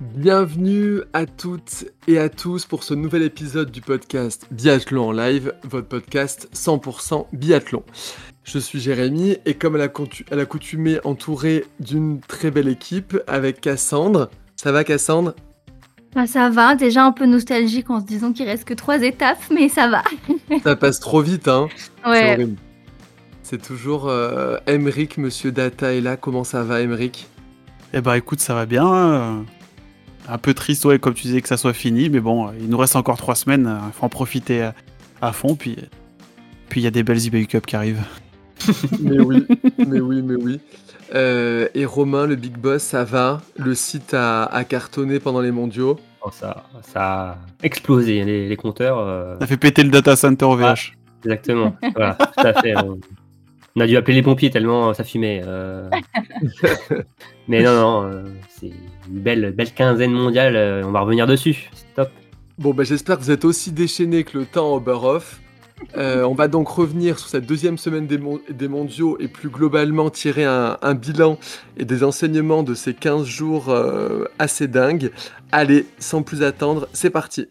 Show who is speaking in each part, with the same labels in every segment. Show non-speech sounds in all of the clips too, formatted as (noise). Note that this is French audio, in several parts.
Speaker 1: Bienvenue à toutes et à tous pour ce nouvel épisode du podcast Biathlon en live, votre podcast 100% biathlon. Je suis Jérémy et comme à l'accoutumée entouré d'une très belle équipe avec Cassandre. Ça va Cassandre?
Speaker 2: Bah, ça va, déjà un peu nostalgique en se disant qu'il reste que trois étapes, mais ça va. (laughs)
Speaker 1: ça passe trop vite, hein?
Speaker 2: Ouais.
Speaker 1: C'est toujours euh, Emeric, Monsieur Data est là. Comment ça va, Emeric
Speaker 3: Eh bah écoute, ça va bien. Hein. Un peu triste, ouais, comme tu disais, que ça soit fini, mais bon, il nous reste encore trois semaines. Il faut en profiter à, fond, puis puis il y a des belles eBay Cup qui arrivent. (laughs)
Speaker 1: mais oui, mais oui, mais oui. Euh, et Romain, le big boss, ça va? Le site a, cartonné pendant les mondiaux?
Speaker 4: Oh, ça, ça a explosé, les, compteurs. Euh.
Speaker 3: Ça fait péter le data center au VH.
Speaker 4: exactement, (laughs) voilà, tout à fait. On a dû appeler les pompiers tellement ça fumait. Euh. (laughs) Mais non, non, c'est belle, belle quinzaine mondiale, on va revenir dessus, top.
Speaker 1: Bon, bah, j'espère que vous êtes aussi déchaînés que le temps au off. Euh, on va donc revenir sur cette deuxième semaine des, mondiaux et plus globalement tirer un, bilan et des enseignements de ces 15 jours euh, assez dingues. Allez, sans plus attendre, c'est parti.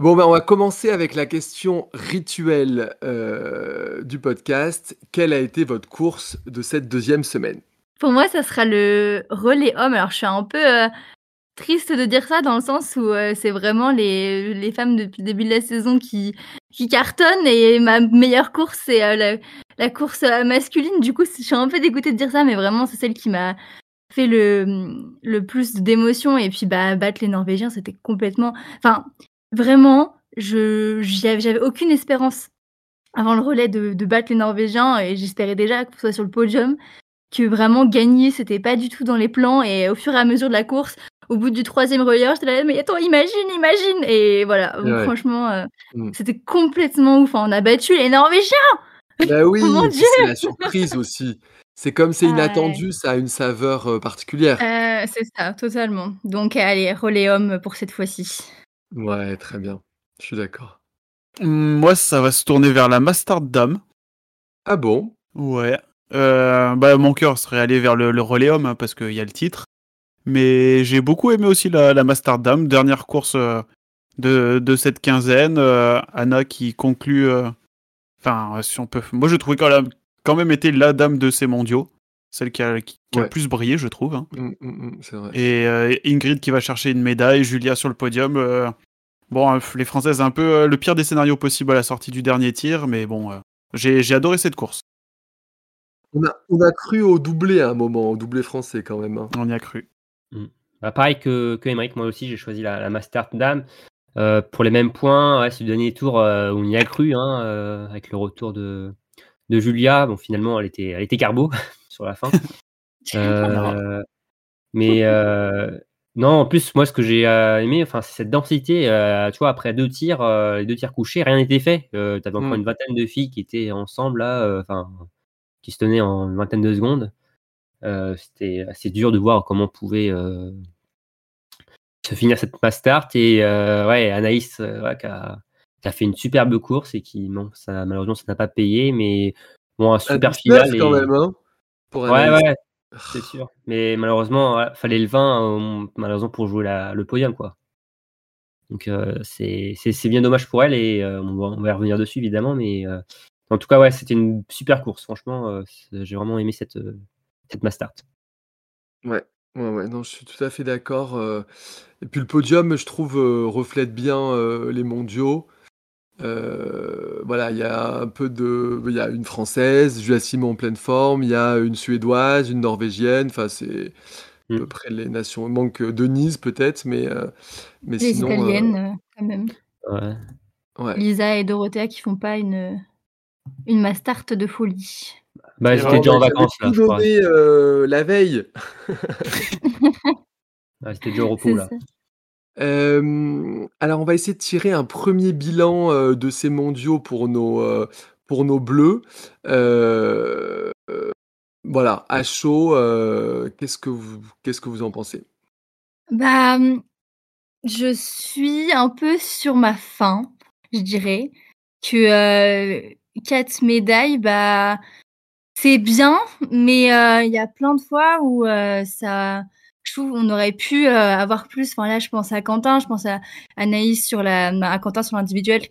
Speaker 1: Bon, ben, on va commencer avec la question rituelle euh, du podcast. Quelle a été votre course de cette deuxième semaine?
Speaker 2: Pour moi, ça sera le relais homme. Alors, je suis un peu euh, triste de dire ça dans le sens où euh, c'est vraiment les, femmes depuis le début de la saison qui, qui cartonnent et ma meilleure course, c'est la, la, course masculine. Du coup, je suis un peu dégoûtée de dire ça, mais vraiment, c'est celle qui m'a fait le, le plus d'émotions et puis bah battre les Norvégiens c'était complètement enfin vraiment, je j'avais aucune espérance avant le relais de, battre les Norvégiens et j'espérais déjà que ce soit sur le podium, que vraiment gagner c'était pas du tout dans les plans et au fur et à mesure de la course, au bout du troisième relais, j'étais là mais attends imagine imagine et voilà franchement euh, mm. c'était complètement ouf, on a battu les Norvégiens.
Speaker 1: Bah (laughs) oui, c'est la surprise (laughs) aussi. C'est comme c'est inattendu, ça a une saveur euh, particulière.
Speaker 2: Euh, c'est ça, totalement. Donc allez, relais homme pour cette fois-ci.
Speaker 1: Ouais, très bien. Je suis d'accord.
Speaker 3: Moi, ça va se tourner vers la Master Dame.
Speaker 1: Ah bon?
Speaker 3: Ouais. Euh, bah, mon cœur serait allé vers le, homme hein, parce qu'il y a le titre. Mais j'ai beaucoup aimé aussi la, la Master Dame, dernière course euh, de, cette quinzaine. Euh, Anna qui conclut. Enfin, si on peut. Moi, je trouvais qu'elle a quand même été la dame de ces mondiaux. Celle qui a, le plus brillé, je trouve. Hein.
Speaker 1: Mmh, mmh, mmh, vrai.
Speaker 3: Et euh, Ingrid qui va chercher une médaille, Julia sur le podium. Euh, bon, euh, les Françaises, un peu le pire des scénarios possibles à la sortie du dernier tir, mais bon, j'ai adoré cette course.
Speaker 1: On a, on a, cru au doublé à un moment, au doublé français quand même. Hein.
Speaker 3: On y a cru.
Speaker 4: Bah, pareil que, que moi aussi, j'ai choisi la, la Master Dame. pour les mêmes points, c'est le dernier tour où on y a cru, hein, avec le retour de, de Julia. Bon, finalement, elle était, elle était carbo sur la fin. (laughs) Euh, mais euh, non, en plus, moi, ce que j'ai euh, aimé, enfin, c'est cette densité. tu vois, après deux tirs, les deux tirs couchés, rien n'était fait. tu avais encore mmh. une vingtaine de filles qui étaient ensemble là, enfin, qui se tenaient en une vingtaine de secondes. C'était assez dur de voir comment on pouvait se finir cette mass start. Et ouais, Anaïs, qui a, a, fait une superbe course et qui, bon, ça, malheureusement, ça n'a pas payé, mais bon, un super final.
Speaker 1: quand même, hein,
Speaker 4: pour ouais, ouais, c'est sûr. Mais malheureusement, il fallait le 20 malheureusement pour jouer le podium, quoi. Donc euh, c'est bien dommage pour elle et euh, on, va, y revenir dessus évidemment, mais euh, en tout cas ouais, c'était une super course. Franchement, j'ai vraiment aimé cette cette Mastart.
Speaker 1: Ouais, ouais, ouais, non, je suis tout à fait d'accord. Et puis le podium, je trouve, reflète bien les mondiaux. Euh, voilà, il y a un peu de, il y a une française, Julia Simon en pleine forme, il y a une suédoise, une norvégienne. Enfin, c'est à peu mm. près les nations. Il manque Denise peut-être, mais euh, mais
Speaker 2: les
Speaker 1: sinon.
Speaker 2: italiennes euh, quand même.
Speaker 4: Ouais.
Speaker 1: Ouais.
Speaker 2: Lisa et Dorothea qui font pas une, une mastart de folie.
Speaker 4: Bah, étaient déjà en
Speaker 1: J'avais
Speaker 4: vacances là, je crois.
Speaker 1: donné euh, la veille. (laughs) (laughs)
Speaker 4: Ah, C'était déjà au repos là.
Speaker 2: ça.
Speaker 1: Alors, on va essayer de tirer un premier bilan de ces mondiaux pour nos, pour nos bleus. Voilà, à chaud, qu'est-ce que vous, qu'est-ce que vous en pensez?
Speaker 2: Bah, hum, je suis un peu sur ma faim, je dirais. Que quatre médailles, bah, c'est bien, mais il y a plein de fois où ça, je trouve, on aurait pu euh, avoir plus. Enfin là, je pense à Quentin, je pense à Anaïs sur la, à Quentin sur l'individuel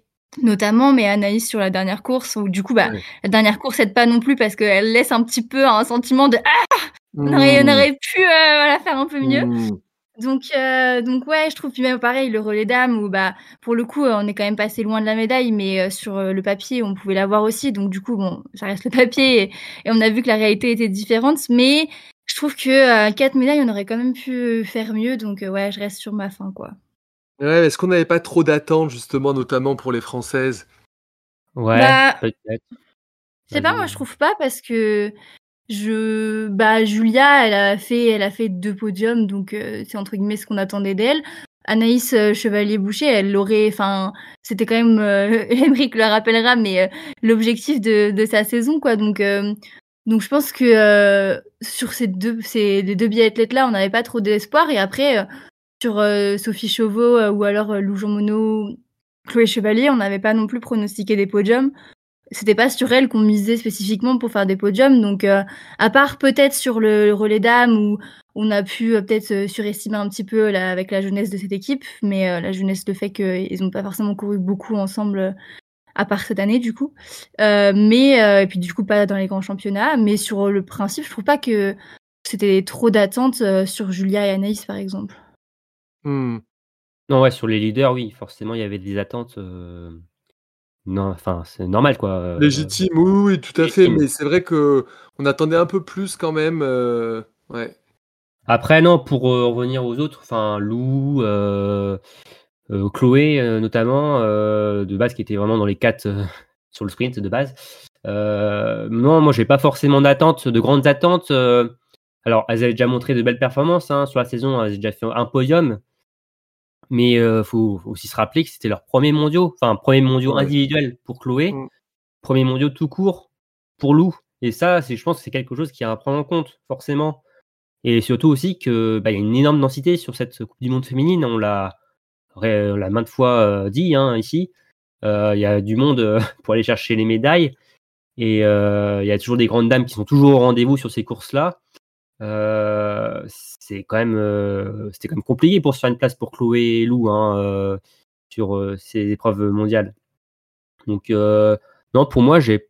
Speaker 2: notamment, mais Anaïs sur la dernière course où du coup, bah, la dernière course aide pas non plus parce qu'elle laisse un petit peu un sentiment de ah, on aurait, on aurait pu euh, voilà, faire un peu mieux.
Speaker 1: hmm.
Speaker 2: Donc, euh, donc ouais, je trouve puis même pareil le relais dames où bah pour le coup on est quand même passé loin de la médaille, mais euh, sur euh, le papier on pouvait l'avoir aussi. Donc du coup bon, ça reste le papier et, et on a vu que la réalité était différente. Mais trouve que euh, quatre médailles on aurait quand même pu faire mieux. Donc euh, ouais, je reste sur ma fin quoi.
Speaker 1: Ouais, est-ce qu'on n'avait pas trop d'attentes, justement, notamment pour les Françaises?
Speaker 4: Ouais,
Speaker 2: Bah,
Speaker 4: peut-être.
Speaker 2: Je sais pas, moi je trouve pas parce que je bah Julia, elle a fait elle a fait deux podiums donc euh, c'est entre guillemets ce qu'on attendait d'elle. Anaïs euh, Chevalier Boucher, elle l'aurait enfin c'était quand même euh, (laughs) Emeric le rappellera mais euh, l'objectif de de sa saison quoi donc euh, donc je pense que euh, sur ces deux ces deux biathlètes là, on n'avait pas trop d'espoir et après euh, sur euh, Sophie Chauveau euh, ou alors Lou Jean Monod, Chloé Chevalier, on n'avait pas non plus pronostiqué des podiums c'était pas sur elle qu'on misait spécifiquement pour faire des podiums. Donc, à part peut-être sur le, relais dames où on a pu peut-être surestimer un petit peu avec la jeunesse de cette équipe, mais la jeunesse, le fait qu'ils n'ont pas forcément couru beaucoup ensemble, à part cette année du coup. Euh, mais euh, et puis du coup pas dans les grands championnats. Mais sur le principe, je trouve pas que c'était trop d'attentes euh, sur Julia et Anaïs par exemple.
Speaker 1: Hmm.
Speaker 4: Non, ouais, sur les leaders, oui, forcément, il y avait des attentes. euh, Non, enfin, c'est normal, quoi. euh,
Speaker 1: Légitime, oui, oui, tout à fait. Mais c'est vrai que on attendait un peu plus quand même. euh, Ouais.
Speaker 4: Après, non, pour euh, revenir aux autres, enfin, Lou, euh, Chloé, euh, notamment, euh, de base, qui était vraiment dans les quatre euh, (laughs) sur le sprint de base. Euh, non, moi, j'ai pas forcément d'attentes, de grandes attentes. euh, alors, elles avaient déjà montré de belles performances hein, sur la saison, elles avaient déjà fait un podium. Mais euh, faut, aussi se rappeler que c'était leur premier mondiaux, enfin, premier mondiaux
Speaker 1: Ouais.
Speaker 4: individuel pour Chloé,
Speaker 1: Mm.
Speaker 4: premier mondiaux tout court pour Lou. Et ça, c'est, je pense que c'est quelque chose qui est à prendre en compte, forcément. Et surtout aussi que bah, il y a une énorme densité sur cette Coupe du Monde féminine. On l'a, on l'a maintes fois euh, dit hein, ici. Euh, Il y a du monde euh, (laughs) pour aller chercher les médailles. Et euh, il y a toujours des grandes dames qui sont toujours au rendez-vous sur ces courses-là. Euh, c'est quand euh, c'était quand même compliqué pour se faire une place pour Chloé et Lou hein, euh, sur euh, ces épreuves mondiales. Donc euh, non, pour moi, j'ai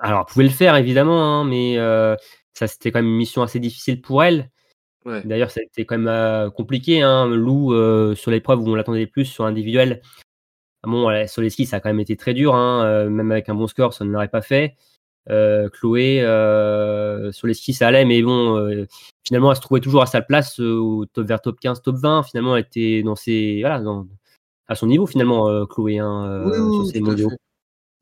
Speaker 4: alors, elle pouvait le faire évidemment, hein, mais euh, ça c'était quand même une mission assez difficile pour elle.
Speaker 1: Ouais.
Speaker 4: D'ailleurs, ça a été quand même euh, compliqué. Hein. Lou, euh, sur l'épreuve où on l'attendait le plus, sur individuel, bon, elle- sur les skis, ça a quand même été très dur. Hein. euh, même avec un bon score, ça ne l'aurait pas fait. Euh, Chloé, euh, sur les skis, ça allait, mais bon, finalement, elle se trouvait toujours à sa place au top, vers top 15, top 20. Finalement, elle était dans ses, voilà, dans- à son niveau, finalement, Chloé, hein,
Speaker 1: Oui, oui,
Speaker 4: sur ses mondiaux.
Speaker 1: fait.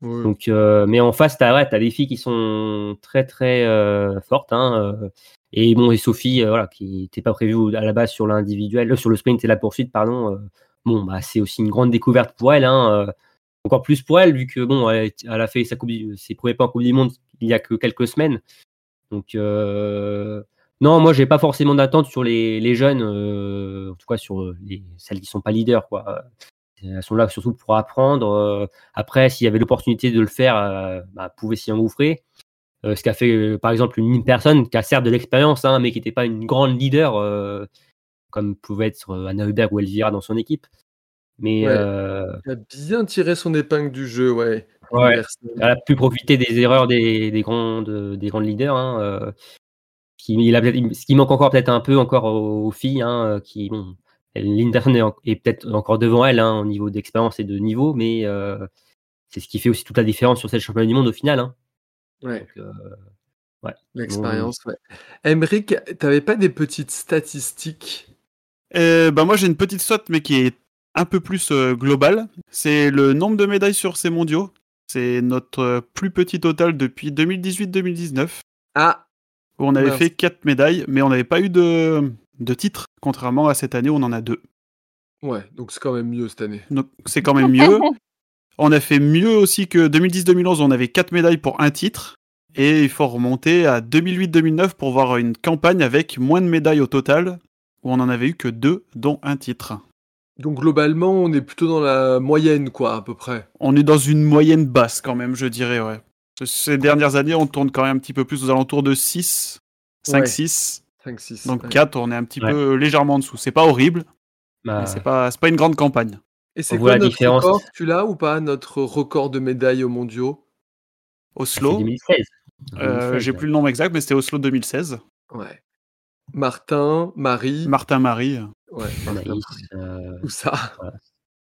Speaker 4: Donc, euh, mais en face, t'as ouais, des filles qui sont très très euh, fortes. Hein, euh, et bon, et Sophie, euh, voilà, qui n'était pas prévue à la base sur l'individuel, sur le sprint et la poursuite, pardon. bon, bah, c'est aussi une grande découverte pour elle. Hein, encore plus pour elle, vu que bon, elle, a fait sa coupe, ses premiers pas en Coupe du Monde il y a que quelques semaines. Donc, non, moi, j'ai pas forcément d'attente sur les, jeunes, en tout cas sur les, celles qui sont pas leaders, quoi. Elles sont là surtout pour apprendre. euh, après, s'il y avait l'opportunité de le faire, euh, bah, pouvait s'y engouffrer. Euh, ce qu'a fait, par exemple, une personne qui a certes de l'expérience, hein, mais qui n'était pas une grande leader, comme pouvait être Anna Hubert ou Elvira dans son équipe. Mais
Speaker 1: Ouais.
Speaker 4: euh,
Speaker 1: Il a bien tiré son épingle du jeu, ouais.
Speaker 4: Ouais. Elle a pu profiter des erreurs des, des grandes leaders. Hein, euh, qui, il a, peut-être- ce qui manque encore peut-être un peu encore aux, aux filles, hein, qui bon, Linderson est, peut-être encore devant elle hein, au niveau d'expérience et de niveau, mais euh, c'est ce qui fait aussi toute la différence sur cette championne du monde au final. Hein.
Speaker 1: Ouais,
Speaker 4: Donc, euh,
Speaker 1: l'expérience, ouais. Emric, t'avais pas des petites statistiques?
Speaker 3: Euh, bah moi j'ai une petite stat mais qui est un peu plus euh, global. C'est le nombre de médailles sur ces mondiaux. C'est notre plus petit total depuis 2018-2019,
Speaker 1: Ah,
Speaker 3: où on avait fait 4 médailles, mais on n'avait pas eu de, de titre, contrairement à cette année où on en a deux.
Speaker 1: ouais, donc c'est quand même mieux cette année.
Speaker 3: Donc c'est quand même mieux. (laughs) on a fait mieux aussi que 2010-2011, on avait 4 médailles pour un titre. Et il faut remonter à 2008-2009 pour voir une campagne avec moins de médailles au total, où on en avait eu que deux, dont un titre.
Speaker 1: Donc globalement, on est plutôt dans la moyenne, quoi, à peu près.
Speaker 3: On est dans une moyenne basse quand même, je dirais, ouais. Ces dernières années, on tourne quand même un petit peu plus aux alentours de 6, 5,
Speaker 1: Ouais.
Speaker 3: 6.
Speaker 1: 5, 6.
Speaker 3: Donc 4, on est un petit
Speaker 4: Ouais.
Speaker 3: peu légèrement en dessous. C'est pas horrible,
Speaker 4: Bah,
Speaker 3: mais c'est pas, c'est pas une grande campagne.
Speaker 1: Et c'est quoi notre
Speaker 4: différence.
Speaker 1: record Tu l'as ou pas, notre record de médailles aux mondiaux?
Speaker 3: Oslo,
Speaker 4: 2016.
Speaker 3: euh,
Speaker 4: 2016,
Speaker 3: j'ai
Speaker 4: ouais.
Speaker 3: plus le nom exact, mais c'était Oslo 2016.
Speaker 1: Ouais. Martin, Marie.
Speaker 3: Martin Marie.
Speaker 1: ouais, Martin,
Speaker 4: Anaïs, euh,
Speaker 1: Tout ça.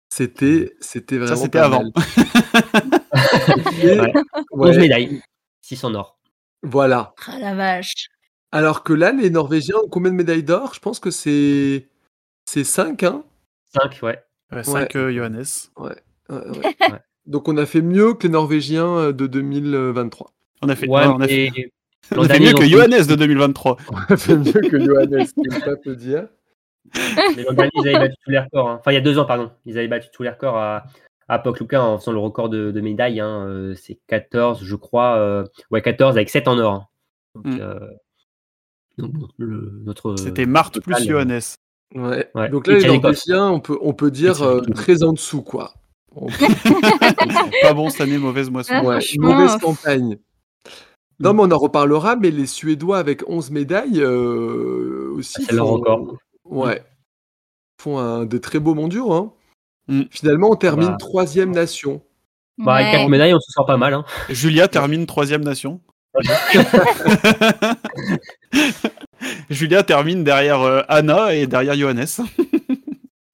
Speaker 1: C'était, c'était vraiment.
Speaker 3: Ça, c'était avant. (laughs)
Speaker 4: ouais, 11 médailles, 6 en or.
Speaker 1: Voilà.
Speaker 2: Ah la vache.
Speaker 1: Alors que là, les Norvégiens ont combien de médailles d'or? Je pense que c'est. C'est 5, hein
Speaker 4: 5, ouais.
Speaker 3: 5 euh, Johannes.
Speaker 1: Ouais, ouais. (laughs)
Speaker 4: Ouais.
Speaker 1: Donc on a fait mieux que les Norvégiens euh, de 2023.
Speaker 3: On a fait,
Speaker 4: Ouais,
Speaker 3: on a fait, on a mieux que Johannes de 2023. (laughs)
Speaker 1: On a fait mieux que Johannes, je peux pas te dire.
Speaker 4: mais l'an dernier, ils avaient battu tous les records. hein. Enfin, il y a deux ans, pardon. Ils avaient battu tous les records à, à Pokluka en faisant le record de, de médailles. hein. Euh, C'est 14, je crois. euh, Ouais, 14 avec 7 en or. hein. Donc,
Speaker 3: Mm.
Speaker 4: euh, bon, le- notre.
Speaker 3: C'était Marthe plus
Speaker 4: total, euh,
Speaker 3: Johannes.
Speaker 1: Ouais.
Speaker 4: Ouais.
Speaker 1: Donc là,
Speaker 4: Et
Speaker 1: les. Norvégiens, on peut, on peut dire euh, très en dessous, quoi. Peut- (laughs)
Speaker 3: Pas bon cette année, mauvaise moisson.
Speaker 2: Ah,
Speaker 1: ouais, mauvaise campagne. Non, mais on en reparlera, mais les Suédois avec 11 médailles euh, aussi.
Speaker 4: Ah, c'est leur
Speaker 1: font-
Speaker 4: record.
Speaker 1: Ouais. Font un, des très beaux mondiaux. Hein.
Speaker 3: Mm.
Speaker 1: Finalement, on termine
Speaker 4: Bah.
Speaker 1: troisième nation.
Speaker 4: Bah, avec
Speaker 2: Ouais.
Speaker 4: 4 médailles, on se sort pas mal. Hein.
Speaker 3: Julia termine troisième nation. (laughs) (laughs) (laughs) Julia termine derrière euh, Anna et derrière Johannes. (laughs)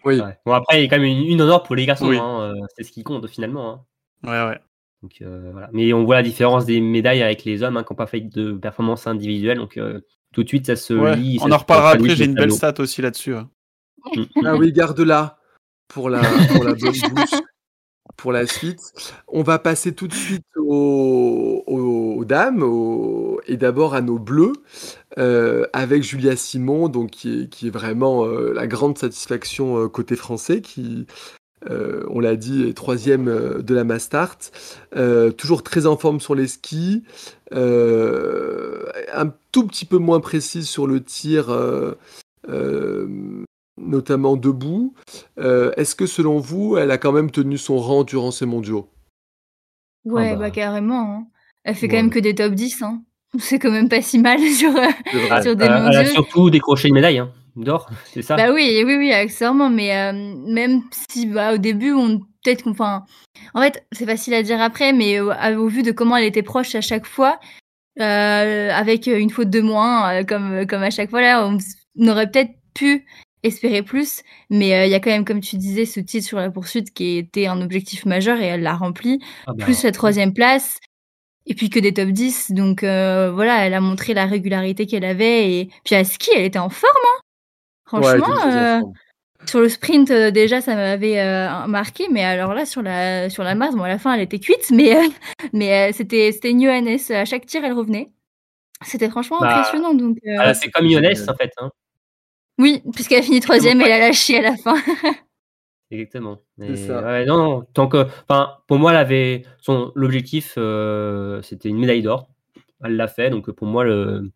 Speaker 1: Oui.
Speaker 4: Ouais. Bon, après, il y a quand même une, or pour les garçons.
Speaker 3: Oui.
Speaker 4: hein, euh, C'est ce qui compte finalement. hein.
Speaker 3: Ouais, ouais.
Speaker 4: Donc, euh, voilà. Mais on voit la différence des médailles avec les hommes hein, qui n'ont pas fait de performance individuelle. Donc, euh, tout de suite, ça se
Speaker 3: Ouais,
Speaker 4: lit.
Speaker 3: On en reparlera après, j'ai
Speaker 4: sur
Speaker 3: une
Speaker 4: le
Speaker 3: belle stat aussi là-dessus. hein.
Speaker 4: Mm.
Speaker 1: Ah oui, garde-la pour la, pour la bonne (laughs) bouche, pour la suite. On va passer tout de suite aux, dames et d'abord à nos bleus euh, avec Julia Simon, qui est, vraiment euh, la grande satisfaction euh, côté français, qui, on l'a dit, est troisième de la Mastart, toujours très en forme sur les skis, un tout petit peu moins précise sur le tir. Notamment debout. Euh, Est-ce que selon vous, elle a quand même tenu son rang durant ces mondiaux?
Speaker 2: Ouais,
Speaker 4: Ah bah.
Speaker 2: bah carrément. hein. Elle fait
Speaker 1: Ouais.
Speaker 2: quand même que des top 10. Hein. (laughs) C'est quand même pas si mal (laughs) sur, euh, sur des
Speaker 4: a- elle a
Speaker 2: mondiaux.
Speaker 4: surtout décroché une médaille hein, d'or, c'est ça?
Speaker 2: Bah oui, oui, oui, accessoirement, mais euh, même si bah, au début, on peut-être qu'on. Enfin, en fait, c'est facile à dire après, mais au, vu de comment elle était proche à chaque fois, euh, avec une faute de moins, euh, comme, comme à chaque fois là, on, on aurait peut-être pu espérer plus, mais euh, il y a quand même, comme tu disais, ce titre sur la poursuite qui était un objectif majeur et elle l'a rempli,
Speaker 4: Ah bah,
Speaker 2: plus la troisième place. Et puis que des top 10, donc euh, voilà, elle a montré la régularité qu'elle avait. Et puis à ski, elle était en forme. Hein Franchement,
Speaker 1: Ouais,
Speaker 2: euh, sur le sprint, euh, déjà, ça m'avait euh, marqué, mais alors là, sur la, sur la Mars, bon, à la fin, elle était cuite, (laughs) mais, euh, mais euh, c'était, c'était une Johannes. À chaque tir, elle revenait. C'était franchement
Speaker 4: Bah,
Speaker 2: impressionnant. Donc, euh,
Speaker 4: elle a fait comme. Iones en fait. Hein.
Speaker 2: Oui, puisqu'elle a fini troisième, elle a lâché à la fin. (laughs)
Speaker 4: Exactement.
Speaker 1: Ça.
Speaker 4: ouais, non, non, tant que, enfin, pour moi, elle avait son l'objectif, euh, c'était une médaille d'or. Elle l'a fait, donc pour moi, le,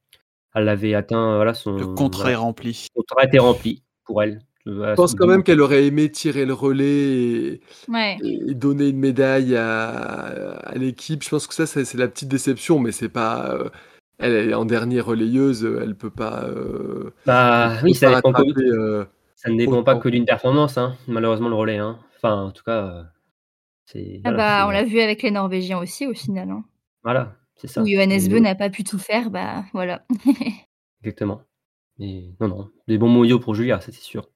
Speaker 4: elle avait atteint, voilà, son.
Speaker 3: Le contrat est rempli.
Speaker 4: son contrat était rempli pour elle.
Speaker 1: Je pense quand même qu'elle aurait aimé tirer le relais et,
Speaker 2: Ouais.
Speaker 1: et donner une médaille à, à l'équipe. Je pense que ça, c'est c'est la petite déception, mais c'est pas. euh, elle est en dernière relayeuse, elle peut pas. euh,
Speaker 4: Bah oui, ça,
Speaker 1: pas
Speaker 4: dépend que-
Speaker 1: euh,
Speaker 4: ça ne dépend pas que d'une performance, hein, malheureusement, le relais. Hein. Enfin, en tout cas, euh, c'est.
Speaker 2: Ah
Speaker 4: voilà,
Speaker 2: bah, on l'a vu avec les Norvégiens aussi, au final. Hein.
Speaker 4: Voilà, c'est ça.
Speaker 2: Où Johannes
Speaker 4: Et-
Speaker 2: Bö n'a pas pu tout faire, bah voilà. (laughs)
Speaker 4: Exactement. Mais non, non, des bons mondiaux pour Julia, ça c'est sûr.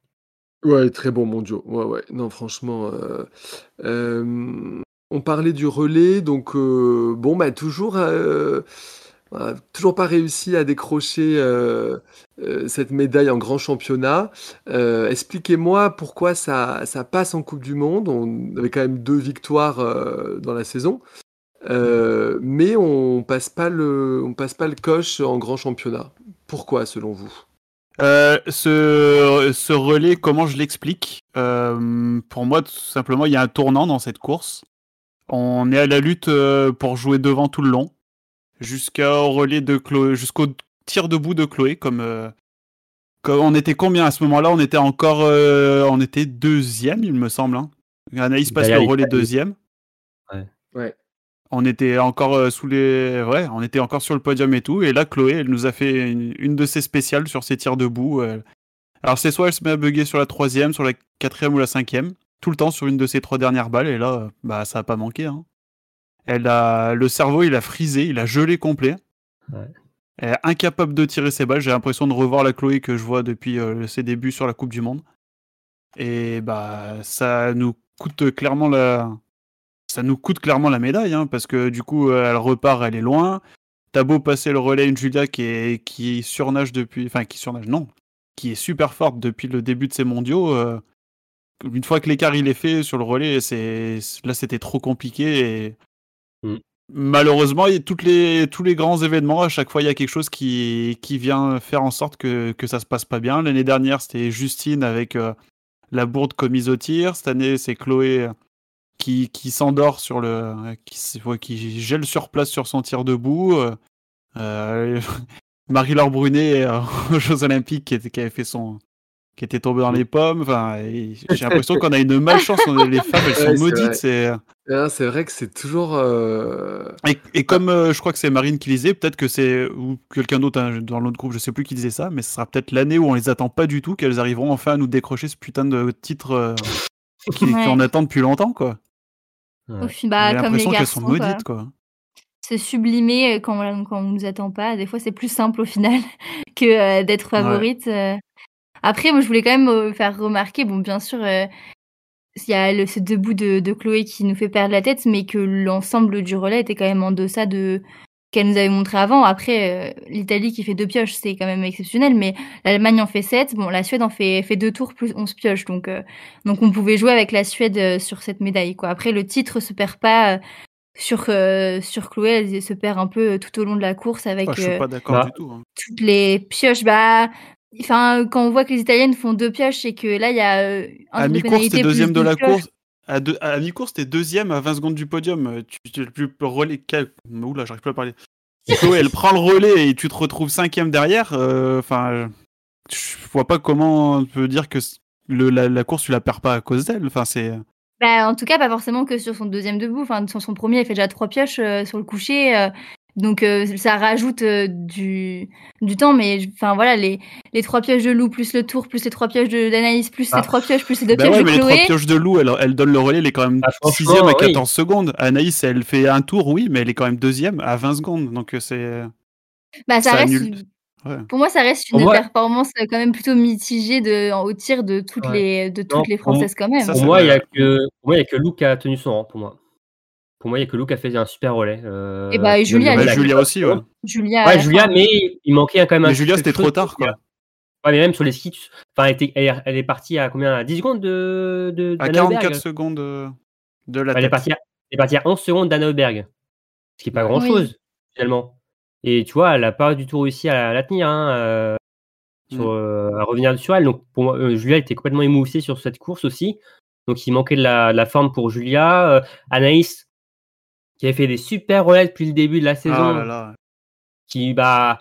Speaker 1: Ouais, très bon mondiaux. Ouais, ouais. Non, franchement. euh, euh, on parlait du relais, donc euh, bon, bah toujours euh, a toujours pas réussi à décrocher euh, euh, cette médaille en grand championnat. Euh, expliquez-moi pourquoi ça, passe en Coupe du Monde. On avait quand même deux victoires euh, dans la saison, Euh, mais on passe pas le, on passe pas le coche en grand championnat. Pourquoi, selon vous?
Speaker 3: Euh, ce, relais, comment je l'explique? Euh, Pour moi, tout simplement, il y a un tournant dans cette course. On est à la lutte euh, pour jouer devant tout le long, jusqu'au relais de Chloé, jusqu'au tir debout de Chloé. Comme, euh, comme on était combien à ce moment-là? On était encore, euh, on était deuxième, il me semble. hein. Anaïs passe le relais deuxième.
Speaker 4: Ouais.
Speaker 1: Ouais.
Speaker 3: On était encore euh, sous les, ouais, on était encore sur le podium et tout. Et là, Chloé, elle nous a fait une, une de ses spéciales sur ses tirs debout. Alors c'est soit elle se met à bugger sur la troisième, sur la quatrième ou la cinquième, tout le temps sur une de ses trois dernières balles. Et là, bah ça a pas manqué. Hein. Elle a le cerveau, il a frisé, il a gelé complet.
Speaker 4: Ouais.
Speaker 3: Elle est incapable de tirer ses balles. J'ai l'impression de revoir la Chloé que je vois depuis euh, ses débuts sur la Coupe du Monde. Et bah ça nous coûte clairement la, ça nous coûte clairement la médaille, hein, parce que du coup, euh, elle repart, elle est loin. T'as beau passer le relais à une Julia qui est qui surnage depuis, enfin qui surnage, non, qui est super forte depuis le début de ces mondiaux. euh, une fois que l'écart il est fait sur le relais, c'est là c'était trop compliqué et
Speaker 4: Mm.
Speaker 3: malheureusement, toutes les tous les grands événements, à chaque fois il y a quelque chose qui qui vient faire en sorte que que ça se passe pas bien. L'année dernière, c'était Justine avec euh, la bourde commise au tir. Cette année, c'est Chloé euh, qui, qui s'endort sur le. euh, qui, qui gèle sur place sur son tir debout. (laughs) Marie-Laure Brunet (laughs) aux Jeux Olympiques qui, était- qui avait fait son. Qui était tombée dans les pommes. Enfin, j'ai (laughs) l'impression qu'on a une malchance. on- Les femmes, elles sont
Speaker 1: Ouais,
Speaker 3: maudites. C'est.
Speaker 1: Ah, C'est vrai que c'est toujours. euh,
Speaker 3: Et, et comme euh, je crois que c'est Marine qui lisait, peut-être que c'est. ou quelqu'un d'autre hein, dans l'autre groupe, je sais plus qui disait ça, mais ce sera peut-être l'année où on les attend pas du tout, qu'elles arriveront enfin à nous décrocher ce putain de titre euh,
Speaker 2: Ouais.
Speaker 3: qu'on attend depuis longtemps, quoi.
Speaker 4: Ouais.
Speaker 2: Bah,
Speaker 3: J'ai l'impression qu'elles sont maudites, quoi.
Speaker 2: se sublimer quand, on- quand on nous attend pas. Des fois, c'est plus simple au final (laughs) que euh, d'être favorite. euh. Après, moi, je voulais quand même euh, faire remarquer, bon, bien sûr, euh, il y a le, ce debout de, de Chloé qui nous fait perdre la tête, mais que l'ensemble du relais était quand même en deçà de qu'elle nous avait montré avant. Après, euh, l'Italie qui fait deux pioches, c'est quand même exceptionnel, mais l'Allemagne en fait sept. Bon, la Suède en fait, fait deux tours plus 11 pioches, donc, euh, donc on pouvait jouer avec la Suède euh, sur cette médaille. Quoi. Après, le titre se perd pas. euh, sur, euh, sur Chloé, elle se perd un peu tout au long de la course avec
Speaker 3: Ah, je suis pas d'accord du tout. hein.
Speaker 2: toutes les pioches. Bah, enfin, quand on voit que les Italiennes font deux pioches et que là, il y a euh, un
Speaker 3: À mi-course, t'es deuxième de la course. À, mi-course, t'es deuxième à 20 secondes du podium. Euh, Tu, tu le plus relais. Oula, j'arrive plus à parler. Chloé, elle prend le relais et tu te retrouves cinquième derrière. euh, Enfin, je vois pas comment on peut dire que c- le, la, la course, tu la perds pas à cause d'elle. Enfin, c'est.
Speaker 2: Bah, en tout cas, pas forcément que sur son deuxième debout. Enfin, sur son premier, elle fait déjà trois pioches euh, sur le coucher. Donc, euh, ça rajoute euh, du, du temps. Mais enfin, voilà, les, les trois pioches de Lou, plus le tour, plus les trois pioches de- d'Anaïs, plus
Speaker 4: Ah.
Speaker 2: les trois pioches, plus les deux
Speaker 3: Bah
Speaker 2: pioches
Speaker 3: ouais,
Speaker 2: de
Speaker 3: mais les trois pioches de loup, elle, elle donne le relais, elle est quand même
Speaker 4: Ah, franchement,
Speaker 3: sixième à
Speaker 4: oui.
Speaker 3: 14 secondes. Anaïs, elle fait un tour, oui, mais elle est quand même deuxième à 20 secondes. Donc euh, c'est.
Speaker 2: Bah, ça,
Speaker 3: ça
Speaker 2: reste.
Speaker 3: annule. Ouais.
Speaker 2: Pour moi, ça reste une
Speaker 4: moi-
Speaker 2: performance quand même plutôt mitigée de, en- au tir de toutes
Speaker 4: Ouais.
Speaker 2: les, de toutes
Speaker 4: Non,
Speaker 2: les Françaises quand même.
Speaker 3: Ça,
Speaker 4: Pour moi, il y a
Speaker 3: vrai.
Speaker 4: que, pour moi, il y a que Lou qui a tenu son rang, pour moi. Pour moi, il y a que Lou qui a fait un super relais. euh,
Speaker 2: Et bah, et
Speaker 4: qui
Speaker 2: Julia,
Speaker 3: aussi, ouais.
Speaker 2: Julia.
Speaker 4: Ouais, Julia, mais il manquait quand même un
Speaker 3: Mais Julia, c'était trop tard, quoi.
Speaker 4: Ouais, mais même sur les skis, tu- enfin, elle, était- elle, elle est partie à combien? À 10 secondes de, de
Speaker 3: À
Speaker 4: d'Anna Heuberg
Speaker 3: 44 secondes euh, de la
Speaker 4: Elle est, partie à, elle est partie à 11 secondes d'Anna Heuberg. Ce qui est pas grand chose, finalement. Et tu vois, elle a pas du tout réussi à la tenir, hein, euh, sur,
Speaker 3: Mm.
Speaker 4: euh, à revenir sur elle. Donc, pour moi, euh, Julia était complètement émoussée sur cette course aussi. Donc, il manquait de la, de la forme pour Julia. Euh, Anaïs, qui avait fait des super relais depuis le début de la saison
Speaker 3: Ah là là.
Speaker 4: qui bah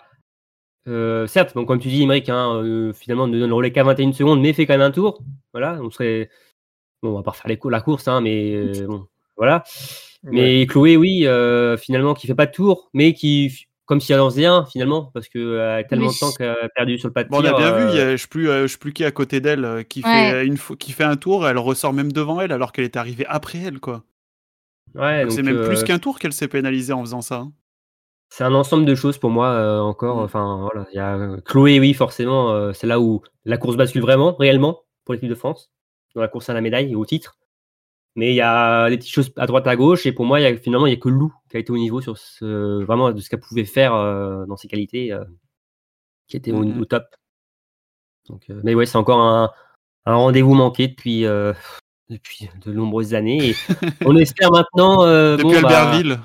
Speaker 4: euh, certes donc comme tu dis Imric hein, euh, finalement ne donne le relais qu'à 21 secondes mais fait quand même un tour voilà on serait bon on va pas refaire les cou- la course hein, mais euh, (laughs) bon voilà mais Chloé oui euh, finalement qui fait pas de tour mais qui comme si elle en faisait un finalement parce que euh, elle a tellement de temps qu'elle a perdu sur le pas de
Speaker 3: Bon, on a bien vu, il y a, je sais plus, euh, je sais plus qui est à côté d'elle euh, qui,
Speaker 2: Ouais.
Speaker 3: fait une fois, qui fait un tour, elle ressort même devant elle alors qu'elle est arrivée après elle, quoi.
Speaker 4: Ouais,
Speaker 3: c'est même
Speaker 4: euh,
Speaker 3: plus qu'un tour qu'elle s'est pénalisée en faisant ça. hein.
Speaker 4: c'est un ensemble de choses pour moi euh, encore.
Speaker 3: Mm.
Speaker 4: Enfin voilà, il y a euh, Chloé, oui forcément, euh, c'est là où la course bascule vraiment, réellement pour l'équipe de France dans la course à la médaille et au titre. Mais il y a des petites choses à droite à gauche. Et pour moi, il y a, finalement, il n'y a que Lou qui a été au niveau sur ce, vraiment de ce qu'elle pouvait faire euh, dans ses qualités, euh, qui était au, au top. Donc, euh, mais ouais, c'est encore un, un rendez-vous manqué depuis, euh, depuis de nombreuses années. Et on espère maintenant. euh, (laughs)
Speaker 3: Depuis
Speaker 4: bon, bah,
Speaker 3: Albertville.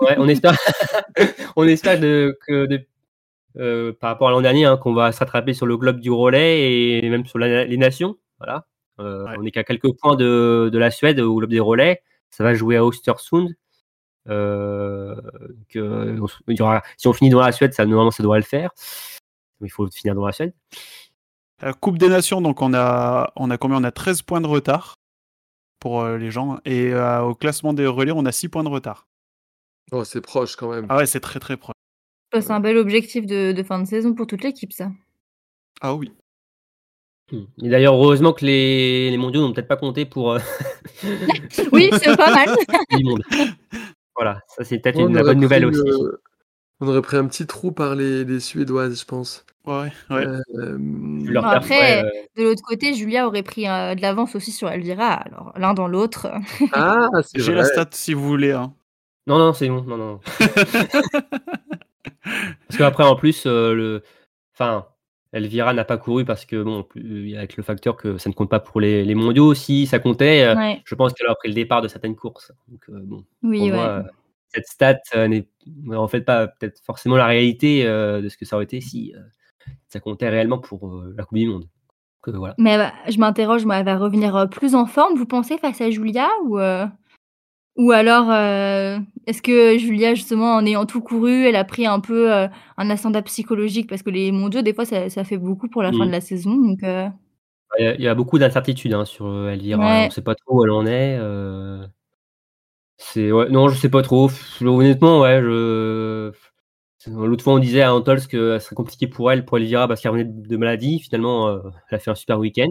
Speaker 4: Ouais, on espère, (laughs) on espère de- que de- euh, par rapport à l'an dernier, hein, qu'on va se rattraper sur le globe du relais et même sur la- les nations. Voilà. Euh,
Speaker 3: Ouais.
Speaker 4: On est qu'à quelques points de, de la Suède au globe des relais. Ça va jouer à Östersund. Que, on se- il y aura- si on finit dans la Suède, ça, normalement, ça devrait le faire. Il faut finir dans la Suède.
Speaker 3: Coupe des Nations, donc on a, on a combien? On a 13 points de retard pour euh, les gens. Et euh, au classement des relais, on a 6 points de retard.
Speaker 1: Oh, c'est proche quand même.
Speaker 3: Ah ouais, c'est très très proche.
Speaker 2: C'est un bel objectif de, de fin de saison pour toute l'équipe, ça.
Speaker 3: Ah oui.
Speaker 4: Et d'ailleurs, heureusement que les, les mondiaux n'ont peut-être pas compté pour euh, (laughs)
Speaker 2: Oui, c'est pas mal. (laughs)
Speaker 4: Voilà, ça c'est peut-être une bonne nouvelle aussi.
Speaker 1: On aurait pris un petit trou par les, les Suédoises, je pense.
Speaker 3: Ouais, ouais.
Speaker 1: Euh,
Speaker 2: Bon, après,
Speaker 4: ouais, euh,
Speaker 2: De l'autre côté, Julia aurait pris euh, de l'avance aussi sur Elvira. Alors, l'un dans l'autre.
Speaker 1: Ah, (laughs) c'est
Speaker 3: J'ai la stat si vous voulez. hein.
Speaker 4: Non, non, c'est bon. Non, non. (laughs) parce qu'après, en plus, euh, le... enfin, Elvira n'a pas couru parce que, bon, plus- avec le facteur que ça ne compte pas pour les, les mondiaux, si ça comptait,
Speaker 2: Ouais.
Speaker 4: je pense qu'elle aurait pris le départ de certaines courses. Donc, euh, bon,
Speaker 2: Oui,
Speaker 4: pour
Speaker 2: ouais.
Speaker 4: moi, euh, cette stat euh, n'est en fait pas peut-être forcément la réalité euh, de ce que ça aurait été si euh, ça comptait réellement pour la Coupe du Monde. Donc, voilà.
Speaker 2: Mais va- je m'interroge, moi, elle va revenir plus en forme, vous pensez, face à Julia Ou, ou alors, euh, est-ce que Julia, justement, en ayant tout couru, elle a pris un peu euh, un ascendant psychologique? Parce que les mondiaux, des fois, ça, ça fait beaucoup pour la fin
Speaker 4: Mhm.
Speaker 2: de la saison. Donc, euh,
Speaker 4: Il y a, il y a beaucoup d'incertitudes hein, sur Elvira.
Speaker 2: Ouais.
Speaker 4: On ne sait pas trop où elle en est. euh, C'est ouais, non, je sais pas trop. Honnêtement, ouais, je. L'autre fois, on disait à Antols que ce serait compliqué pour elle, pour Elvira, parce qu'elle revenait de maladie. Finalement, euh, elle a fait un super week-end.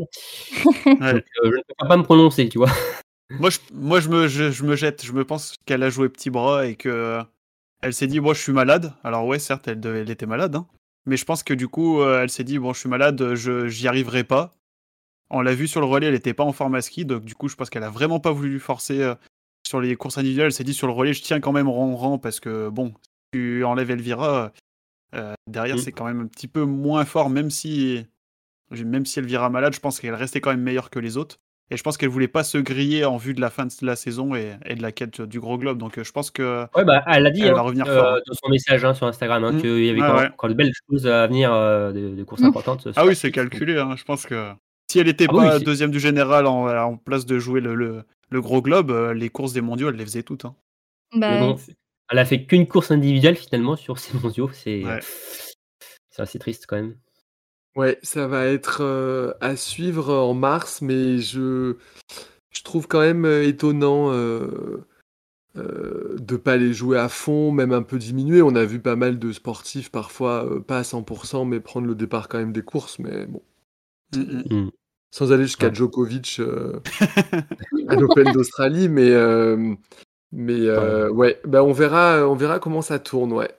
Speaker 4: (laughs)
Speaker 3: Ouais.
Speaker 4: Donc, euh, je ne peux pas me prononcer, tu vois.
Speaker 3: Moi, je, moi je, me, je, je me jette. Je me pense qu'elle a joué petit bras et que euh, elle s'est dit, moi, je suis malade. Alors, ouais, certes, elle, devait- elle était malade. hein. Mais je pense que du coup, euh, elle s'est dit, bon, je suis malade, je j'y arriverai pas. On l'a vu sur le relais, elle n'était pas en forme à ski. Donc, du coup, je pense qu'elle a vraiment pas voulu forcer euh, sur les courses individuelles. Elle s'est dit, sur le relais, je tiens quand même rang rang parce que, bon, si tu enlèves Elvira, euh, derrière,
Speaker 4: Mm.
Speaker 3: c'est quand même un petit peu moins fort, même si, même si Elvira malade, je pense qu'elle restait quand même meilleure que les autres. Et je pense qu'elle voulait pas se griller en vue de la fin de la saison et, et de la quête du gros globe. Donc euh, je pense que
Speaker 4: Ouais, bah, elle a dit
Speaker 3: Elle
Speaker 4: hein,
Speaker 3: va revenir
Speaker 4: euh,
Speaker 3: fort,
Speaker 4: dans son message hein, sur Instagram hein,
Speaker 3: Mm.
Speaker 4: qu'il y avait encore,
Speaker 3: ouais.
Speaker 4: de belles choses à venir euh, de, de courses
Speaker 2: Mm.
Speaker 4: importantes.
Speaker 3: ah oui, c'est calculé. Je pense que si elle était
Speaker 4: Ah
Speaker 3: pas deuxième du général en, en place de jouer le, le, le gros globe, euh, les courses des mondiaux, elle les faisait toutes. hein.
Speaker 2: bah,
Speaker 4: elle a fait qu'une course individuelle finalement sur ces mondiaux. C'est
Speaker 3: Ouais.
Speaker 4: assez triste quand même.
Speaker 1: Ouais, ça va être euh, à suivre en mars, mais je, je trouve quand même euh, étonnant euh, euh, de pas les jouer à fond, même un peu diminuer. On a vu pas mal de sportifs parfois euh, pas à 100%, mais prendre le départ quand même des courses. Mais bon,
Speaker 3: Mm, mm.
Speaker 1: Sans aller jusqu'à
Speaker 4: Ouais.
Speaker 1: Djokovic euh, (laughs) à l'Open d'Australie, mais euh, mais euh, ouais, bah on verra, on verra comment ça tourne, ouais.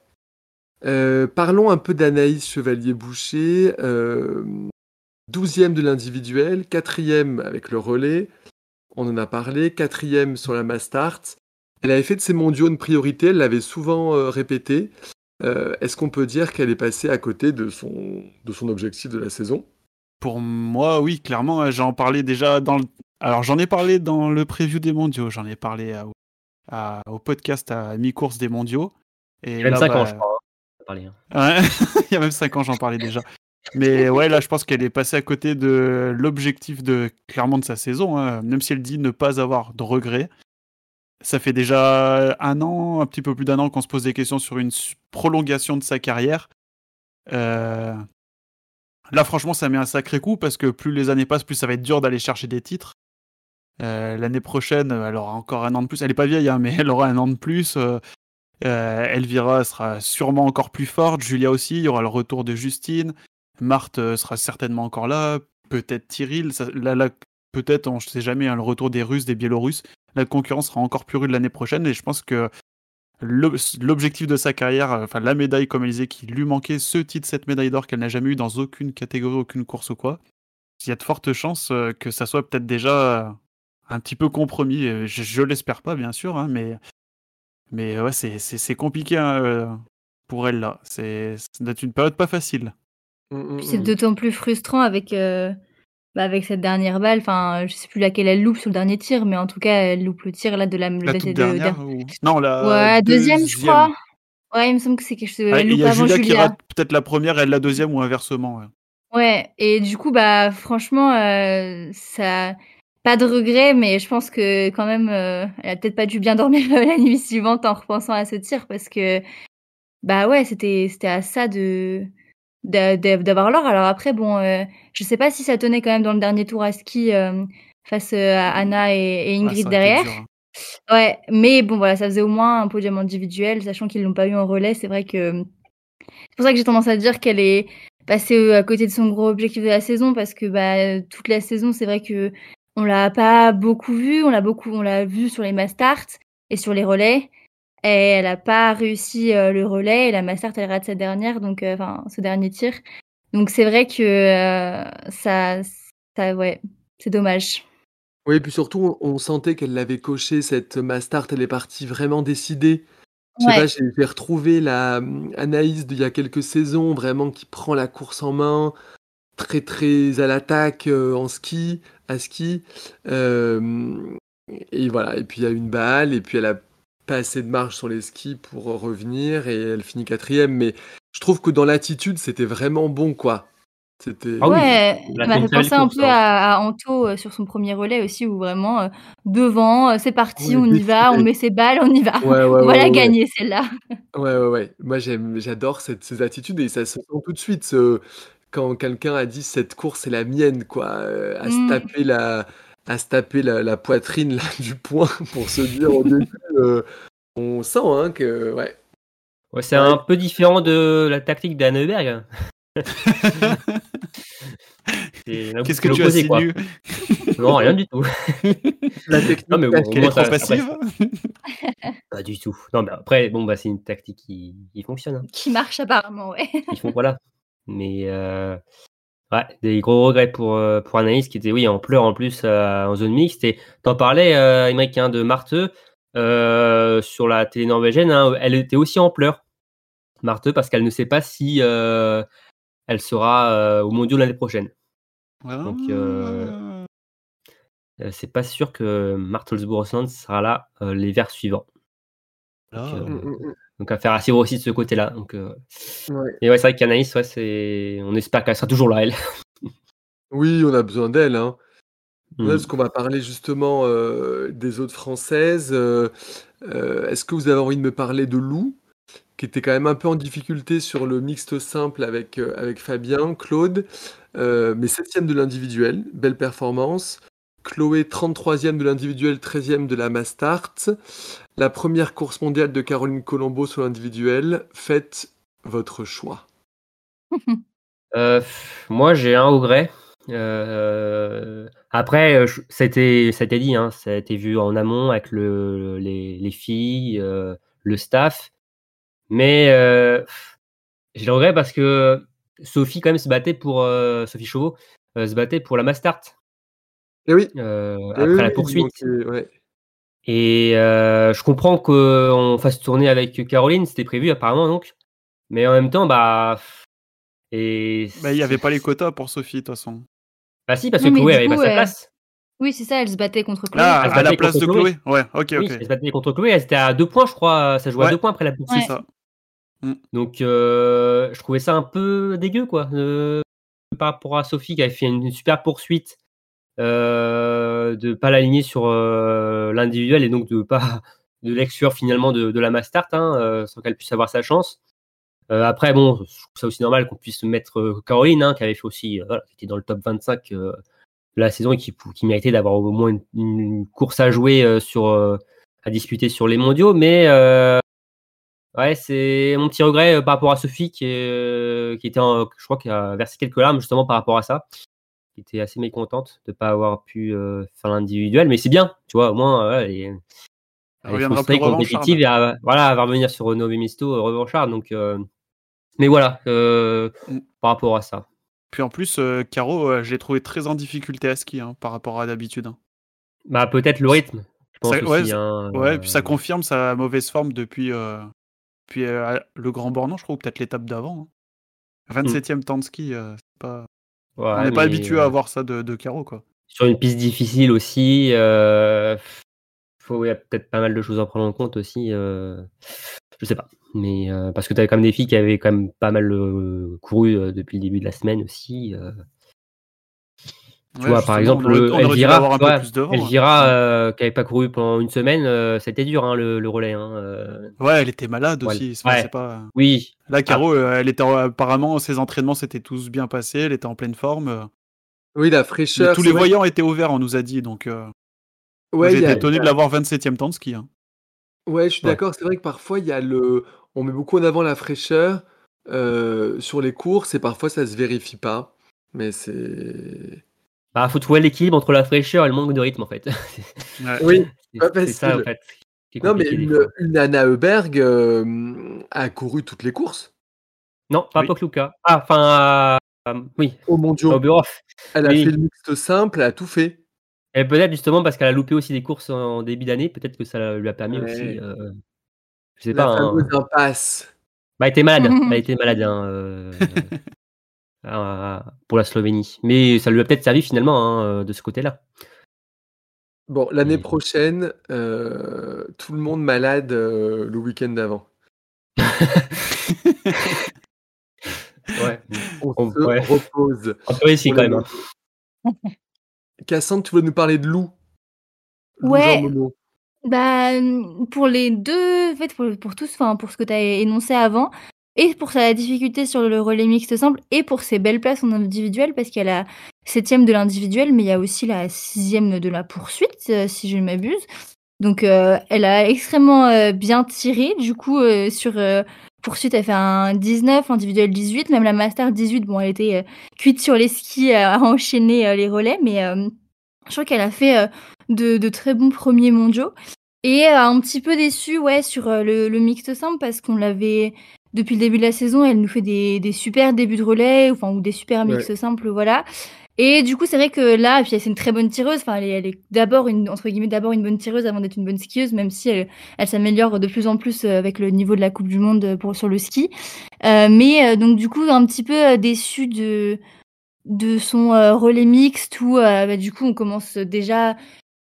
Speaker 1: Parlons un peu d'Anaïs Chevalier-Boucher, 12e de l'individuel, 4e avec le relais, on en a parlé, 4e sur la Mastart. Elle avait fait de ses mondiaux une priorité, elle l'avait souvent répété. Est-ce qu'on peut dire qu'elle est passée à côté de son, de son objectif de la saison?
Speaker 3: Pour moi, oui, clairement, j'en parlais déjà dans le... Alors j'en ai parlé dans le preview des mondiaux, j'en ai parlé à- à- au podcast à mi-course des mondiaux. Et
Speaker 4: Il y a même
Speaker 3: là,
Speaker 4: 5 ans,
Speaker 3: bah,
Speaker 4: je crois. hein, hein. (laughs)
Speaker 3: Il y a même 5 ans, j'en parlais déjà. Mais ouais, là, je pense qu'elle est passée à côté de l'objectif de clairement de sa saison. hein. Même si elle dit ne pas avoir de regrets, ça fait déjà un an, un petit peu plus d'un an qu'on se pose des questions sur une prolongation de sa carrière. Euh, Là, franchement, ça met un sacré coup parce que plus les années passent, plus ça va être dur d'aller chercher des titres. Euh, L'année prochaine, elle aura encore un an de plus. Elle est pas vieille, hein, mais (laughs) elle aura un an de plus. Euh, euh, Elvira sera sûrement encore plus forte. Julia aussi. Il y aura le retour de Justine. Marthe euh, sera certainement encore là. Peut-être Tyril. Là, peut-être, on ne sait jamais, hein, le retour des Russes, des Biélorusses. La concurrence sera encore plus rude l'année prochaine. Et je pense que l'objectif de sa carrière, euh, enfin la médaille, comme elle disait, qui lui manquait, ce titre, cette médaille d'or qu'elle n'a jamais eu dans aucune catégorie, aucune course ou quoi. Il y a de fortes chances euh, que ça soit peut-être déjà euh, un petit peu compromis. Je, je l'espère pas, bien sûr, hein, mais, mais ouais, c'est- c'est c'est compliqué hein, pour elle là. C'est ça doit être une période pas facile.
Speaker 1: Mm,
Speaker 2: Puis c'est
Speaker 1: mm.
Speaker 2: d'autant plus frustrant avec, euh, bah, avec cette dernière balle. Enfin, je sais plus laquelle elle loupe sur le dernier tir, mais en tout cas, elle loupe le tir là de la,
Speaker 3: La
Speaker 2: de-
Speaker 3: toute
Speaker 2: de-
Speaker 3: dernière
Speaker 2: de-
Speaker 3: ou... Non, la
Speaker 2: Ouais, deuxième, je crois. Ouais, il me semble que c'est quelque chose.
Speaker 3: Ah, Il y a
Speaker 2: avant
Speaker 3: Julia qui
Speaker 2: Julia.
Speaker 3: rate peut-être la première, elle la deuxième ou inversement. ouais.
Speaker 2: Ouais, et du coup, bah, franchement, euh, ça. Pas de regret, mais je pense que quand même, euh, elle a peut-être pas dû bien dormir (laughs) la nuit suivante en repensant à ce tir parce que, bah ouais, c'était c'était à ça de d'avoir l'or. Alors après, bon, euh, je sais pas si ça tenait quand même dans le dernier tour à ski euh, face euh, à Anna et, Ingrid derrière.
Speaker 3: dur, hein.
Speaker 2: Ouais, mais bon, voilà, ça faisait au moins un podium individuel, sachant qu'ils l'ont pas eu en relais. C'est vrai que c'est pour ça que j'ai tendance à dire qu'elle est passée euh, à côté de son gros objectif de la saison, parce que bah, toute la saison, c'est vrai que on l'a pas beaucoup vue, on l'a beaucoup, on l'a vue sur les mastart et sur les relais, et elle a pas réussi euh, le relais et la mastart elle rate sa dernière, donc euh, enfin ce dernier tir. Donc c'est vrai que euh, ça, ça, ouais, c'est dommage.
Speaker 1: Oui, et puis surtout, on sentait qu'elle l'avait coché, cette Mastart, elle est partie vraiment décidée. Je sais
Speaker 2: Ouais.
Speaker 1: pas, j'ai retrouvé la hum, Anaïs d'il y a quelques saisons, vraiment qui prend la course en main, très très à l'attaque euh, en ski, à ski. Euh, et voilà, et puis il y a une balle, et puis elle a pas assez de marge sur les skis pour revenir, et elle finit quatrième. Mais je trouve que dans l'attitude, c'était vraiment bon, quoi. C'était.
Speaker 4: Ah oui,
Speaker 2: ouais, ça m'a
Speaker 4: fait
Speaker 2: penser un peu
Speaker 4: hein.
Speaker 2: à, à Anto euh, sur son premier relais aussi, où vraiment euh, devant, euh, c'est parti, on y va, on met ses balles, on y va.
Speaker 1: Ouais, ouais,
Speaker 2: on (laughs)
Speaker 1: ouais,
Speaker 2: va la
Speaker 1: ouais, ouais.
Speaker 2: gagner celle-là.
Speaker 1: Ouais, ouais, ouais. Moi, j'aime, j'adore cette, ces attitudes et ça se sent tout de suite ce- quand quelqu'un a dit cette course est la mienne, quoi, euh, à se
Speaker 2: Mm.
Speaker 1: taper la, à se taper la, la poitrine là, (laughs) du poing pour se dire au début, euh, on sent hein, que, ouais.
Speaker 4: Ouais, c'est
Speaker 1: Ouais.
Speaker 4: un peu différent de la tactique d'Anneberg. (laughs)
Speaker 3: Qu'est-ce que tu
Speaker 4: quoi.
Speaker 3: insinues (laughs)
Speaker 4: Non, rien du tout.
Speaker 1: La technique,
Speaker 4: Non, mais bon,
Speaker 3: est trop
Speaker 4: ça-
Speaker 3: passive
Speaker 4: Pas du tout. Non, mais après, bon, bah, c'est une tactique qui, qui fonctionne. hein.
Speaker 2: Qui marche apparemment, ouais.
Speaker 4: Ils font voilà. Mais euh, ouais, des gros regrets pour, euh, pour Anaïs qui était oui en pleurs en plus euh, en zone mixte. Et t'en parlais, euh, Aymeric, hein, de Marthe euh, sur la télé norvégienne. hein, elle était aussi en pleurs, Marthe, parce qu'elle ne sait pas si euh, elle sera euh, au mondial l'année prochaine. Donc, euh, Euh, c'est pas sûr que Marthe Holzbourg-Sand sera là euh, l'hiver suivant. Donc, Donc à faire à suivre aussi de ce côté-là. Donc, euh,
Speaker 1: Ouais.
Speaker 4: Et ouais, c'est vrai qu'Anaïs, ouais, c'est... on espère qu'elle sera toujours là, elle. (laughs)
Speaker 1: Oui, on a besoin d'elle, hein.
Speaker 4: Mm.
Speaker 1: Parce qu'on va parler justement euh, des autres françaises. euh, euh, Est-ce que vous avez envie de me parler de Lou, qui était quand même un peu en difficulté sur le mixte simple avec, euh, avec Fabien, Claude, euh, mais septième de l'individuel, belle performance. Chloé, 33e de l'individuel, 13e de la Mastart. La première course mondiale de Caroline Colombo sur l'individuel. Faites votre choix. (laughs)
Speaker 4: Euh, moi, j'ai un regret. Euh, après, euh, a été dit, hein, ça a été vu en amont avec le, les, les filles, le staff. Mais j'ai le regret parce que Sophie, quand même, se battait pour. Sophie Chauveau se battait pour la Mastart
Speaker 1: Et oui,
Speaker 4: euh,
Speaker 1: eh
Speaker 4: après
Speaker 1: oui,
Speaker 4: la
Speaker 1: oui,
Speaker 4: poursuite.
Speaker 1: donc, euh, ouais.
Speaker 4: Et euh, je comprends qu'on fasse tourner avec Caroline, c'était prévu apparemment donc. Mais en même temps, bah. Et.
Speaker 3: Bah, il n'y avait pas les quotas pour Sophie, de toute façon.
Speaker 4: Bah si, parce
Speaker 2: Non,
Speaker 4: que Chloé avait
Speaker 2: coup,
Speaker 4: pas sa place.
Speaker 2: Oui, c'est ça, elle se battait contre Chloé.
Speaker 3: Ah,
Speaker 4: Elle se
Speaker 3: à la
Speaker 4: battait
Speaker 3: place de
Speaker 4: contre
Speaker 3: Chloé. Ouais, ok,
Speaker 4: Oui,
Speaker 3: ok.
Speaker 4: elle se battait contre Chloé, elle était à deux points, je crois. Ça jouait à deux points après la poursuite.
Speaker 2: Ouais.
Speaker 3: C'est ça.
Speaker 4: Donc, euh, je trouvais ça un peu dégueu, quoi. euh, par rapport à Sophie qui avait fait une super poursuite, euh, de pas l'aligner sur euh, l'individuel et donc de pas (laughs) de l'exclure finalement de, la Mastart, hein, euh, sans qu'elle puisse avoir sa chance. Après, bon, je trouve ça aussi normal qu'on puisse mettre Caroline, hein, qui avait fait aussi, qui était dans le top 25 euh, de la saison et qui, qui méritait d'avoir au moins une, course à jouer sur, à disputer sur les mondiaux. Mais ouais, c'est mon petit regret par rapport à Sophie qui, qui était, en- je crois, qui a versé quelques larmes justement par rapport à ça. Qui était assez mécontente de ne pas avoir pu euh, faire l'individuel, mais c'est bien, tu vois, au moins, euh, voilà, elle
Speaker 3: reviendra plus
Speaker 4: compétitive et à- voilà, elle va revenir sur Nové Misto, euh, revancharde. Donc, euh, mais voilà, euh,
Speaker 3: Mm.
Speaker 4: par rapport à ça.
Speaker 3: Puis en plus, euh, Caro, je l'ai trouvé très en difficulté à ski hein, par rapport à d'habitude. hein.
Speaker 4: Bah, peut-être le rythme. Je pense
Speaker 3: Ça- ouais,
Speaker 4: aussi. hein,
Speaker 3: Ouais, et puis ça confirme sa mauvaise forme depuis, depuis le Grand Bornand, je crois, ou peut-être l'étape d'avant. hein. 27e temps de ski, c'est pas...
Speaker 4: ouais,
Speaker 3: on n'est pas
Speaker 4: mais,
Speaker 3: habitué à voir ça de, de Caro, quoi.
Speaker 4: Sur une piste difficile aussi, euh, faut, il y a peut-être pas mal de choses à prendre en compte aussi. euh, je sais pas. Mais euh, parce que tu avais quand même des filles qui avaient quand même pas mal euh, couru euh, depuis le début de la semaine aussi. Tu
Speaker 3: Ouais,
Speaker 4: vois, par exemple,
Speaker 3: on aurait- on
Speaker 4: Elvira,
Speaker 3: l'avoir un peu
Speaker 4: ouais,
Speaker 3: plus devant, hein.
Speaker 4: Elvira, euh, qui avait pas couru pendant une semaine, euh, c'était dur hein, le, le relais. hein, euh.
Speaker 3: Ouais, elle était malade
Speaker 4: Ouais.
Speaker 3: aussi. c'est
Speaker 4: Ouais.
Speaker 3: pas...
Speaker 4: Oui,
Speaker 3: Là, Caro, euh, elle était apparemment, ses entraînements s'étaient tous bien passés, elle était en pleine forme.
Speaker 1: Oui, la
Speaker 3: mais
Speaker 1: fraîcheur.
Speaker 3: tous les
Speaker 1: vrai-
Speaker 3: voyants étaient ouverts, on nous a dit, donc euh,
Speaker 1: Ouais,
Speaker 3: j'étais
Speaker 1: a-
Speaker 3: étonné de l'avoir 27e temps de ski. hein.
Speaker 1: Ouais, je suis
Speaker 4: Ouais.
Speaker 1: d'accord. C'est vrai que parfois, il y a le... on met beaucoup en avant la fraîcheur euh, sur les courses et parfois, ça se vérifie pas. Mais c'est.
Speaker 4: Bah, faut trouver l'équilibre entre la fraîcheur et le manque de rythme en fait. (laughs)
Speaker 3: Ouais.
Speaker 1: Oui,
Speaker 4: C'est- c'est ça en fait.
Speaker 1: non, mais une, Anna Heuberg euh, a couru toutes les courses
Speaker 4: Non, pas
Speaker 3: Oui.
Speaker 4: Pokluka. Ah, enfin, euh, oui,
Speaker 1: au mondiaux.
Speaker 4: Oberhof.
Speaker 1: Elle a
Speaker 4: oui.
Speaker 1: fait le mixte simple, elle a tout fait.
Speaker 4: Et peut-être justement parce qu'elle a loupé aussi des courses en début d'année, peut-être que ça lui a permis
Speaker 1: Ouais.
Speaker 4: aussi. euh, je sais
Speaker 1: La
Speaker 4: pas. hein.
Speaker 1: fameuse impasse.
Speaker 4: Bah, elle était malade. (laughs) elle était malade hein, (laughs) pour la Slovénie. Mais ça lui a peut-être servi finalement hein, euh, de ce côté-là.
Speaker 1: Bon, l'année
Speaker 4: Oui.
Speaker 1: prochaine, euh, tout le monde malade euh, le week-end d'avant. (laughs)
Speaker 4: Ouais.
Speaker 1: On
Speaker 4: On-
Speaker 1: se
Speaker 4: ouais.
Speaker 1: repose.
Speaker 4: On peut essayer quand même. hein. (laughs)
Speaker 1: Cassandre, tu voulais nous parler de Lou Lou
Speaker 2: Ouais.
Speaker 1: Jean.
Speaker 2: Bah, mmh, pour les deux, en fait, pour, pour tous, enfin, pour ce que tu as énoncé avant, et pour sa difficulté sur le relais mixte simple, et pour ses belles places en individuel, parce qu'il y a septième de l'individuel, mais il y a aussi la sixième de la poursuite, euh, si je ne m'abuse. Donc, euh, elle a extrêmement euh, bien tiré. Du coup, sur poursuite, elle fait un 19, individuel 18, même la master 18. Bon, elle était cuite sur les skis à enchaîner les relais, mais je crois qu'elle a fait de, très bons premiers mondiaux. Et un petit peu déçue, ouais, sur le, le mixte simple parce qu'on l'avait depuis le début de la saison, elle nous fait des, des super débuts de relais, enfin ou des super mixtes simples, voilà. Et du coup, c'est vrai que là, puis c'est une très bonne tireuse. Enfin, elle est, elle est d'abord une entre guillemets d'abord une bonne tireuse avant d'être une bonne skieuse, même si elle, elle s'améliore de plus en plus euh, avec le niveau de la Coupe du Monde pour sur le ski. Euh, mais euh, donc du coup, un petit peu euh, déçue de de son euh, relais mixte où euh, bah, du coup on commence déjà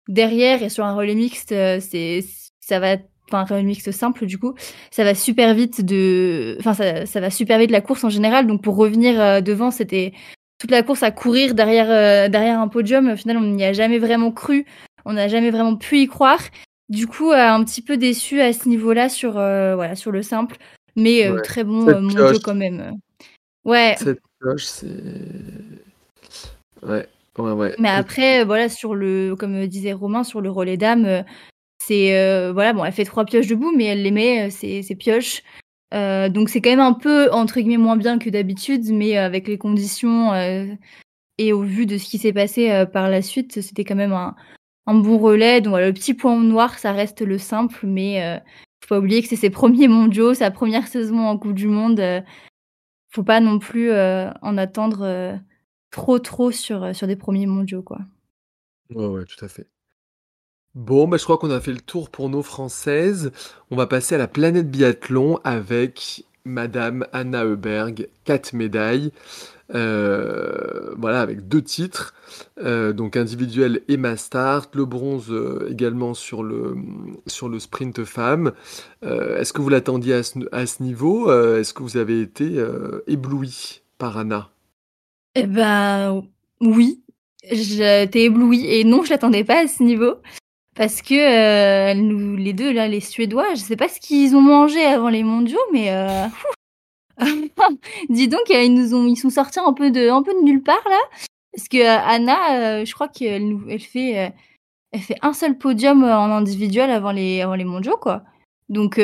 Speaker 2: derrière et sur un relais mixte euh, c'est ça va un mixte simple du coup ça va super vite de enfin ça, ça va super vite la course en général. Donc pour revenir euh, devant c'était toute la course à courir derrière euh, derrière un podium. Au final on n'y a jamais vraiment cru. On n'a jamais vraiment pu y croire. Du coup euh, un petit peu déçu à ce niveau-là sur euh, voilà sur le simple. Mais
Speaker 1: Ouais.
Speaker 2: très bon mondiaux quand même. Ouais.
Speaker 1: Cette cloche, c'est. Ouais, ouais, ouais.
Speaker 2: Mais après, voilà, sur le, comme disait Romain, sur le relais dames, c'est euh, voilà, bon, elle fait trois pioches debout, mais elle les met, euh, ces, ces pioches. Euh, donc c'est quand même un peu entre guillemets moins bien que d'habitude, mais euh, avec les conditions euh, et au vu de ce qui s'est passé euh, par la suite, c'était quand même un, bon relais. Donc le petit point noir, ça reste le simple, mais euh, faut pas oublier que c'est ses (laughs) premiers mondiaux, sa première saison en Coupe du Monde. euh, faut pas non plus euh, en attendre euh, trop trop sur, euh, sur des premiers mondiaux quoi.
Speaker 1: Ouais, ouais, tout à fait. Bon, bah, je crois qu'on a fait le tour pour nos françaises. On va passer à la planète biathlon avec Madame Anna Heuberg, quatre médailles. Euh, voilà, avec deux titres, euh, donc individuel et master, le bronze euh, également sur le, sur le sprint femme. Est-ce que vous l'attendiez à ce, niveau? Est-ce que vous avez été ébloui par Anna?
Speaker 2: Eh ben oui, j'étais éblouie et non, je l'attendais pas à ce niveau parce que euh, nous, les deux là, les Suédois, je sais pas ce qu'ils ont mangé avant les mondiaux, mais euh, (laughs) dis donc, euh, ils nous ont, ils sont sortis un peu de, un peu de nulle part là, parce que euh, Anna, euh, je crois qu'elle elle fait, elle fait un seul podium en individuel avant les, avant les mondiaux quoi. Donc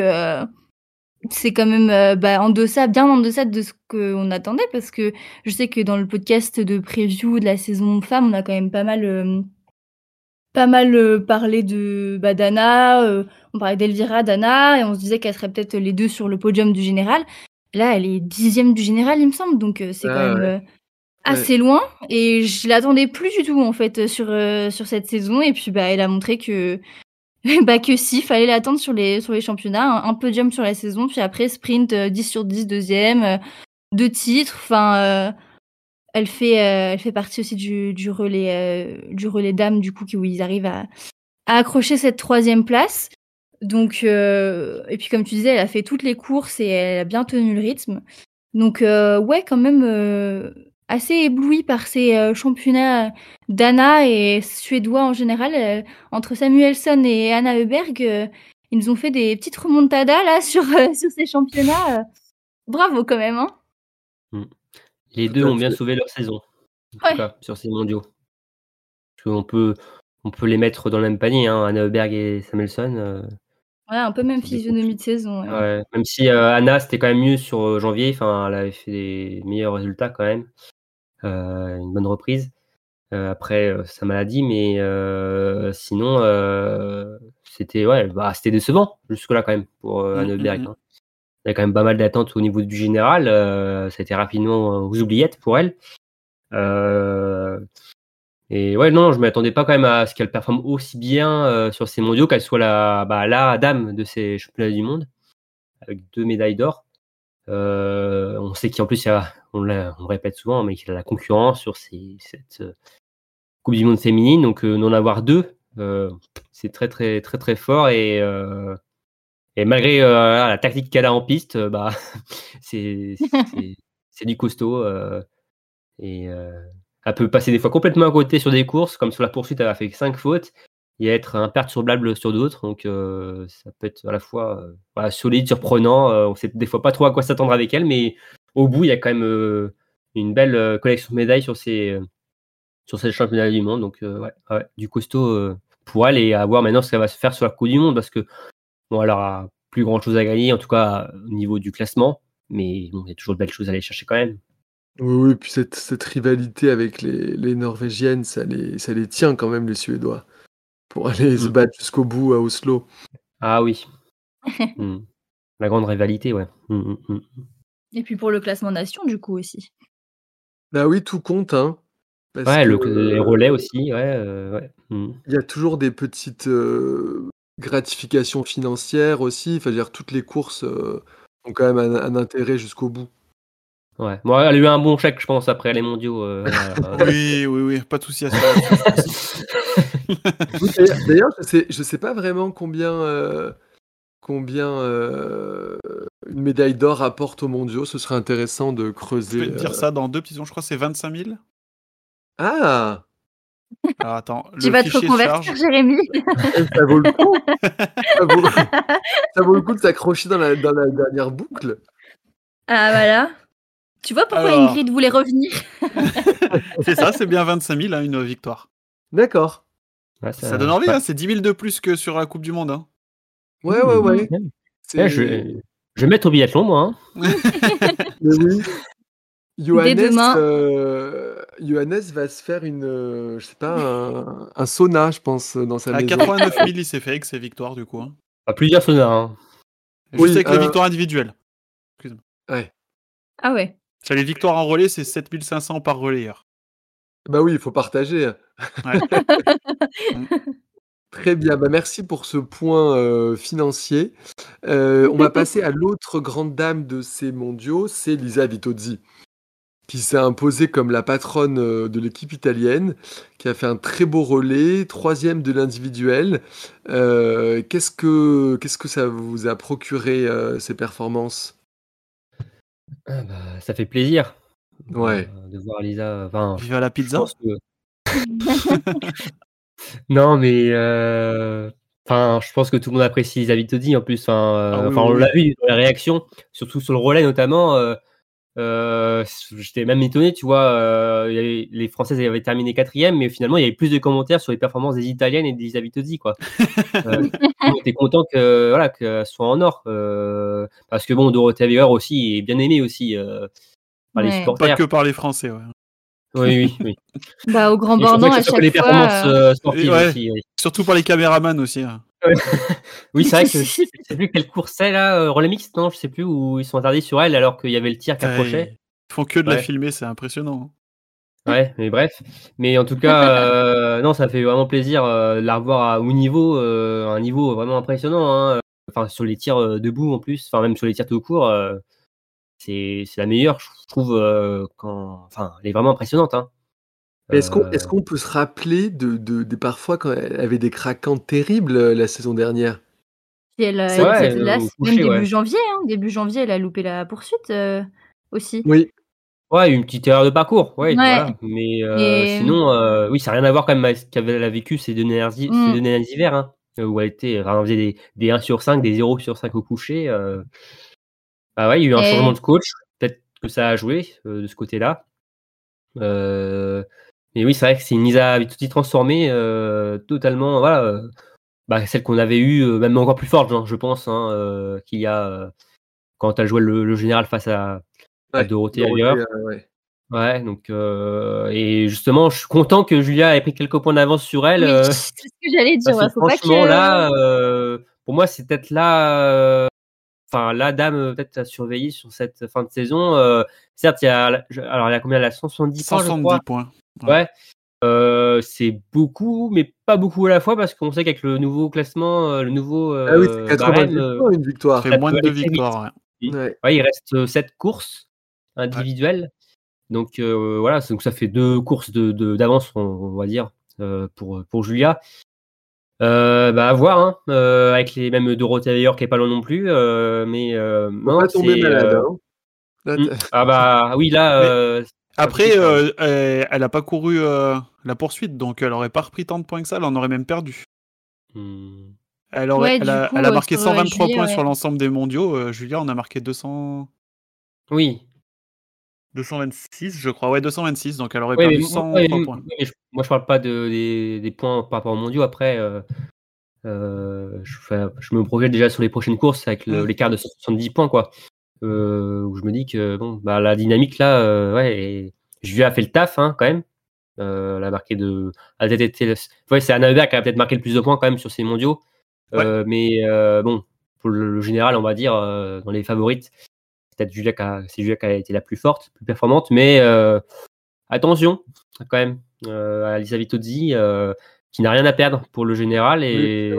Speaker 2: c'est quand même bah, en deçà, bien en deçà de ce qu'on attendait, parce que je sais que dans le podcast de preview de la saison femme, on a quand même pas mal, pas mal euh, parlé de bah, d'Anna, euh, on parlait d'Elvira, d'Anna, et on se disait qu'elle serait peut-être les deux sur le podium du général. Là, elle est dixième du général, il me semble, donc euh, c'est
Speaker 1: Ah,
Speaker 2: quand même
Speaker 1: ouais.
Speaker 2: euh, assez loin. Et je l'attendais plus du tout en fait sur euh, sur cette saison. Et puis bah elle a montré que (laughs) bah que si fallait l'attendre sur les sur les championnats un, un podium sur la saison. Puis après sprint euh, 10 sur 10 deuxième euh, deux titres. Enfin euh, elle fait euh, elle fait partie aussi du relais euh, du relais dames du coup où ils arrivent à accrocher cette troisième place donc euh, et puis comme tu disais elle a fait toutes les courses et elle a bien tenu le rythme donc euh, ouais quand même euh, assez ébloui par ces euh, championnats d'Anna et suédois en général. euh, entre Samuelson et Anna Heuberg, euh, ils nous ont fait des petites remontadas là (laughs) sur, euh, sur ces championnats. euh. bravo quand même. Hein
Speaker 4: Les deux ont bien sauvé leur saison, en
Speaker 2: Ouais.
Speaker 4: tout cas, sur ces mondiaux. Parce qu'on peut, on peut les mettre dans le même panier, hein, Anna Heuberg et Samuelson. euh,
Speaker 2: Ouais, un peu même physionomie de saison. ouais.
Speaker 4: ouais. Même si euh, Anna, c'était quand même mieux sur euh, janvier, enfin, elle avait fait des meilleurs résultats quand même. Euh, une bonne reprise euh, après euh, sa maladie, mais euh, sinon, euh, c'était ouais, bah, c'était décevant jusque-là quand même pour euh,
Speaker 3: Mm,
Speaker 4: Anna Heuberg.
Speaker 3: mm, mm.
Speaker 4: hein. Il y a quand même pas mal d'attentes au niveau du général. euh, ça a été rapidement euh, aux oubliettes pour elle. Euh, et ouais, non, je m'attendais pas quand même à ce qu'elle performe aussi bien euh, sur ces mondiaux, qu'elle soit la, bah, la dame de ces championnats du monde, avec deux médailles d'or. Euh, on sait qu'en plus, y a, on, le répète souvent, mais qu'il y a la concurrence sur ces, cette euh, Coupe du Monde féminine, donc d'en avoir deux, c'est très très très très fort et et malgré euh, la tactique qu'elle a en piste, euh, bah (laughs) c'est du costaud euh, et elle peut passer des fois complètement à côté sur des courses, comme sur la poursuite, elle a fait cinq fautes et être imperturbable sur d'autres, donc ça peut être à la fois solide, surprenant. on sait des fois pas trop à quoi s'attendre avec elle, mais au bout, il y a quand même une belle collection de médailles sur ces ces championnats du monde, donc ouais, du costaud pour elle et à voir maintenant ce qu'elle va se faire sur la Coupe du Monde, parce que bon, elle aura plus grand chose à gagner, en tout cas au niveau du classement, mais bon, il y a toujours de belles choses à aller chercher quand même.
Speaker 1: Oui, oui, puis cette, cette rivalité avec les, les Norvégiennes, ça les, ça les tient quand même, les Suédois, pour (laughs) aller se
Speaker 4: Mm.
Speaker 1: battre jusqu'au bout à Oslo.
Speaker 4: Ah oui. Hmm. (laughs) La grande rivalité, ouais. Hmm.
Speaker 2: Et puis pour le classement nation, du coup aussi.
Speaker 1: Bah oui, tout compte, hein. Parce
Speaker 4: Ouais, le- les relais aussi, ouais. euh, ouais.
Speaker 1: Il y a toujours des petites euh, gratifications financières aussi. Enfin, je dire, toutes les courses euh, ont quand même un, un intérêt jusqu'au bout.
Speaker 4: Ouais. Bon, elle a eu un bon chèque, je pense, après les mondiaux. euh. (laughs)
Speaker 3: Oui, oui, oui, pas de souci à ça. (laughs)
Speaker 1: D'ailleurs- je sais, je sais pas vraiment combien, euh, combien euh, une médaille d'or apporte aux mondiaux. Ce serait intéressant de
Speaker 3: Je
Speaker 1: creuser.
Speaker 3: vais te dire
Speaker 1: euh.
Speaker 3: ça dans deux petits secondes. Je crois que c'est 25 000.
Speaker 1: Ah,
Speaker 3: Alors attends,
Speaker 2: Tu
Speaker 3: le
Speaker 2: vas te reconvertir,
Speaker 3: charge.
Speaker 2: Jérémy. (laughs)
Speaker 1: ça vaut le coup. ça, vaut, ça vaut le coup de s'accrocher dans la, dans la dernière boucle.
Speaker 2: Ah voilà. Tu vois pourquoi
Speaker 3: Alors.
Speaker 2: Ingrid voulait revenir? (laughs)
Speaker 3: C'est ça, c'est bien 25 000, hein, une victoire.
Speaker 1: D'accord.
Speaker 4: Ouais,
Speaker 3: Ça, donne envie, hein, c'est 10 000 de plus que sur la Coupe du Monde. hein.
Speaker 1: Ouais, ouais, ouais.
Speaker 4: Ouais, je, je vais mettre au biathlon, moi. hein. (laughs)
Speaker 1: Mais oui. Johannes,
Speaker 2: demain.
Speaker 1: euh, Johannes va se faire une, euh, je sais pas, un, un sauna, je pense, dans sa
Speaker 3: À
Speaker 1: maison.
Speaker 3: 89 000, il s'est fait avec ses victoires, du coup. hein.
Speaker 4: Pas plusieurs saunas. Hein.
Speaker 3: Juste
Speaker 1: Oui,
Speaker 3: avec les
Speaker 1: euh,
Speaker 3: victoires individuelles.
Speaker 1: Ouais.
Speaker 2: Ah ouais.
Speaker 3: Sur les victoires en relais, c'est 7500 par relayeur.
Speaker 1: Bah oui, il faut partager.
Speaker 3: Ouais. (laughs)
Speaker 1: Très bien, bah merci pour ce point euh, financier. Euh, on va passer à l'autre grande dame de ces mondiaux, c'est Lisa Vitozzi, qui s'est imposée comme la patronne euh, de l'équipe italienne, qui a fait un très beau relais, troisième de l'individuel. Euh, qu'est-ce que qu'est-ce que ça vous a procuré euh, ces performances?
Speaker 4: Ah, bah, ça fait plaisir.
Speaker 1: Ouais.
Speaker 4: euh, de voir Lisa. Enfin,
Speaker 3: Vive à la pizza.
Speaker 4: que- (laughs) non, mais euh, enfin, je pense que tout le monde apprécie Lisa Vitozzi en plus. Enfin, euh,
Speaker 3: Ah oui,
Speaker 4: enfin,
Speaker 3: oui,
Speaker 4: on
Speaker 3: oui.
Speaker 4: l'a vu dans les réactions, surtout sur le relais notamment. euh, euh, J'étais même étonné, tu vois. euh, les Françaises avaient terminé quatrième, mais finalement, il y avait plus de commentaires sur les performances des Italiennes et d'Elisa Vitozzi, quoi. (laughs) Euh, on était content que voilà qu'elle soit en or, euh, parce que bon, Dorothée Weber aussi est bien aimée aussi euh, par les supporters.
Speaker 3: Pas que par les Français, ouais.
Speaker 4: Oui, oui, oui.
Speaker 2: Bah au grand Bornand à chaque
Speaker 4: les
Speaker 2: fois.
Speaker 4: performances
Speaker 2: euh,
Speaker 4: euh, sportives
Speaker 3: Ouais.
Speaker 4: aussi. Oui,
Speaker 3: Surtout par les caméramans aussi. hein. (laughs)
Speaker 4: Oui, c'est vrai que (laughs) je sais plus quelle course c'est là, euh, relais mixte, non, je sais plus où ils sont interdits sur elle alors qu'il y avait le tir qui approchait.
Speaker 3: Ils font que de la filmer, c'est impressionnant. hein.
Speaker 4: Ouais, mais bref. Mais en tout cas, euh, non, ça fait vraiment plaisir euh, de la revoir à haut niveau, euh, un niveau vraiment impressionnant. hein. Enfin, sur les tirs euh, debout en plus, enfin même sur les tirs tout court, euh, c'est c'est la meilleure, je trouve. euh, quand... Enfin, elle est vraiment impressionnante. Hein.
Speaker 1: Est-ce qu'on
Speaker 4: Euh,
Speaker 1: est-ce qu'on peut se rappeler de, de, des parfois quand elle avait des craquantes terribles euh, la saison dernière?
Speaker 2: Et elle,
Speaker 4: vrai,
Speaker 2: là,
Speaker 4: coucher,
Speaker 2: même début
Speaker 4: ouais.
Speaker 2: janvier, hein, début janvier, elle a loupé la poursuite euh, aussi.
Speaker 1: Oui.
Speaker 4: Ouais, une petite erreur de parcours, ouais,
Speaker 2: Ouais.
Speaker 4: voilà. Mais euh,
Speaker 2: Et-
Speaker 4: sinon, euh, oui, ça n'a rien à voir quand même avec ce qu'elle a vécu ces deux dernières, hi-
Speaker 2: Mm.
Speaker 4: ces deux derniers hivers, hein, où elle était, elle faisait des, des 1 sur 5, des 0 sur 5 au coucher. euh. Bah ouais, il y a eu un
Speaker 2: Et-
Speaker 4: changement de coach, peut-être que ça a joué euh, de ce côté-là. Euh, mais oui, c'est vrai que c'est une Lisa Vituti transformée euh, totalement, voilà, euh, bah, celle qu'on avait eue, euh, même encore plus forte, genre, je pense, hein, euh, qu'il y a euh, quand elle jouait le, le général face à, Dorothée
Speaker 1: Dorothée,
Speaker 4: ailleurs.
Speaker 1: euh, ouais.
Speaker 4: Ouais, donc euh, et justement, je suis content que Julia ait pris quelques points d'avance sur elle.
Speaker 2: Oui, (laughs)
Speaker 4: euh,
Speaker 2: c'est ce que j'allais dire.
Speaker 4: parce
Speaker 2: ouais,
Speaker 4: que
Speaker 2: faut pas
Speaker 4: franchement,
Speaker 2: que...
Speaker 4: là, euh, pour moi, c'est peut-être là, euh, enfin, la dame euh, peut-être à surveiller sur cette fin de saison. Euh, certes, il y a, alors, il y a combien Elle a 170 points, je
Speaker 3: 170
Speaker 4: crois.
Speaker 3: points.
Speaker 4: Ouais. Euh, c'est beaucoup, mais pas beaucoup à la fois parce qu'on sait qu'avec le nouveau classement, le nouveau euh,
Speaker 1: Ah oui, c'est 90
Speaker 4: barème,
Speaker 1: points une victoire.
Speaker 3: Fait moins de deux victoires. ouais.
Speaker 1: Ouais.
Speaker 4: Ouais, il reste 7 courses individuelles. Donc euh, voilà, donc ça fait deux courses de de- d'avance, on, on va dire, euh, pour, pour Julia. Euh, bah à voir, hein, euh, avec les mêmes Dorothée d'ailleurs qui est pas loin non plus. euh, mais euh, non,
Speaker 1: pas tomber
Speaker 4: c'est,
Speaker 1: malade.
Speaker 4: euh,
Speaker 1: hein. Là,
Speaker 4: hmm. Ah bah oui, là.
Speaker 3: Mais-
Speaker 4: euh,
Speaker 3: Après, euh, euh, elle a pas couru euh, la poursuite, donc elle aurait pas repris tant de points que ça, elle en aurait même perdu.
Speaker 4: hmm,
Speaker 3: Elle, aurait,
Speaker 2: Ouais,
Speaker 3: elle, a,
Speaker 2: coup,
Speaker 3: elle a marqué
Speaker 2: sur, euh,
Speaker 3: 123
Speaker 2: Julia,
Speaker 3: points
Speaker 2: ouais.
Speaker 3: sur l'ensemble des mondiaux. euh, Julia en a marqué 200...
Speaker 4: Oui.
Speaker 3: 226, je crois. Ouais, 226, donc elle aurait
Speaker 4: Ouais,
Speaker 3: perdu
Speaker 4: moi-
Speaker 3: 103
Speaker 4: ouais, mais-
Speaker 3: points.
Speaker 4: mais je, moi, je parle pas de, des, des points par rapport aux mondiaux. Après, euh, euh, je, me projette déjà sur les prochaines courses avec
Speaker 3: Mm.
Speaker 4: l'écart de 70 points, quoi. Euh, où je me dis que bon, bah, la dynamique là, ouais, et Julia a fait le taf hein, quand même. Elle a marqué de. Elle a peut-être été- ouais, c'est Anna Hubert qui a peut-être marqué le plus de points quand même sur ces mondiaux. Mais bon, pour le, le général, on va dire, dans les favorites, peut-être Julia qui a, c'est Julia qui a été la plus forte, plus performante. Mais euh, attention, quand même, euh, à Lisa Vitozzi, euh, qui n'a rien à perdre pour le général et,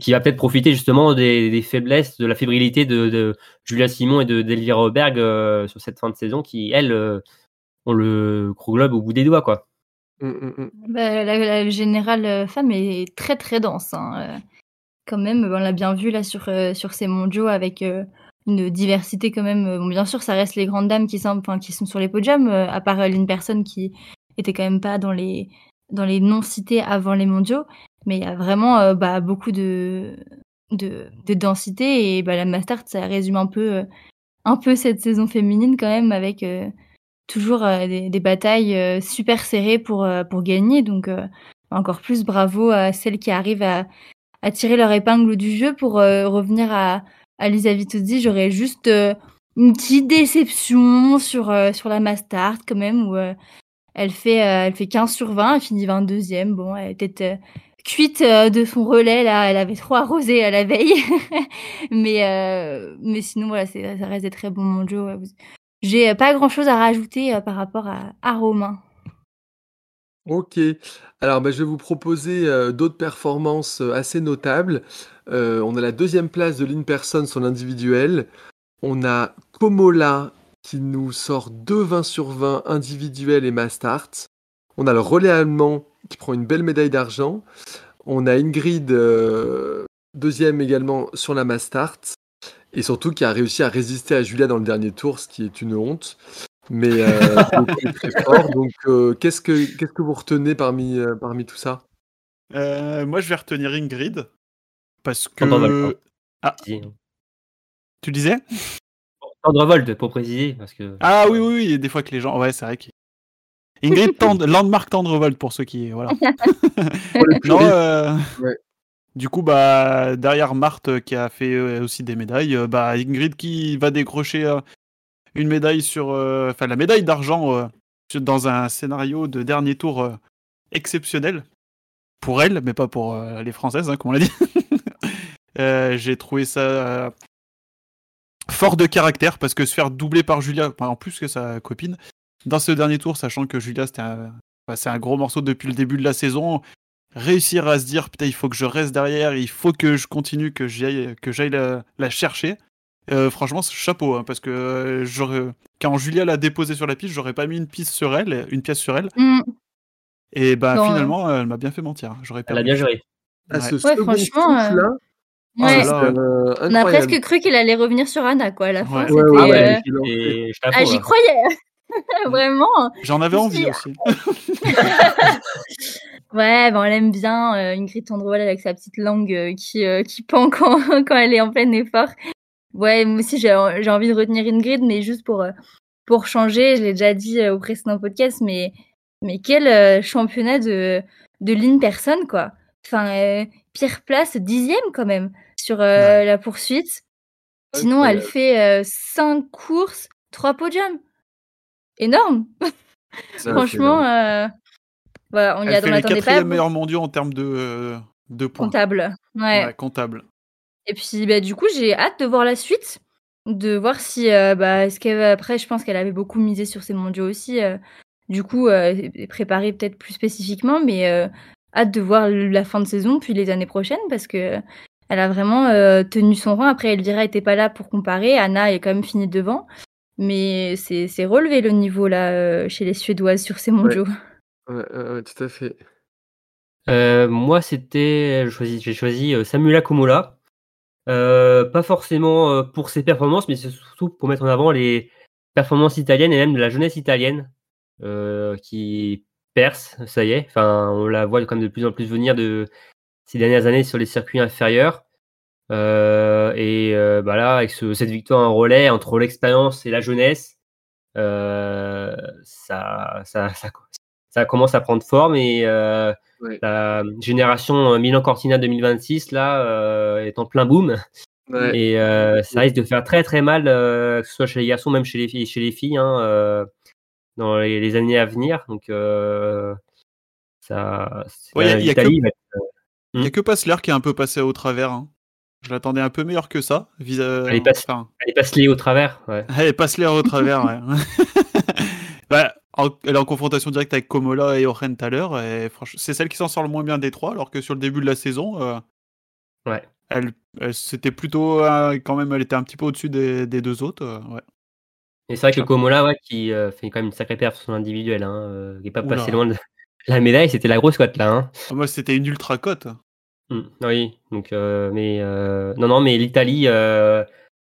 Speaker 4: qui va peut-être profiter justement des, des faiblesses, de la fébrilité de, de Julia Simon et de d'Elvira Auberg euh, sur cette fin de saison, qui, elles, euh, ont le gros globe au bout des doigts, quoi.
Speaker 1: Mm, mm, mm.
Speaker 2: Bah, la, la générale femme est très très dense. hein. Quand même, on l'a bien vu là sur, sur ces mondiaux avec euh, une diversité quand même. euh, Bon, bien sûr, ça reste les grandes dames qui sont, enfin, qui sont sur les podiums, euh, à part euh, une personne qui était quand même pas dans les, dans les non cités avant les mondiaux. Mais il y a vraiment bah, beaucoup de, de, de densité et bah, la Mastart, ça résume un peu, un peu cette saison féminine quand même avec euh, toujours des, des batailles super serrées pour, pour gagner. Donc, encore plus bravo à celles qui arrivent à, à tirer leur épingle du jeu pour revenir à, à Lisa Vitozzi. J'aurais juste euh, une petite déception sur, euh, sur la Mastart quand même où euh, elle, fait, euh, elle fait 15 sur 20, elle finit 22e. Bon, elle était cuite de son relais là, elle avait trop arrosé à la veille. (laughs) mais, mais sinon, voilà, ça reste des très bons mondiaux. J'ai pas grand chose à rajouter par rapport à Romain.
Speaker 1: Ok. Alors, bah, je vais vous proposer euh, d'autres performances euh, assez notables. Euh, on a la deuxième place de l'in-person sur l'individuel. On a Komola qui nous sort 2 20 sur 20 individuel et Mastart. On a le relais allemand qui prend une belle médaille d'argent. On a Ingrid, deuxième également sur la Mastart. Et surtout qui a réussi à résister à Julia dans le dernier tour, ce qui est une honte. Mais euh, (laughs) très fort. Donc, euh, qu'est-ce que qu'est-ce que vous retenez parmi euh, parmi tout ça?
Speaker 3: Euh, moi, je vais retenir Ingrid. Parce que.
Speaker 4: Tendrevolt,
Speaker 3: Ah,
Speaker 4: hein.
Speaker 3: tu disais?
Speaker 4: Tendrevolt, pour préciser, parce que.
Speaker 3: Ah oui, oui, oui, des fois que les gens. Ouais, c'est vrai que. (laughs) Ingrid Tend... Landmark Tendrevolt pour ceux qui. Voilà. (laughs) Non, euh,
Speaker 1: Ouais.
Speaker 3: Du coup, bah, derrière Marthe qui a fait aussi des médailles, bah, Ingrid qui va décrocher euh, une médaille sur. euh, Enfin, la médaille d'argent euh, dans un scénario de dernier tour euh, exceptionnel. Pour elle, mais pas pour les Françaises, hein, comme on l'a dit. (laughs) J'ai trouvé ça fort de caractère parce que se faire doubler par Julia, en plus que sa copine, dans ce dernier tour, sachant que Julia, c'était un, gros morceau depuis le début de la saison. Réussir à se dire, putain, il faut que je reste derrière, il faut que je continue, que j'aille, la chercher. Euh, franchement, chapeau, hein, parce que euh, j'aurais- quand Julia l'a déposée sur la piste, j'aurais pas mis une piste sur elle, une pièce sur elle.
Speaker 2: Mm.
Speaker 3: Et bah
Speaker 2: Non,
Speaker 3: finalement, elle m'a bien fait mentir. J'aurais
Speaker 4: Elle a bien géré.
Speaker 1: À
Speaker 3: Ouais.
Speaker 1: ce
Speaker 2: Ouais,
Speaker 1: second
Speaker 2: franchement, euh,
Speaker 3: Oh là
Speaker 2: Ouais.
Speaker 1: euh,
Speaker 2: On a presque cru qu'il allait revenir sur Anna, quoi, à la fin.
Speaker 3: Ouais.
Speaker 2: c'était,
Speaker 1: Ouais, ouais,
Speaker 4: Ah
Speaker 2: euh,
Speaker 4: et
Speaker 2: Ah, j'y
Speaker 4: là.
Speaker 2: croyais (laughs) Vraiment
Speaker 3: J'en avais envie
Speaker 2: si.
Speaker 3: aussi. (laughs)
Speaker 2: Ouais, ben on l'aime bien, euh, Ingrid Tendrewall avec sa petite langue euh, qui, euh, qui pend quand, (laughs) quand elle est en plein effort. Ouais, moi aussi j'ai j'ai envie de retenir Ingrid, mais juste pour, euh, pour changer, je l'ai déjà dit euh, au précédent podcast, mais, mais quel euh, championnat de, de ligne personne, quoi. Enfin, euh, pire place, dixième quand même, sur euh, la poursuite. Sinon, elle fait euh, cinq courses, trois podiums. Énorme (laughs) Franchement, euh, voilà, on y
Speaker 3: Elle
Speaker 2: a-
Speaker 3: fait
Speaker 2: on
Speaker 3: les
Speaker 2: l'attendait pas.
Speaker 3: meilleurs mondiaux en termes de, euh, de points.
Speaker 2: Comptable. Ouais.
Speaker 3: Ouais, comptable.
Speaker 2: Et puis, bah, du coup, j'ai hâte de voir la suite, de voir si, euh, bah, est-ce qu'elle va- après, je pense qu'elle avait beaucoup misé sur ces mondiaux aussi. euh, du coup, euh, préparer peut-être plus spécifiquement, mais euh, hâte de voir la fin de saison, puis les années prochaines, parce que elle a vraiment euh, tenu son rang. Après, Elvira était pas là pour comparer. Anna est quand même finie devant. Mais c'est c'est relevé le niveau là euh, chez les Suédoises sur ces mondiaux.
Speaker 1: Ouais, ouais, ouais, tout à fait.
Speaker 4: Euh, moi, c'était, j'ai choisi, Samuela Komola. Euh, pas forcément euh, pour ses performances, mais c'est surtout pour mettre en avant les performances italiennes et même de la jeunesse italienne euh, qui perce, ça y est. Enfin, on la voit quand même de plus en plus venir de ces dernières années sur les circuits inférieurs. Euh, et euh, bah là, avec ce- cette victoire en relais entre l'expérience et la jeunesse, ça, ça, ça, ça commence à prendre forme et
Speaker 1: Ouais.
Speaker 4: la génération Milan Cortina 2026 là euh, est en plein boom
Speaker 1: Ouais.
Speaker 4: et euh, ça risque de faire très très mal euh, que ce soit chez les garçons même chez les filles chez les filles hein, euh, dans les, les années à venir donc euh, ça
Speaker 3: Ouais, a- a Il n'y a
Speaker 4: Hmm.
Speaker 3: que Passler qui est un peu passé au travers. hein. Je l'attendais un peu meilleur que ça. vis- euh,
Speaker 4: Elle est passée-
Speaker 3: enfin,
Speaker 4: elle passe les au travers ouais.
Speaker 3: Allez, Passler au travers, ouais. (laughs) Bah, en- elle est en confrontation directe avec Komola et Oren tout à l'heure. Et franchement, c'est celle qui s'en sort le moins bien des trois, alors que sur le début de la saison, euh,
Speaker 4: Ouais.
Speaker 3: elle, elle- c'était plutôt euh, quand même, elle était un petit peu au-dessus des, des deux autres. euh, ouais.
Speaker 4: et c'est vrai que
Speaker 3: Chapeau.
Speaker 4: Komola ouais, qui fait quand même une sacrée perf sur son individuel hein, qui est pas
Speaker 3: Oula.
Speaker 4: passé loin de (laughs) la médaille c'était la grosse cote là hein.
Speaker 3: Moi, c'était une ultra cote.
Speaker 4: Mm, oui, donc mais non non mais l'Italie a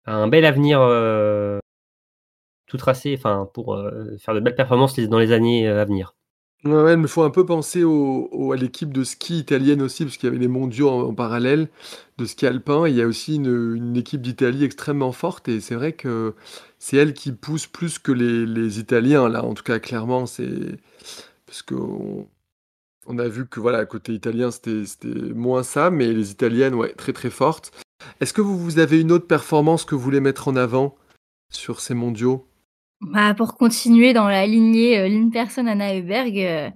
Speaker 4: un bel avenir tout tracé, enfin pour euh, faire de belles performances dans les années euh, à venir.
Speaker 1: Ouais, me faut un peu penser à l'équipe de ski italienne aussi, parce qu'il y avait les mondiaux en, parallèle de ski alpin. il y a aussi une, équipe d'Italie extrêmement forte, et c'est vrai que c'est elle qui pousse plus que les, les Italiens, là, en tout cas, clairement, c'est parce qu'on on a vu que, voilà, côté italien, c'était c'était moins ça, mais les Italiennes, ouais, très très fortes. Est-ce que vous, vous avez une autre performance que vous voulez mettre en avant sur ces mondiaux?
Speaker 2: Bah, pour continuer dans la lignée euh, ligne personne Anna Heuberg, euh,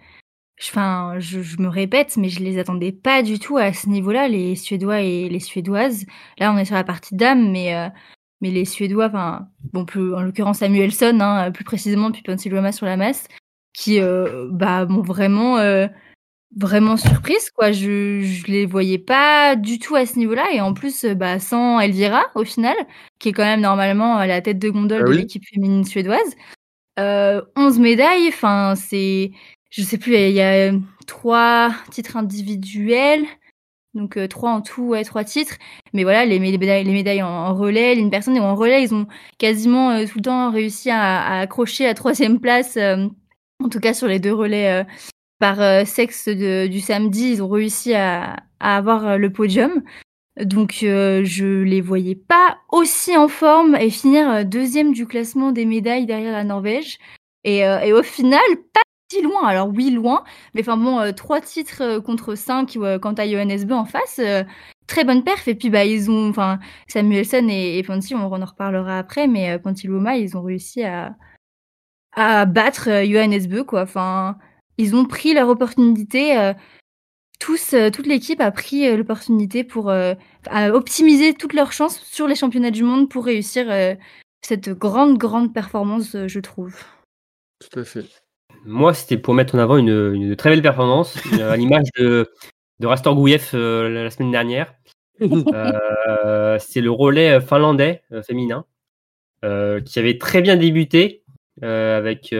Speaker 2: je, je, je me répète, mais je les attendais pas du tout à ce niveau-là, les Suédois et les Suédoises. Là, on est sur la partie dame, mais, euh, mais les Suédois, enfin, bon, plus, en l'occurrence Samuelson, hein, plus précisément, puis Ponsiloma sur la masse, qui euh, bah, m'ont vraiment, euh, vraiment surprise, quoi. Je, je les voyais pas du tout à ce niveau-là, et en plus, euh, bah, sans Elvira, au final, qui est quand même normalement à la tête de gondole
Speaker 1: Ah
Speaker 2: de l'équipe féminine suédoise. Euh, 11 médailles, enfin, c'est. Je sais plus, il y a euh, trois titres individuels. Donc, euh, trois en tout, ouais, trois titres. Mais voilà, les médailles, les médailles en, en relais, une personne, en relais, ils ont quasiment euh, tout le temps réussi à, à accrocher la troisième place. euh, en tout cas, sur les deux relais euh, par euh, sexe du samedi, ils ont réussi à, avoir euh, le podium. Donc euh, je les voyais pas aussi en forme et finir deuxième du classement des médailles derrière la Norvège. Et, au final, pas si loin. Alors oui, loin. Mais enfin bon, trois titres contre cinq quant à Johannes en face. très bonne perf. Et puis bah ils ont, enfin Samuelson et, et Ponti, on, en reparlera après. Mais Ponti Luoma, ils ont réussi à, battre Johannes quoi. Enfin, ils ont pris leur opportunité. euh, tous, euh, toute l'équipe a pris euh, l'opportunité pour euh, à optimiser toutes leurs chances sur les championnats du monde pour réussir euh, cette grande, grande performance, euh, je trouve.
Speaker 1: Tout à fait.
Speaker 4: Moi, c'était pour mettre en avant une, une très belle performance, à l'image de, de Rastor Gouyev euh, la semaine dernière. (laughs) Euh, c'est le relais finlandais euh, féminin euh, qui avait très bien débuté euh, avec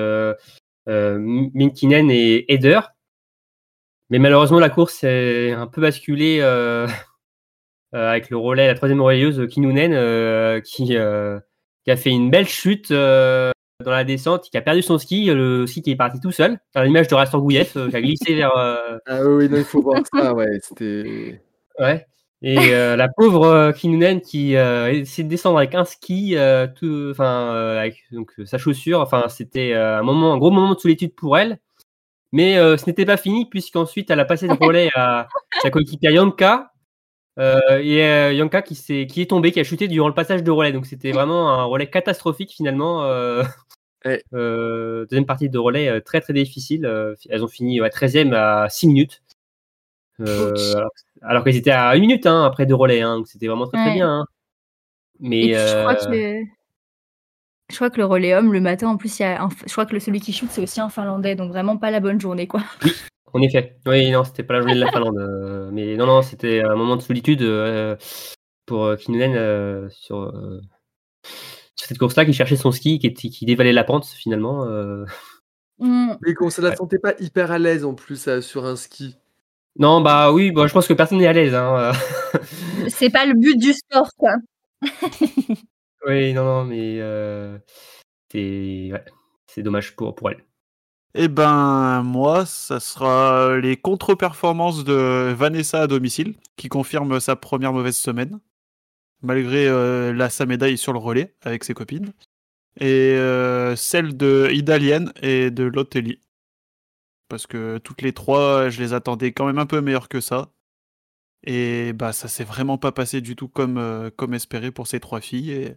Speaker 4: Minkinen et Eder. Mais malheureusement, la course est un peu basculée euh, (laughs) euh, avec le relais, la troisième relayeuse Kinnunen, euh, qui, euh, qui a fait une belle chute euh, dans la descente, qui a perdu son ski, le ski qui est parti tout seul, à l'image de Rastor Gouyev, euh, qui a glissé vers. euh,
Speaker 1: Ah oui, non, il faut voir ça, ouais. C'était. (laughs)
Speaker 4: Ouais. Et euh, (laughs) la pauvre euh, Kinnunen qui euh, essaie de descendre avec un ski, euh, tout, enfin euh, avec donc euh, sa chaussure. Enfin, c'était euh, un moment, un gros moment de solitude pour elle. Mais euh, ce n'était pas fini puisqu'ensuite elle a passé le relais à sa coéquipière Yanka. Euh, et Yanka qui, s'est- qui est tombé, qui a chuté durant le passage de relais. Donc c'était vraiment un relais catastrophique finalement. Euh, (laughs)
Speaker 1: Ouais.
Speaker 4: euh, deuxième partie de relais euh, très très difficile. Euh, elles ont fini à 13e à 6 minutes. Euh, alors alors qu'elles étaient à 1 minute hein, après deux relais. Hein, donc c'était vraiment très très bien. hein. Mais
Speaker 2: Et puis, je crois
Speaker 4: euh,
Speaker 2: que je crois que le relais homme le matin en plus il y a un... je crois que le celui qui shoot c'est aussi un finlandais donc vraiment pas la bonne journée quoi.
Speaker 4: En effet. Oui, non, c'était pas la journée de la (laughs) Finlande. euh, mais non, non, c'était un moment de solitude euh, pour Kinnunen euh, sur, sur cette course-là, qui cherchait son ski, qui, était, qui dévalait la pente finalement.
Speaker 2: Mm.
Speaker 1: Mais qu'on se la sentait pas hyper à l'aise en plus sur un ski.
Speaker 4: Non, bah oui, bah, je pense que personne n'est à l'aise. Hein. euh. (laughs)
Speaker 2: C'est pas le but du sport quoi. (laughs)
Speaker 4: oui, non, non, mais euh, c'est ouais, c'est dommage pour, pour elle.
Speaker 3: Eh ben, moi, ça sera les contre-performances de Vanessa à domicile, qui confirme sa première mauvaise semaine, malgré euh, la, sa médaille sur le relais avec ses copines, et euh, celle de Idalienne et de Lotelli. Parce que toutes les trois, je les attendais quand même un peu meilleures que ça. Et bah, ça s'est vraiment pas passé du tout comme, euh, comme espéré pour ces trois filles. Et,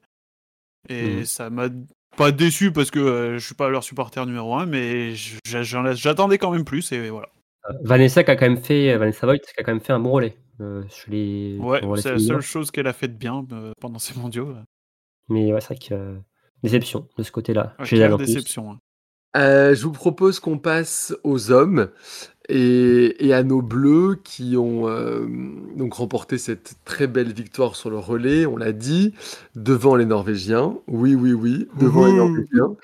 Speaker 3: et
Speaker 4: Mhm.
Speaker 3: ça m'a pas déçu parce que euh, je suis pas leur supporter numéro un, mais j'attendais quand même plus et voilà.
Speaker 4: Euh, Vanessa qui a quand même fait Vanessa Voigt qui a quand même fait un bon relais. Euh, les,
Speaker 3: Ouais, c'est la seule chose qu'elle a fait de bien euh, pendant ces mondiaux. là.
Speaker 4: Mais ouais, c'est vrai que euh, déception de ce côté-là.
Speaker 3: Ouais, déception. hein.
Speaker 1: Euh, je vous propose qu'on passe aux hommes et, et à nos bleus qui ont euh, donc remporté cette très belle victoire sur le relais, on l'a dit, devant les Norvégiens. Oui, oui, oui, devant les. Norvégiens.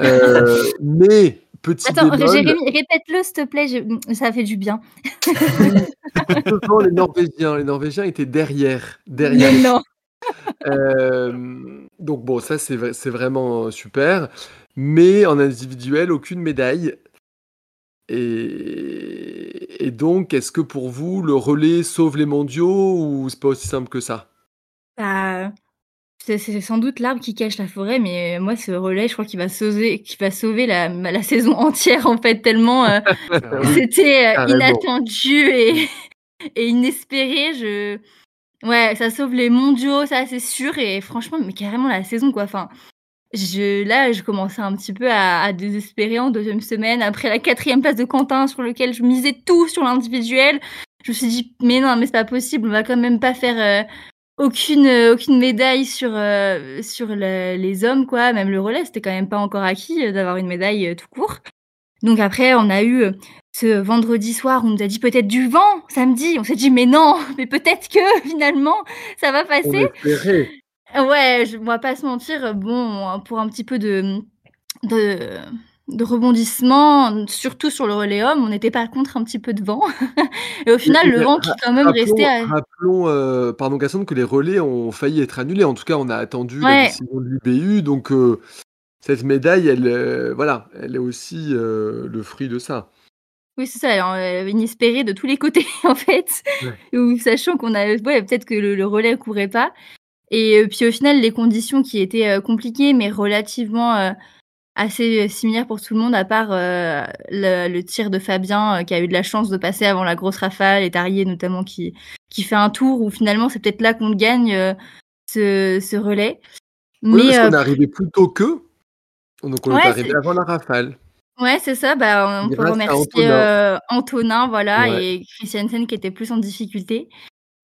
Speaker 1: Euh, (laughs) mais, petit
Speaker 2: Attends,
Speaker 1: bémol,
Speaker 2: Jérémy, répète-le s'il te plaît, je- ça fait du bien. (laughs)
Speaker 1: devant les Norvégiens. Les Norvégiens étaient derrière. derrière
Speaker 2: Mais non.
Speaker 1: Euh, donc bon, ça c'est vraiment super. Mais en individuel, aucune médaille. Et, et donc, est-ce que pour vous, le relais sauve les mondiaux ou c'est pas aussi simple que ça?
Speaker 2: Bah, c'est c'est sans doute l'arbre qui cache la forêt, mais moi, ce relais, je crois qu'il va sauver, qu'il va sauver la, la (laughs) saison entière, en fait, tellement euh, (laughs) (laughs) c'était euh, inattendu et, et inespéré. Je... Ouais, ça sauve les mondiaux, ça, c'est sûr, et franchement, mais carrément la saison, quoi. Enfin, je, là, je commençais un petit peu à, à désespérer en deuxième semaine, après la quatrième place de Quentin, sur lequel je misais tout sur l'individuel. Je me suis dit, mais non, mais c'est pas possible, on va quand même pas faire... euh, aucune euh, aucune médaille sur euh, sur le- les hommes quoi même le relais c'était quand même pas encore acquis d'avoir une médaille tout court donc après on a eu ce vendredi soir on nous a dit peut-être du vent samedi on s'est dit mais non (laughs) mais peut-être que (laughs) finalement ça va passer. Ouais je on va pas se mentir bon pour un petit peu de de de rebondissement, surtout sur le relais homme, on n'était pas contre un petit peu de vent. (laughs) Et au final, le vent qui quand même restait à...
Speaker 1: rappelons, euh, pardon Gaston, que les relais ont failli être annulés. En tout cas, on a attendu la
Speaker 2: Ouais.
Speaker 1: décision de l'IBU. Donc, euh, cette médaille, elle, euh, voilà, elle est aussi euh, le fruit de ça.
Speaker 2: Oui, c'est ça, inespéré de tous les côtés, (laughs) en fait. Ou sachant qu'on a, ouais, peut-être que le, le relais courait pas. Et euh, puis au final, les conditions qui étaient euh, compliquées, mais relativement euh, assez similaires pour tout le monde, à part le, le tir de Fabien, qui a eu de la chance de passer avant la grosse rafale, et Tarier notamment, qui, qui fait un tour, où finalement, c'est peut-être là qu'on gagne, ce, ce relais.
Speaker 1: Oui,
Speaker 2: Mais
Speaker 1: parce
Speaker 2: euh,
Speaker 1: qu'on est arrivé plus tôt qu'eux. Donc, on
Speaker 2: Ouais,
Speaker 1: est arrivé avant la rafale.
Speaker 2: Ouais, c'est ça. Bah, on peut
Speaker 1: Grâce
Speaker 2: remercier
Speaker 1: Antonin.
Speaker 2: euh, Antonin, voilà,
Speaker 1: Ouais.
Speaker 2: et Christiansen qui était plus en difficulté.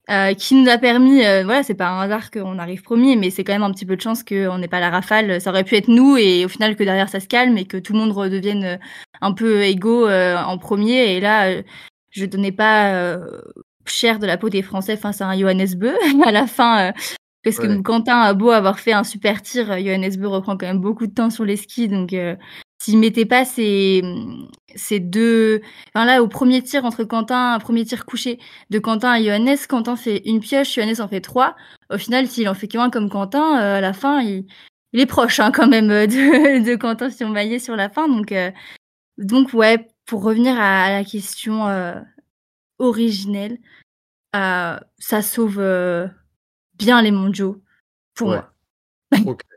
Speaker 2: Euh, qui nous a permis, euh, voilà, c'est pas un hasard qu'on arrive premier, mais c'est quand même un petit peu de chance qu'on n'ait pas la rafale. Ça aurait pu être nous et au final que derrière ça se calme et que tout le monde redevienne euh, un peu égaux euh, en premier. Et là, euh, je donnais pas euh, cher de la peau des Français face à un Johannes Beu (laughs) à la fin. euh, parce que. Quentin a beau avoir fait un super tir, euh, Johannes Beu reprend quand même beaucoup de temps sur les skis, donc euh, s'il mettait pas ces, ces deux, enfin là au premier tir entre Quentin, premier tir couché de Quentin et Johannes, Quentin fait une pioche, Johannes en fait trois. Au final, s'il en fait qu'un comme Quentin, euh, à la fin, il, il est proche hein, quand même euh, de, (laughs) de Quentin Surmaillé sur la fin. Donc, euh, donc ouais, pour revenir à, à la question euh, originelle, euh, ça sauve euh, bien les mondiaux pour
Speaker 1: Ouais.
Speaker 2: moi. (laughs)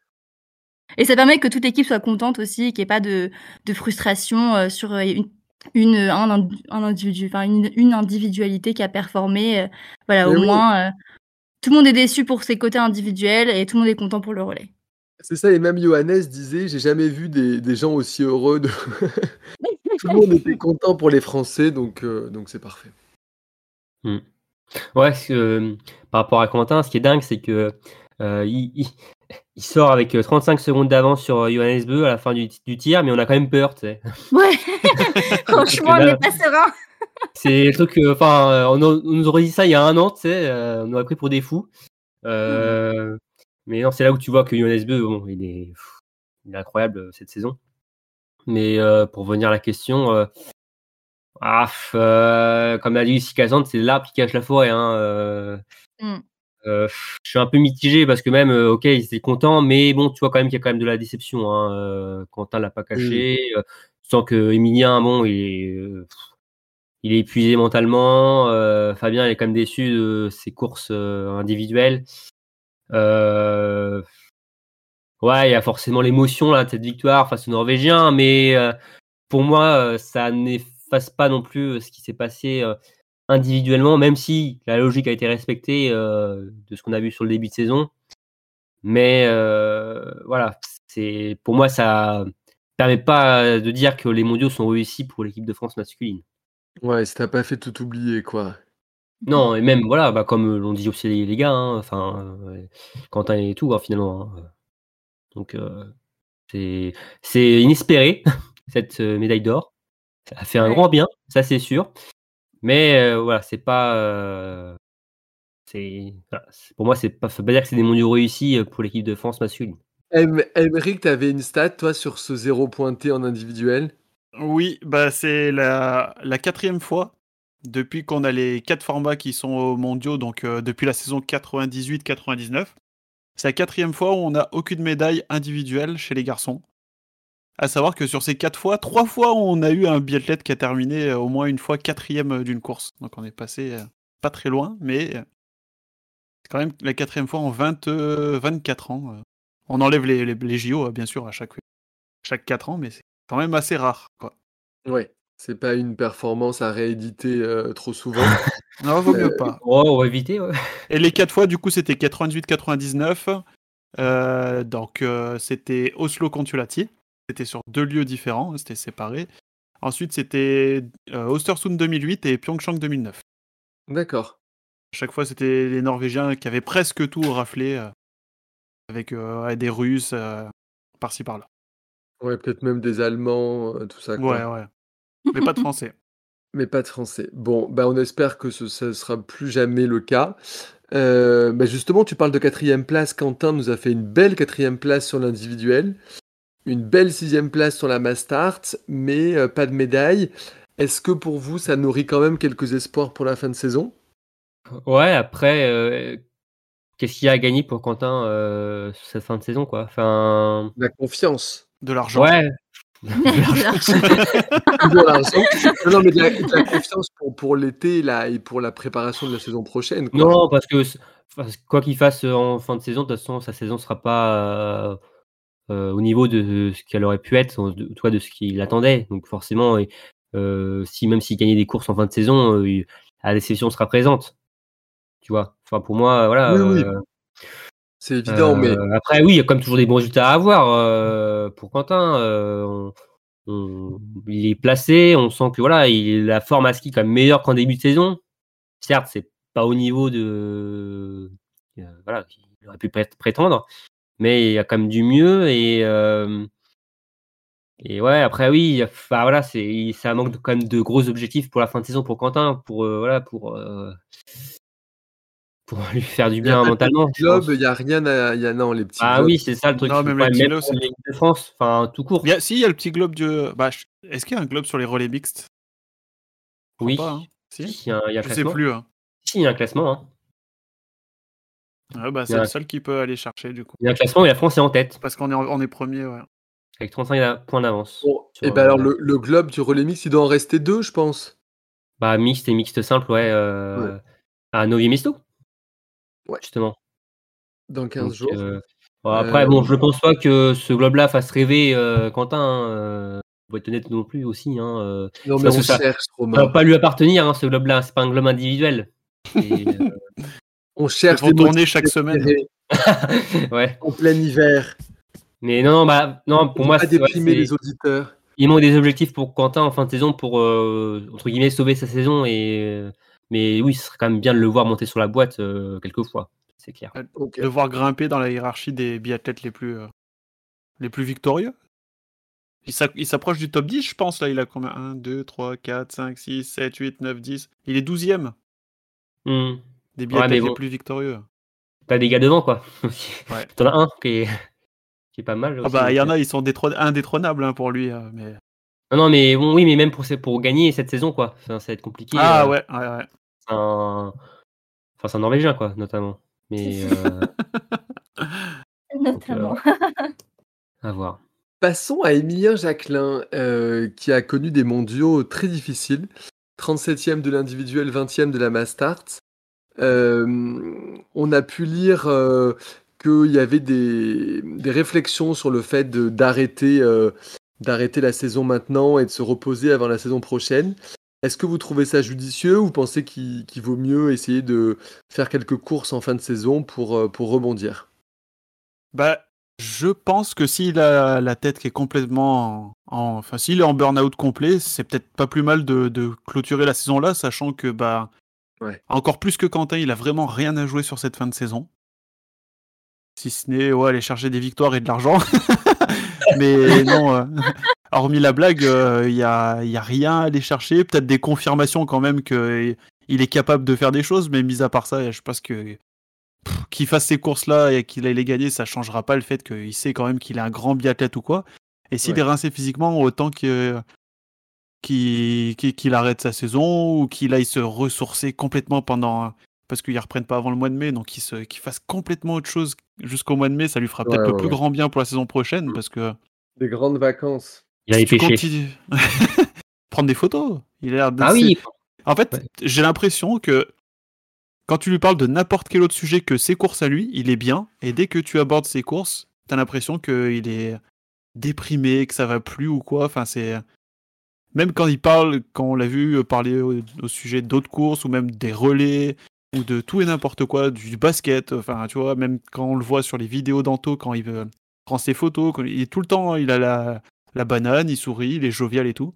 Speaker 2: Et ça permet que toute l'équipe soit contente aussi, qu'il n'y ait pas de, de frustration euh, sur une, une, un, ind- un individu, enfin une, une individualité qui a performé. euh, voilà,
Speaker 1: Mais
Speaker 2: au
Speaker 1: oui.
Speaker 2: moins, euh, tout le monde est déçu pour ses côtés individuels et tout le monde est content pour le relais.
Speaker 1: C'est ça, et même Johannes disait, j'ai jamais vu des, des gens aussi heureux. De... (laughs) Tout le monde était content pour les Français, donc euh, donc c'est parfait.
Speaker 4: Ouais, que, euh, par rapport à Quentin, ce qui est dingue, c'est que euh, il, il- il sort avec euh, 35 secondes d'avance sur euh, Johannes Beu à la fin du, du tir, mais on a quand même peur, tu sais.
Speaker 2: Ouais, (laughs) franchement, on n'est pas serein. (laughs)
Speaker 4: C'est le truc, euh, enfin, euh, on, a- on nous aurait dit ça il y a un an, tu sais, euh, on nous aurait pris pour des fous. Euh, Mais non, c'est là où tu vois que Johannes Beu, bon, il est, pff, il est incroyable euh, cette saison. Mais euh, pour venir à la question, euh, ah, euh, comme l'a dit Lucie Casante, c'est l'arbre qui cache la forêt. Hein, euh,
Speaker 2: Mm.
Speaker 4: Euh, je suis un peu mitigé parce que même, euh, ok, ils étaient contents, mais bon, tu vois quand même qu'il y a quand même de la déception. Hein, euh, Quentin l'a pas caché. Tu sens que Emilien, bon, il est, il épuisé mentalement. Fabien, il est quand même déçu de ses courses individuelles. Ouais, il y a forcément l'émotion là de cette victoire face aux Norvégiens, mais pour moi, ça n'efface pas non plus ce qui s'est passé individuellement, même si la logique a été respectée euh, de ce qu'on a vu sur le début de saison. Mais euh, voilà, c'est pour moi ça permet pas de dire que les mondiaux sont réussis pour l'équipe de France masculine.
Speaker 1: Ouais, si t'as pas fait tout oublier, quoi.
Speaker 4: Non, et même voilà, bah, comme l'ont dit aussi les, les gars, hein, enfin euh, Quentin et tout hein, finalement. hein. Donc euh, c'est c'est inespéré (laughs) cette médaille d'or. Ça a fait un grand bien, ça c'est sûr. Mais euh, voilà, c'est pas. euh, c'est voilà, c'est- pour moi, c'est pas, faut pas dire que c'est des mondiaux réussis euh, pour l'équipe de France masculine.
Speaker 1: Em- Emeric, t'avais une stat, toi, sur ce zéro pointé en individuel?
Speaker 3: Oui, bah c'est la, la quatrième fois depuis qu'on a les quatre formats qui sont aux mondiaux, donc euh, depuis la saison 98-99. C'est la quatrième fois où on n'a aucune médaille individuelle chez les garçons. À savoir que sur ces quatre fois, trois fois on a eu un biathlète qui a terminé euh, au moins une fois quatrième euh, d'une course. Donc on est passé euh, pas très loin, mais c'est quand même la quatrième fois en 20, euh, 24 ans. On enlève les, les, les JO, euh, bien sûr, à chaque, chaque 4 ans, mais c'est quand même assez rare. Quoi.
Speaker 1: Ouais. C'est pas une performance à rééditer euh, trop souvent. (laughs)
Speaker 3: Non, vaut mieux
Speaker 1: Euh,
Speaker 3: pas.
Speaker 4: Oh, on va éviter. Ouais.
Speaker 3: Et les quatre fois, du coup, c'était 98-99. Euh, donc, euh, c'était Oslo Kontiolahti. C'était sur deux lieux différents, c'était séparé. Ensuite, c'était euh, Östersund 2008 et Pyeongchang 2009.
Speaker 1: D'accord.
Speaker 3: À chaque fois, c'était les Norvégiens qui avaient presque tout raflé, euh, avec euh, des Russes euh, par-ci par-là.
Speaker 1: Ouais, peut-être même des Allemands, tout ça. quoi.
Speaker 3: Ouais, ouais. Mais pas de Français. (laughs)
Speaker 1: Mais pas de Français. Bon, bah on espère que ce ne sera plus jamais le cas. Euh, bah justement, tu parles de quatrième place. Quentin nous a fait une belle quatrième place sur l'individuel, une belle sixième place sur la Mastart, mais euh, pas de médaille. Est-ce que pour vous, ça nourrit quand même quelques espoirs pour la fin de saison?
Speaker 4: Ouais, après, euh, qu'est-ce qu'il y a à gagner pour Quentin euh, sur cette fin de saison, quoi? Enfin,
Speaker 1: La confiance.
Speaker 3: De l'argent.
Speaker 4: ouais. (laughs)
Speaker 1: L'argent. non, non, mais de la, de la confiance pour, pour l'été là, et pour la préparation de la saison prochaine. Quoi.
Speaker 4: Non, parce que c- parce que quoi qu'il fasse en fin de saison, de toute façon, sa saison sera pas au niveau de ce qu'elle aurait pu être, de, toi, de ce qu'il attendait. Donc forcément, euh, si même s'il gagnait des courses en fin de saison, euh, la déception sera présente. Tu vois? Enfin, pour moi, voilà.
Speaker 1: Oui, oui.
Speaker 4: euh,
Speaker 1: C'est évident, mais
Speaker 4: euh, après, oui, il y a même toujours des bons résultats à avoir euh, pour Quentin. euh, on- on- il est placé, on sent que voilà, il, la forme à ski est quand même meilleure qu'en début de saison. Certes, c'est pas au niveau de euh, voilà, il aurait pu pré- prétendre, mais il y a quand même du mieux et euh, et ouais après oui, enfin voilà, c'est ça manque de- quand même de gros objectifs pour la fin de saison pour Quentin, pour euh, voilà pour euh, pour lui faire du bien mentalement.
Speaker 1: il y a rien à. il Y a, non, les petits.
Speaker 4: Ah
Speaker 1: globes.
Speaker 4: oui, c'est ça le truc.
Speaker 3: Non, même les petits globes,
Speaker 4: de France, enfin tout court.
Speaker 3: Il y a, si, il y a le petit globe du. Bah, je- Est-ce qu'il y a un globe sur les relais mixtes?
Speaker 4: Oui.
Speaker 3: pas, hein. Si
Speaker 4: Il y a, un- il y a un
Speaker 3: Je sais
Speaker 4: classement.
Speaker 3: plus. hein.
Speaker 4: Si, il y a un classement. hein.
Speaker 3: Ouais, bah,
Speaker 4: Il y
Speaker 3: c'est le seul qui peut aller chercher du coup.
Speaker 4: Il y a un classement et la France est en tête
Speaker 3: Parce qu'on est, en- on est premier, ouais.
Speaker 4: avec 35 points d'avance.
Speaker 1: Bon, et ben alors, le, le globe du relais mix, il doit en rester deux, je pense.
Speaker 4: Bah mixte et mixte simple, ouais. euh, À Novi Mesto.
Speaker 1: Ouais.
Speaker 4: Justement.
Speaker 1: Dans 15
Speaker 4: Donc,
Speaker 1: jours.
Speaker 4: euh, bon, après,
Speaker 1: Euh,
Speaker 4: bon, je pense pas que ce globe-là fasse rêver euh, Quentin. Hein, euh, faut être honnête non plus aussi. Hein, euh,
Speaker 1: non, mais on
Speaker 4: ça-
Speaker 1: cherche,
Speaker 4: ça
Speaker 1: Romain.
Speaker 4: va pas lui appartenir, hein, ce globe-là. C'est pas un globe individuel. Et, (laughs)
Speaker 1: On cherche des
Speaker 3: tourner chaque semaine.
Speaker 4: euh, (laughs) ouais.
Speaker 1: en plein hiver.
Speaker 4: Mais non, non, bah, non, pour moi, c'est- ouais,
Speaker 1: déprimer
Speaker 4: c'est-
Speaker 1: les auditeurs.
Speaker 4: il manque des objectifs pour Quentin en fin de saison pour euh, entre guillemets sauver sa saison. Et mais oui, ce serait quand même bien de le voir monter sur la boîte euh, quelquefois. C'est clair.
Speaker 1: Ok.
Speaker 3: De voir grimper dans la hiérarchie des biathlètes les plus, euh, les plus victorieux. Il s'approche du top 10, je pense. Là, il a combien? 1, 2, 3, 4, 5, 6, 7, 8, 9, 10. Il est 12e
Speaker 4: Hmm.
Speaker 3: Des biathlètes
Speaker 4: mais
Speaker 3: les
Speaker 4: bon.
Speaker 3: plus victorieux.
Speaker 4: T'as des gars devant, quoi. (laughs)
Speaker 3: Ouais.
Speaker 4: T'en as un qui est, qui est pas mal.
Speaker 3: Ah bah, il y en
Speaker 4: donc,
Speaker 3: a, ils sont détrô- indétrônables hein, pour lui. euh, mais...
Speaker 4: Non, non, mais bon, oui, mais même pour, pour gagner cette saison, quoi. Enfin, ça va être compliqué.
Speaker 3: Ah
Speaker 4: euh,
Speaker 3: ouais, ouais, ouais.
Speaker 4: c'est un... Enfin, c'est un Norvégien, quoi, notamment. Mais euh, (laughs)
Speaker 2: Notamment.
Speaker 4: à voir.
Speaker 1: Passons à Émilien Jacquelin, euh, qui a connu des mondiaux très difficiles. 37e de l'individuel, 20e de la Mastart. Euh, on a pu lire euh, qu'il y avait des, des réflexions sur le fait euh, d'arrêter la saison maintenant et de se reposer avant la saison prochaine. Est-ce que vous trouvez ça judicieux ou pensez qu'il vaut mieux essayer de faire quelques courses en fin de saison pour, pour rebondir?
Speaker 3: Bah, je pense que s'il a la tête qui est complètement en, en- enfin, s'il est en burn-out complet, c'est peut-être pas plus mal de, de clôturer la saison là, sachant que, bah,
Speaker 1: Ouais.
Speaker 3: encore plus que Quentin, il a vraiment rien à jouer sur cette fin de saison. Si ce n'est, ouais, aller chercher des victoires et de l'argent. (laughs) Mais non, euh, (laughs) hormis la blague, il y, a, y a rien à aller chercher. Peut-être des confirmations quand même qu'il est capable de faire des choses, mais mis à part ça, je pense que qu'il fasse ces courses-là et qu'il aille les gagner, ça changera pas le fait qu'il sait quand même qu'il est un grand biathlète ou quoi. Et s'il
Speaker 1: Ouais.
Speaker 3: est rincé physiquement, autant que qu'il arrête sa saison ou qu'il aille se ressourcer complètement pendant parce qu'ils reprennent pas avant le mois de mai, donc qu'il se- qu'il fasse complètement autre chose jusqu'au mois de mai, ça lui fera peut-être
Speaker 1: Ouais,
Speaker 3: le plus
Speaker 1: ouais.
Speaker 3: grand bien pour la saison prochaine parce que
Speaker 1: Des grandes vacances.
Speaker 4: Il a
Speaker 3: si
Speaker 4: été
Speaker 3: continues- (laughs) prendre des photos. Il a l'air de-
Speaker 4: Ah oui,
Speaker 3: en fait,
Speaker 4: Ouais.
Speaker 3: j'ai l'impression que quand tu lui parles de n'importe quel autre sujet que ses courses à lui, il est bien. Et dès que tu abordes ses courses, t'as l'impression qu'il est déprimé, que ça va plus ou quoi. Enfin, c'est. Même quand il parle, quand on l'a vu parler au, au sujet d'autres courses ou même des relais ou de tout et n'importe quoi, du basket, enfin, tu vois, même quand on le voit sur les vidéos d'Anto, quand il veut- prend ses photos, quand il est tout le temps, il a la, la banane, il sourit, il est jovial et tout.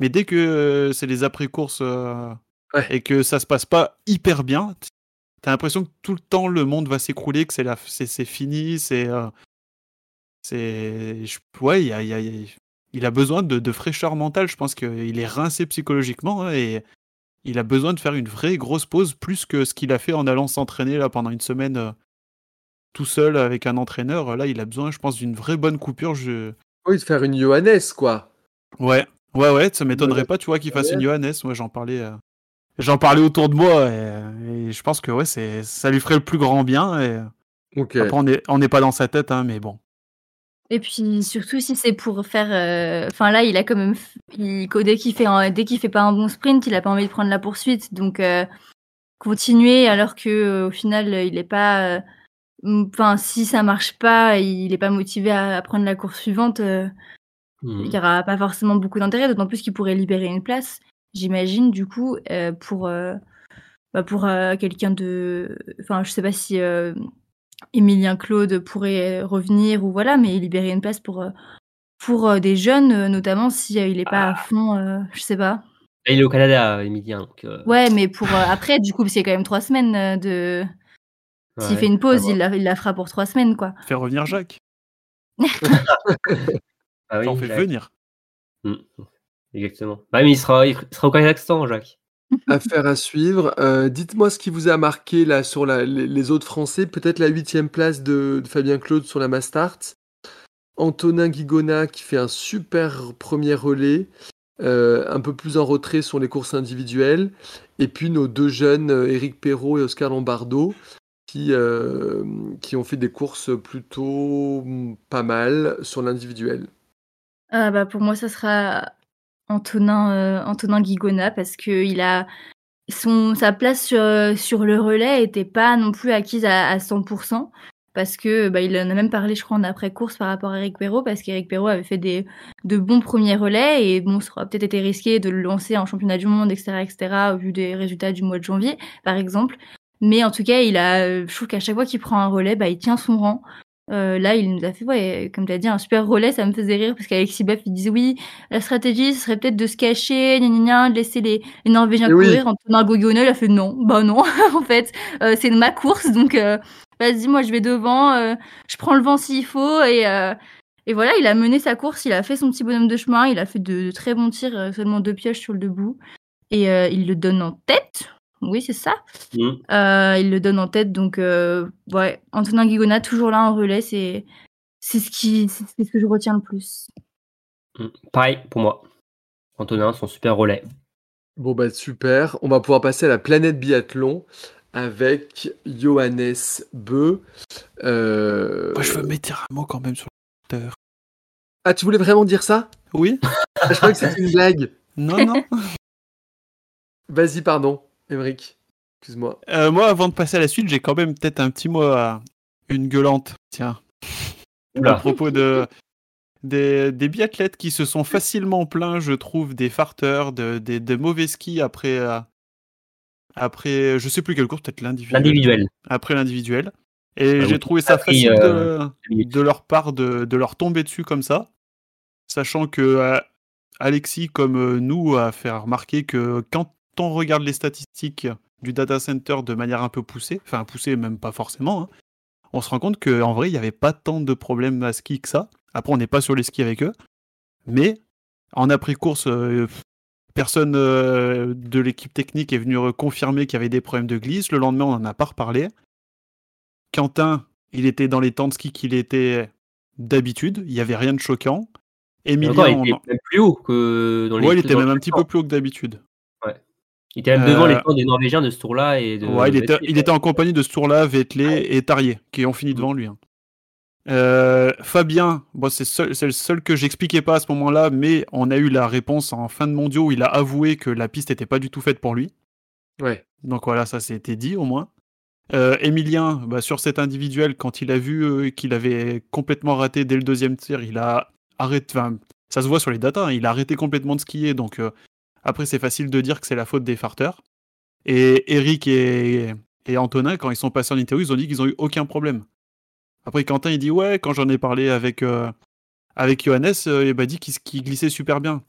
Speaker 3: Mais dès que euh, c'est les après-courses euh,
Speaker 1: Ouais.
Speaker 3: et que ça se passe pas hyper bien, t'as l'impression que tout le temps le monde va s'écrouler, que c'est la, c'est, c'est fini, c'est, euh, c'est, ouais, il y a, il y a- il y a- il a besoin de, de fraîcheur mentale. Je pense qu'il est rincé psychologiquement hein, et il a besoin de faire une vraie grosse pause, plus que ce qu'il a fait en allant s'entraîner là pendant une semaine euh, tout seul avec un entraîneur. Là, il a besoin, je pense, d'une vraie bonne coupure. Je...
Speaker 1: Oui, de faire une Johannes, quoi.
Speaker 3: Ouais, ouais, ouais, ça m'étonnerait pas, tu vois, qu'il fasse
Speaker 1: Ouais.
Speaker 3: une Johannes. Moi, j'en parlais, euh, j'en parlais autour de moi et, et je pense que ouais, c'est, ça lui ferait le plus grand bien. Et après, on n'est on n'est pas dans sa tête, hein, mais bon.
Speaker 2: Et puis surtout si c'est pour faire, euh, enfin là il a quand même, il, dès qu'il fait, un- dès qu'il fait pas un bon sprint, il a pas envie de prendre la poursuite, donc euh, continuer alors que au final il est pas, euh, enfin si ça marche pas, il est pas motivé à, à prendre la course suivante, euh,
Speaker 4: Mhm.
Speaker 2: il y aura pas forcément beaucoup d'intérêt, d'autant plus qu'il pourrait libérer une place, j'imagine du coup euh, pour, euh, bah, pour quelqu'un de, enfin je sais pas si euh, Emilien Claude pourrait revenir ou voilà, mais libérer une place pour, euh, pour euh, des jeunes, euh, notamment si euh, il est pas à fond, euh, je sais pas.
Speaker 4: Là, il est au Canada, Emilien. Donc, euh,
Speaker 2: Ouais, mais pour euh, après, du coup, c'est quand même trois semaines euh, de. S'il
Speaker 4: ouais,
Speaker 2: fait une pause, il la, il la fera pour trois semaines, quoi.
Speaker 3: Fais revenir Jacques. (laughs)
Speaker 4: Ah oui,
Speaker 3: T'en fais
Speaker 4: Jacques.
Speaker 3: venir.
Speaker 4: Mm. Exactement. Bah, mais il sera, il sera au Kazakhstan, Jacques.
Speaker 1: Affaire à suivre. Euh, Dites-moi ce qui vous a marqué là sur les, autres Français. Peut-être la huitième place de, Fabien Claude sur la Mastart. Antonin Guigona qui fait un super premier relais. euh, un peu plus en retrait sur les courses individuelles. Et puis nos deux jeunes, euh, Éric Perrault et Oscar Lombardo, qui, qui ont fait des courses plutôt mm, pas mal sur l'individuel.
Speaker 2: Ah bah pour moi, ça sera Antonin, euh, Antonin Guigona parce que il a son sa place sur, euh, sur le relais était pas non plus acquise à, à 100% parce que bah, il en a même parlé, je crois, en après-course par rapport à Eric Perrault parce qu'Eric Perrault avait fait des de bons premiers relais et bon, ça aurait peut-être été risqué de le lancer en championnat du monde, etc., etc., au vu des résultats du mois de janvier, par exemple. Mais en tout cas, il a, euh, je trouve qu'à chaque fois qu'il prend un relais, bah, il tient son rang. Euh, là, il nous a fait, ouais, comme tu as dit, un super relais, ça me faisait rire parce qu'Alexis Boeuf, il disait oui, la stratégie, ce serait peut-être de se cacher, gna, gna, gna, de laisser les, les Norvégiens
Speaker 1: Et oui.
Speaker 2: courir. Guigona, il a fait non, bah non, (laughs) en fait, euh, c'est ma course, donc euh, vas-y, moi je vais devant, euh, je prends le vent s'il faut et euh, et voilà, il a mené sa course, il a fait son petit bonhomme de chemin, il a fait de, de très bons tirs, euh, seulement deux pioches sur le debout et euh, il le donne en tête. Oui, c'est ça.
Speaker 4: Mm.
Speaker 2: Euh, il le donne en tête, donc euh, ouais, Antonin Guigona toujours là en relais, c'est c'est ce qui c'est c'est ce que je retiens le plus.
Speaker 4: Mm. Pareil pour moi. Antonin, son super relais.
Speaker 1: Bon bah super, on va pouvoir passer à la planète biathlon avec Johannes Beu. Euh,
Speaker 3: Moi, je veux mettre un mot quand même sur le.
Speaker 1: Ah, tu voulais vraiment dire ça?
Speaker 3: Oui
Speaker 1: Ah, Je croyais que c'était une blague.
Speaker 3: Non, non.
Speaker 1: Vas-y, pardon, Émeric. Excuse-moi.
Speaker 3: Euh, moi, avant de passer à la suite, j'ai quand même peut-être un petit mot à une gueulante. Tiens. (laughs) À propos de des, des biathlètes qui se sont facilement plaints, je trouve, des farteurs, de, des, des mauvais skis après, euh, après, je sais plus quelle course, peut-être l'individuel.
Speaker 4: L'individuel.
Speaker 3: Après l'individuel. Et
Speaker 4: Ah
Speaker 3: j'ai
Speaker 4: oui.
Speaker 3: trouvé ça
Speaker 4: Après,
Speaker 3: facile
Speaker 4: euh,
Speaker 3: de, de leur part de, de leur tomber dessus comme ça, sachant que euh, Alexis, comme nous, a fait remarquer que quand on regarde les statistiques du data center de manière un peu poussée, enfin poussée même pas forcément, hein, on se rend compte qu'en vrai, il n'y avait pas tant de problèmes à ski que ça. Après, on n'est pas sur les skis avec eux, mais en après-course, euh, personne euh, de l'équipe technique est venu confirmer qu'il y avait des problèmes de glisse. Le lendemain, on n'en a pas reparlé. Quentin, il était dans les temps de ski qu'il était d'habitude. Il n'y avait rien de choquant. Emilien,
Speaker 4: il était même plus haut que dans les.
Speaker 3: ouais, il était même un petit peu plus haut que d'habitude.
Speaker 4: Il était même devant
Speaker 3: Euh,
Speaker 4: les temps des Norvégiens de ce tour-là et de.
Speaker 3: Ouais, il était,
Speaker 4: Vettel.
Speaker 3: il était en compagnie de Stourla, Vettelé et Tarier, qui ont fini devant lui. hein. Euh, Fabien, bon, c'est le seul que j'expliquais pas à ce moment-là, mais on a eu la réponse en fin de mondiaux où il a avoué que la piste n'était pas du tout faite pour lui.
Speaker 1: Ouais.
Speaker 3: Donc voilà, ça c'était dit au moins. Euh, Emilien, bah, sur cet individuel, quand il a vu euh, qu'il avait complètement raté dès le deuxième tir, il a arrêté. Enfin, ça se voit sur les datas, hein, il a arrêté complètement de skier. Donc euh, après, c'est facile de dire que c'est la faute des farteurs. Et Eric et, et Antonin, quand ils sont passés en interview, ils ont dit qu'ils ont eu aucun problème. Après, Quentin, il dit ouais, quand j'en ai parlé avec euh, avec Johannes, euh, il m'a dit qu'il glissait super bien.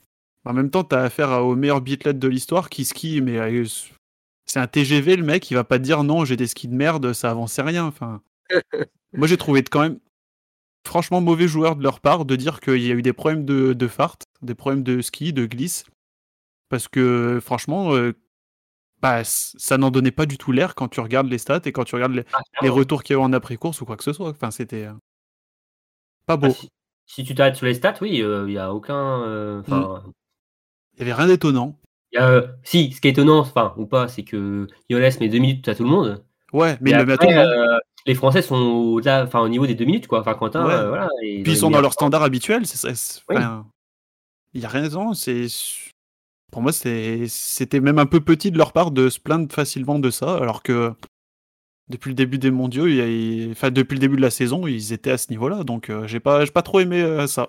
Speaker 3: En même temps, t'as affaire au meilleur biathlète de l'histoire qui skie, mais euh, c'est un TGV, le mec, il va pas te dire non, j'ai des skis de merde, ça avançait rien. Enfin, (laughs) moi j'ai trouvé quand même franchement mauvais joueur de leur part de dire qu'il y a eu des problèmes de, de fart, des problèmes de ski, de glisse, parce que franchement, euh, bah, ça n'en donnait pas du tout l'air quand tu regardes les stats et quand tu regardes les,
Speaker 4: Ah,
Speaker 3: les retours qu'il y a eu en après-course ou quoi que ce soit. Enfin, c'était euh, pas beau.
Speaker 4: Ah, si, si tu t'arrêtes sur les stats, oui, il n'y a aucun. euh,
Speaker 3: Il y avait rien d'étonnant.
Speaker 4: il euh, si, ce qui est étonnant, enfin, ou pas, c'est que Johannes met deux minutes à tout le monde.
Speaker 3: Ouais, mais
Speaker 4: Et
Speaker 3: il le met à tout
Speaker 4: après,
Speaker 3: le monde.
Speaker 4: euh, les Français sont au-delà, enfin, au niveau des deux minutes, quoi. Enfin, Quentin,
Speaker 3: Ouais.
Speaker 4: euh, voilà. et
Speaker 3: Puis ils sont dans leur standard habituel. c'est- c'est-
Speaker 4: Oui.
Speaker 3: enfin, Il y a rien de c'est Pour moi, c'est- c'était même un peu petit de leur part de se plaindre facilement de ça, alors que depuis le début des mondiaux, il y a- il- enfin, depuis le début de la saison, ils étaient à ce niveau-là. Donc, euh, j'ai pas, j'ai pas trop aimé euh, ça.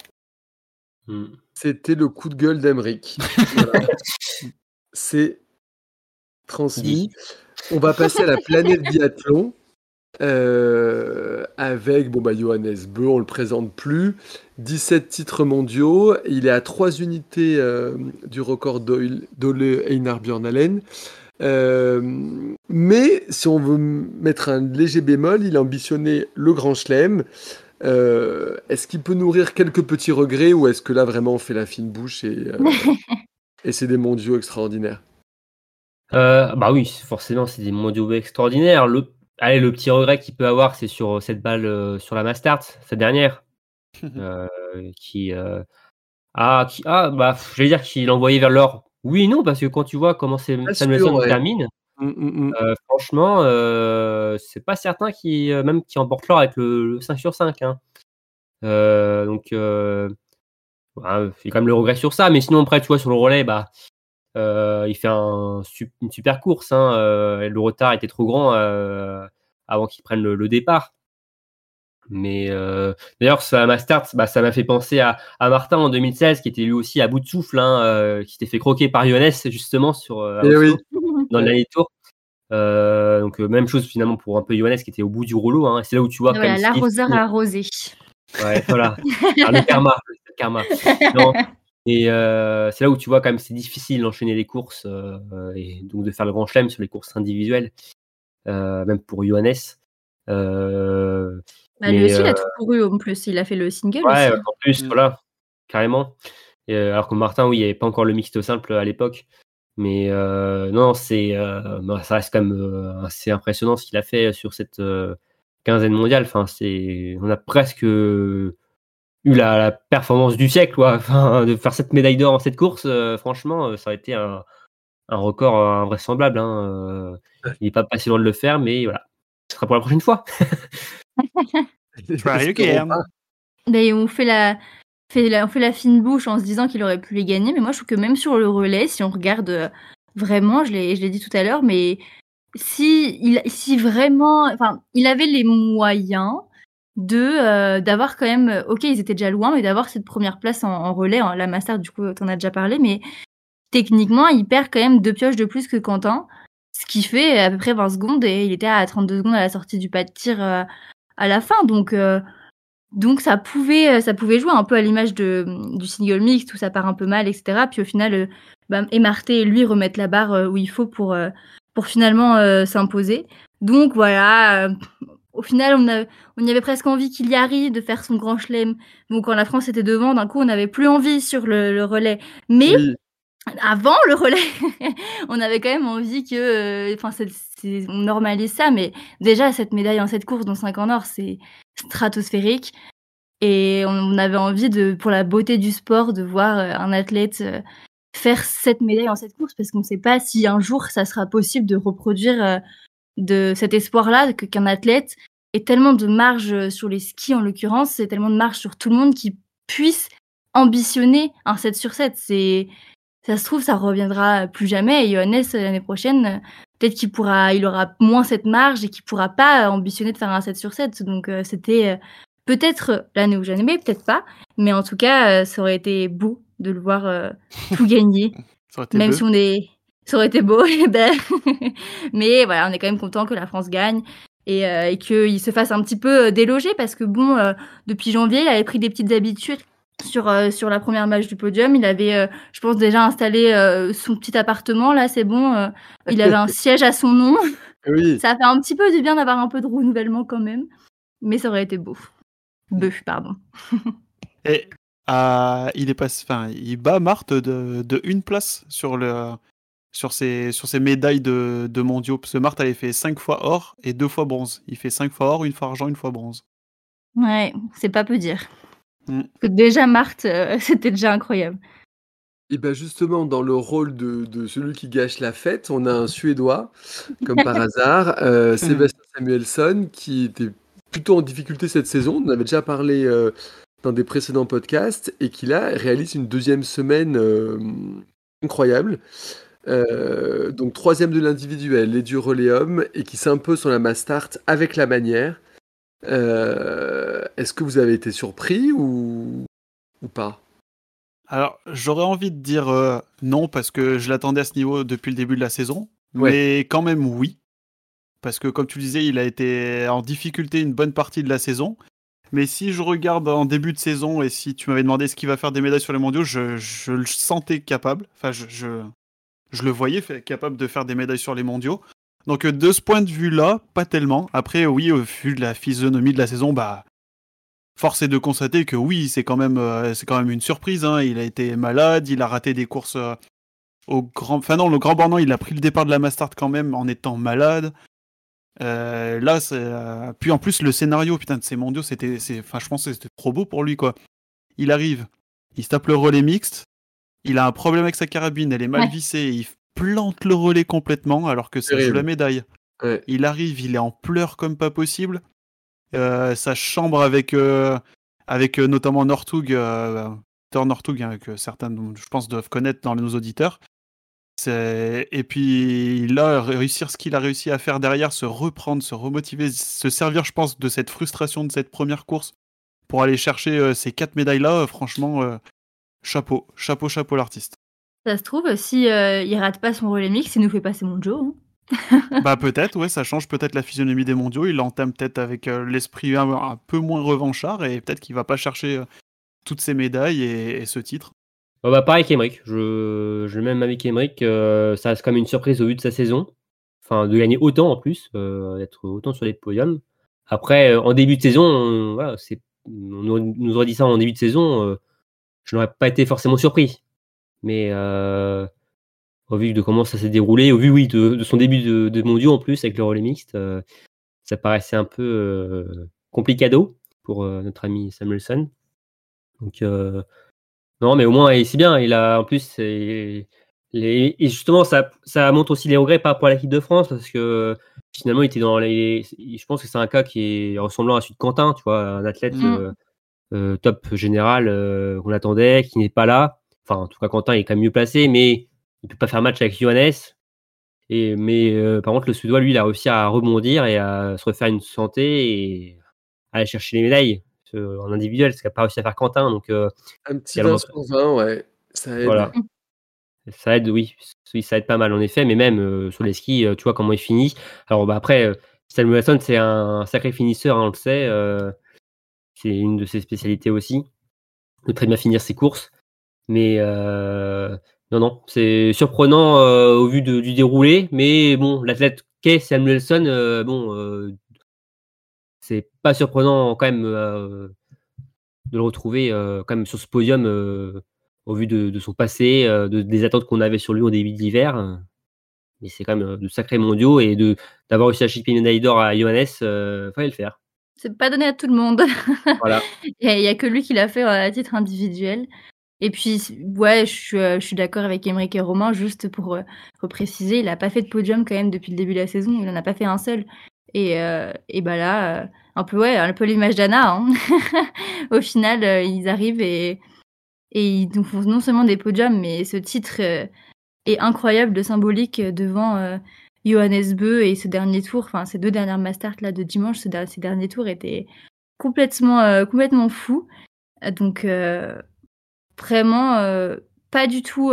Speaker 4: Hmm.
Speaker 1: C'était le coup de gueule d'Emeric. (laughs) Voilà. C'est transmis. On va passer à la planète biathlon euh, avec bon, bah, Johannes Beu, on le présente plus. 17 titres mondiaux. Il est à 3 unités euh, du record d'Ole Einar Björnalen. Euh, mais si on veut mettre un léger bémol, il a ambitionné le Grand Chelem. Euh, est-ce qu'il peut nourrir quelques petits regrets ou est-ce que là vraiment on fait la fine bouche et, (laughs) et c'est des mondiaux extraordinaires?
Speaker 4: Bah oui, forcément c'est des mondiaux extraordinaires. Le Allez, le petit regret qu'il peut avoir, c'est sur cette balle sur la Mastart, cette dernière, (laughs) euh, qui, ah, qui, ah, bah, j'allais dire qu'il envoyait vers l'or. Oui non, parce que quand tu vois comment Samuelson termine, mmh, mmh, mmh. franchement, c'est pas certain qu'il, même qui emporte l'or avec le, 5 sur 5. Hein. donc, bah, il quand même le regret sur ça. Mais sinon, après, tu vois, sur le relais, bah, il fait un, une super course. Hein, le retard était trop grand avant qu'il prenne le, départ. Mais d'ailleurs, ça m'a bah, ça m'a fait penser à, Martin en 2016, qui était lui aussi à bout de souffle, hein, qui s'était fait croquer par Johannes justement sur
Speaker 1: eh
Speaker 4: dans le dernier tour. donc même chose finalement pour un peu Johannes qui était au bout du rouleau. Hein, c'est là où tu vois.
Speaker 2: Voilà, l'arroseur arrosé.
Speaker 4: Ouais, voilà. le karma, le karma. (laughs) Non, et euh, c'est là où tu vois quand même c'est difficile d'enchaîner les courses euh, et donc de faire le grand chelem sur les courses individuelles, euh, même pour Johannes.
Speaker 2: Bah, lui aussi, il a tout couru en plus, il a fait le single.
Speaker 4: Ouais,
Speaker 2: aussi.
Speaker 4: en plus, mm. voilà, carrément. alors que Martin, oui, il n'y avait pas encore le mixte simple à l'époque. Mais non, c'est, bah, ça reste quand même assez impressionnant ce qu'il a fait sur cette quinzaine mondiale. Enfin, c'est, on a presque eu la, performance du siècle, quoi. (laughs) Enfin, de faire cette médaille d'or en cette course, euh, franchement, euh, ça aurait été un, record euh, invraisemblable. Hein. il n'est pas passé loin de le faire, mais voilà. Ce sera pour la prochaine fois. (laughs)
Speaker 2: Mais on fait la, fait on fait la fine bouche en se disant qu'il aurait pu les gagner, mais moi je trouve que même sur le relais, si on regarde vraiment, je l'ai, je l'ai dit tout à l'heure, mais si, il, si vraiment, enfin, il avait les moyens, de euh, d'avoir quand même euh, ok ils étaient déjà loin mais d'avoir cette première place en, relais en, la master du coup t'en as déjà parlé mais techniquement il perd quand même deux pioches de plus que Quentin ce qui fait à peu près 20 secondes et il était à 32 secondes à la sortie du pas de tir euh, à la fin. Donc donc ça pouvait ça pouvait jouer un peu à l'image de du single mix où ça part un peu mal etc puis au final bah, Emarté et lui remettre la barre où il faut pour pour finalement s'imposer. Donc voilà au final, on, a, on y avait presque envie qu'il y arrive de faire son grand chelem. Donc, quand la France était devant, d'un coup, on n'avait plus envie sur le, relais. Mais avant le relais, (laughs) on avait quand même envie que, euh, enfin, on normalise ça. Mais déjà, cette médaille en cette course, dont 5 en or, c'est stratosphérique. Et on, avait envie de, pour la beauté du sport, de voir euh, un athlète euh, faire cette médaille en cette course, parce qu'on ne sait pas si un jour ça sera possible de reproduire de cet espoir-là que qu'un athlète ait tellement de marge sur les skis en l'occurrence, c'est tellement de marge sur tout le monde qui puisse ambitionner un 7 sur 7. C'est ça se trouve ça reviendra plus jamais et Johannes l'année prochaine peut-être qu'il pourra il aura moins cette marge et qu'il pourra pas ambitionner de faire un 7 sur 7. Donc euh, c'était euh, peut-être l'année où j'en aimais, peut-être pas, mais en tout cas euh, ça aurait été beau de le voir tout gagner. (laughs) Même si on est ça aurait été beau. (laughs) ben... Mais voilà, on est quand même content que la France gagne et, euh, et qu'il se fasse un petit peu euh, déloger parce que bon, euh, depuis janvier, il avait pris des petites habitudes sur sur la première match du podium. Il avait, je pense, déjà installé son petit appartement. Là, c'est bon. il avait un (laughs) siège à son nom.
Speaker 1: Oui.
Speaker 2: Ça fait un petit peu du bien d'avoir un peu de renouvellement quand même. Mais ça aurait été beau. Bœuf, pardon.
Speaker 3: et il est enfin, il bat Marthe de, de une place sur le sur ses, sur ses médailles de, de mondiaux. Parce que Marthe avait fait 5 fois or et 2 fois bronze. Il fait 5 fois or, une fois argent, une fois bronze.
Speaker 2: Ouais, c'est pas peu dire. Mm. déjà, Marthe, euh, (laughs) c'était déjà incroyable.
Speaker 1: Et bien justement, dans le rôle de, de, celui qui gâche la fête, on a un Suédois, comme par (laughs) hasard, euh, mm. Sébastien Samuelsson, qui était plutôt en difficulté cette saison. On avait déjà parlé euh, dans des précédents podcasts, et qui là réalise une deuxième semaine incroyable. Euh, donc troisième de l'individuel, les du Roléum, et qui s'impose sur la Mastart avec la manière. Euh, est-ce que vous avez été surpris ou, ou pas?
Speaker 3: Alors, j'aurais envie de dire euh, non, parce que je l'attendais à ce niveau depuis le début de la saison. Mais quand même, oui. parce que comme tu le disais, il a été en difficulté une bonne partie de la saison. Mais si je regarde en début de saison et si tu m'avais demandé ce qu'il va faire des médailles sur les mondiaux, je, je le sentais capable. Enfin, je, je, je le voyais capable de faire des médailles sur les mondiaux. Donc euh, de ce point de vue-là, pas tellement. Après, oui, au vu de la physionomie de la saison, bah force est de constater que oui, c'est quand même, euh, une surprise. hein. Il a été malade, il a raté des courses euh, au grand, enfin non, le grand bornand, il a pris le départ de la Mastart quand même en étant malade. Là, puis en plus le scénario, putain, de ces mondiaux, c'était, enfin, je pense que c'était trop beau pour lui quoi. Il arrive, il se tape le relais mixte, il a un problème avec sa carabine, elle est mal
Speaker 2: Ouais.
Speaker 3: vissée, il plante le relais complètement alors que ça joue
Speaker 1: Terrible.
Speaker 3: la médaille.
Speaker 1: Ouais.
Speaker 3: Il arrive, il est en pleurs comme pas possible. Euh, sa chambre avec, euh, avec euh, notamment Northug, euh, Peter Northug, hein, que certains, je pense, doivent connaître dans nos auditeurs. C'est- Et puis là, réussir ce qu'il a réussi à faire derrière, se reprendre, se remotiver, se servir, je pense, de cette frustration de cette première course pour aller chercher euh, ces quatre médailles-là, euh, franchement, euh, chapeau, chapeau, chapeau l'artiste.
Speaker 2: Ça se trouve, si euh, il rate pas son relais mix, il nous fait passer mon Joe. hein.
Speaker 3: bah peut-être, ouais, ça change peut-être la physionomie des mondiaux. Il entame peut-être avec euh, l'esprit un, un peu moins revanchard et peut-être qu'il va pas chercher euh, toutes ces médailles et, et ce titre.
Speaker 4: Bah, pareil qu'Emeric. Je, je même avec Emeric. euh, ça reste quand même une surprise au vu de sa saison. Enfin, de gagner autant en plus, euh, d'être autant sur les podiums. Après, en début de saison, on, voilà, c'est, on nous aurait dit ça en début de saison, euh, je n'aurais pas été forcément surpris. Mais euh, au vu de comment ça s'est déroulé, au vu oui, de, de son début de, de mondiaux en plus avec le relais mixte, euh, ça paraissait un peu euh, complicado pour euh, notre ami Samuelson. Donc, non, mais au moins, c'est bien. Il a, en plus, les, et justement, ça, ça montre aussi les regrets par rapport à l'équipe de France parce que finalement, il était dans les. Je pense que c'est un cas qui est ressemblant à celui de Quentin, tu vois, un athlète
Speaker 2: Mm.
Speaker 4: Euh, top général euh, qu'on attendait, qui n'est pas là. Enfin, en tout cas, Quentin est quand même mieux placé, mais il peut pas faire match avec Johannes. Et, mais euh, par contre, le Suédois, lui, il a réussi à rebondir et à se refaire une santé et à aller chercher les médailles en individuel, ce qu'a pas réussi à faire Quentin. Donc,
Speaker 1: Un petit
Speaker 4: Il y a le
Speaker 1: 20
Speaker 4: mental.
Speaker 1: sur 20, ouais. Ça aide.
Speaker 4: voilà. Ça aide, oui. Oui, ça aide pas mal en effet, mais même sur les skis, tu vois comment il finit. Alors bah, après, Samuelson, c'est un sacré finisseur, hein, on le sait. C'est une de ses spécialités aussi, de très bien finir ses courses. Mais euh, non, non, c'est surprenant euh, au vu de- du déroulé. Mais bon, l'athlète qu'est Samuelson, euh, bon, euh, c'est pas surprenant quand même de le retrouver quand même sur ce podium au vu de, son passé, de- des attentes qu'on avait sur lui au début de l'hiver. Mais c'est quand même de sacrés mondiaux et d'avoir réussi à chipper une d'or à Johannes, euh, fallait le faire.
Speaker 2: C'est pas donné à tout le monde. (laughs)
Speaker 4: Voilà.
Speaker 2: Il y, a- que lui qui l'a fait euh, à titre individuel. Et puis, ouais, je suis, euh, je suis d'accord avec Emeric et Romain, juste pour euh, repréciser, il a pas fait de podium quand même depuis le début de la saison, il en a pas fait un seul. Et, euh, et bah là, un peu, ouais, un peu l'image d'Anna. Hein. (laughs) Au final, ils arrivent et, et ils nous font non seulement des podiums, mais ce titre est incroyable de symbolique devant euh, Johannes Beu et ce dernier tour, enfin ces deux dernières Mastart là de dimanche, ce der- ces derniers tours étaient complètement, euh, complètement fous. Euh, Donc euh, vraiment euh, pas du tout,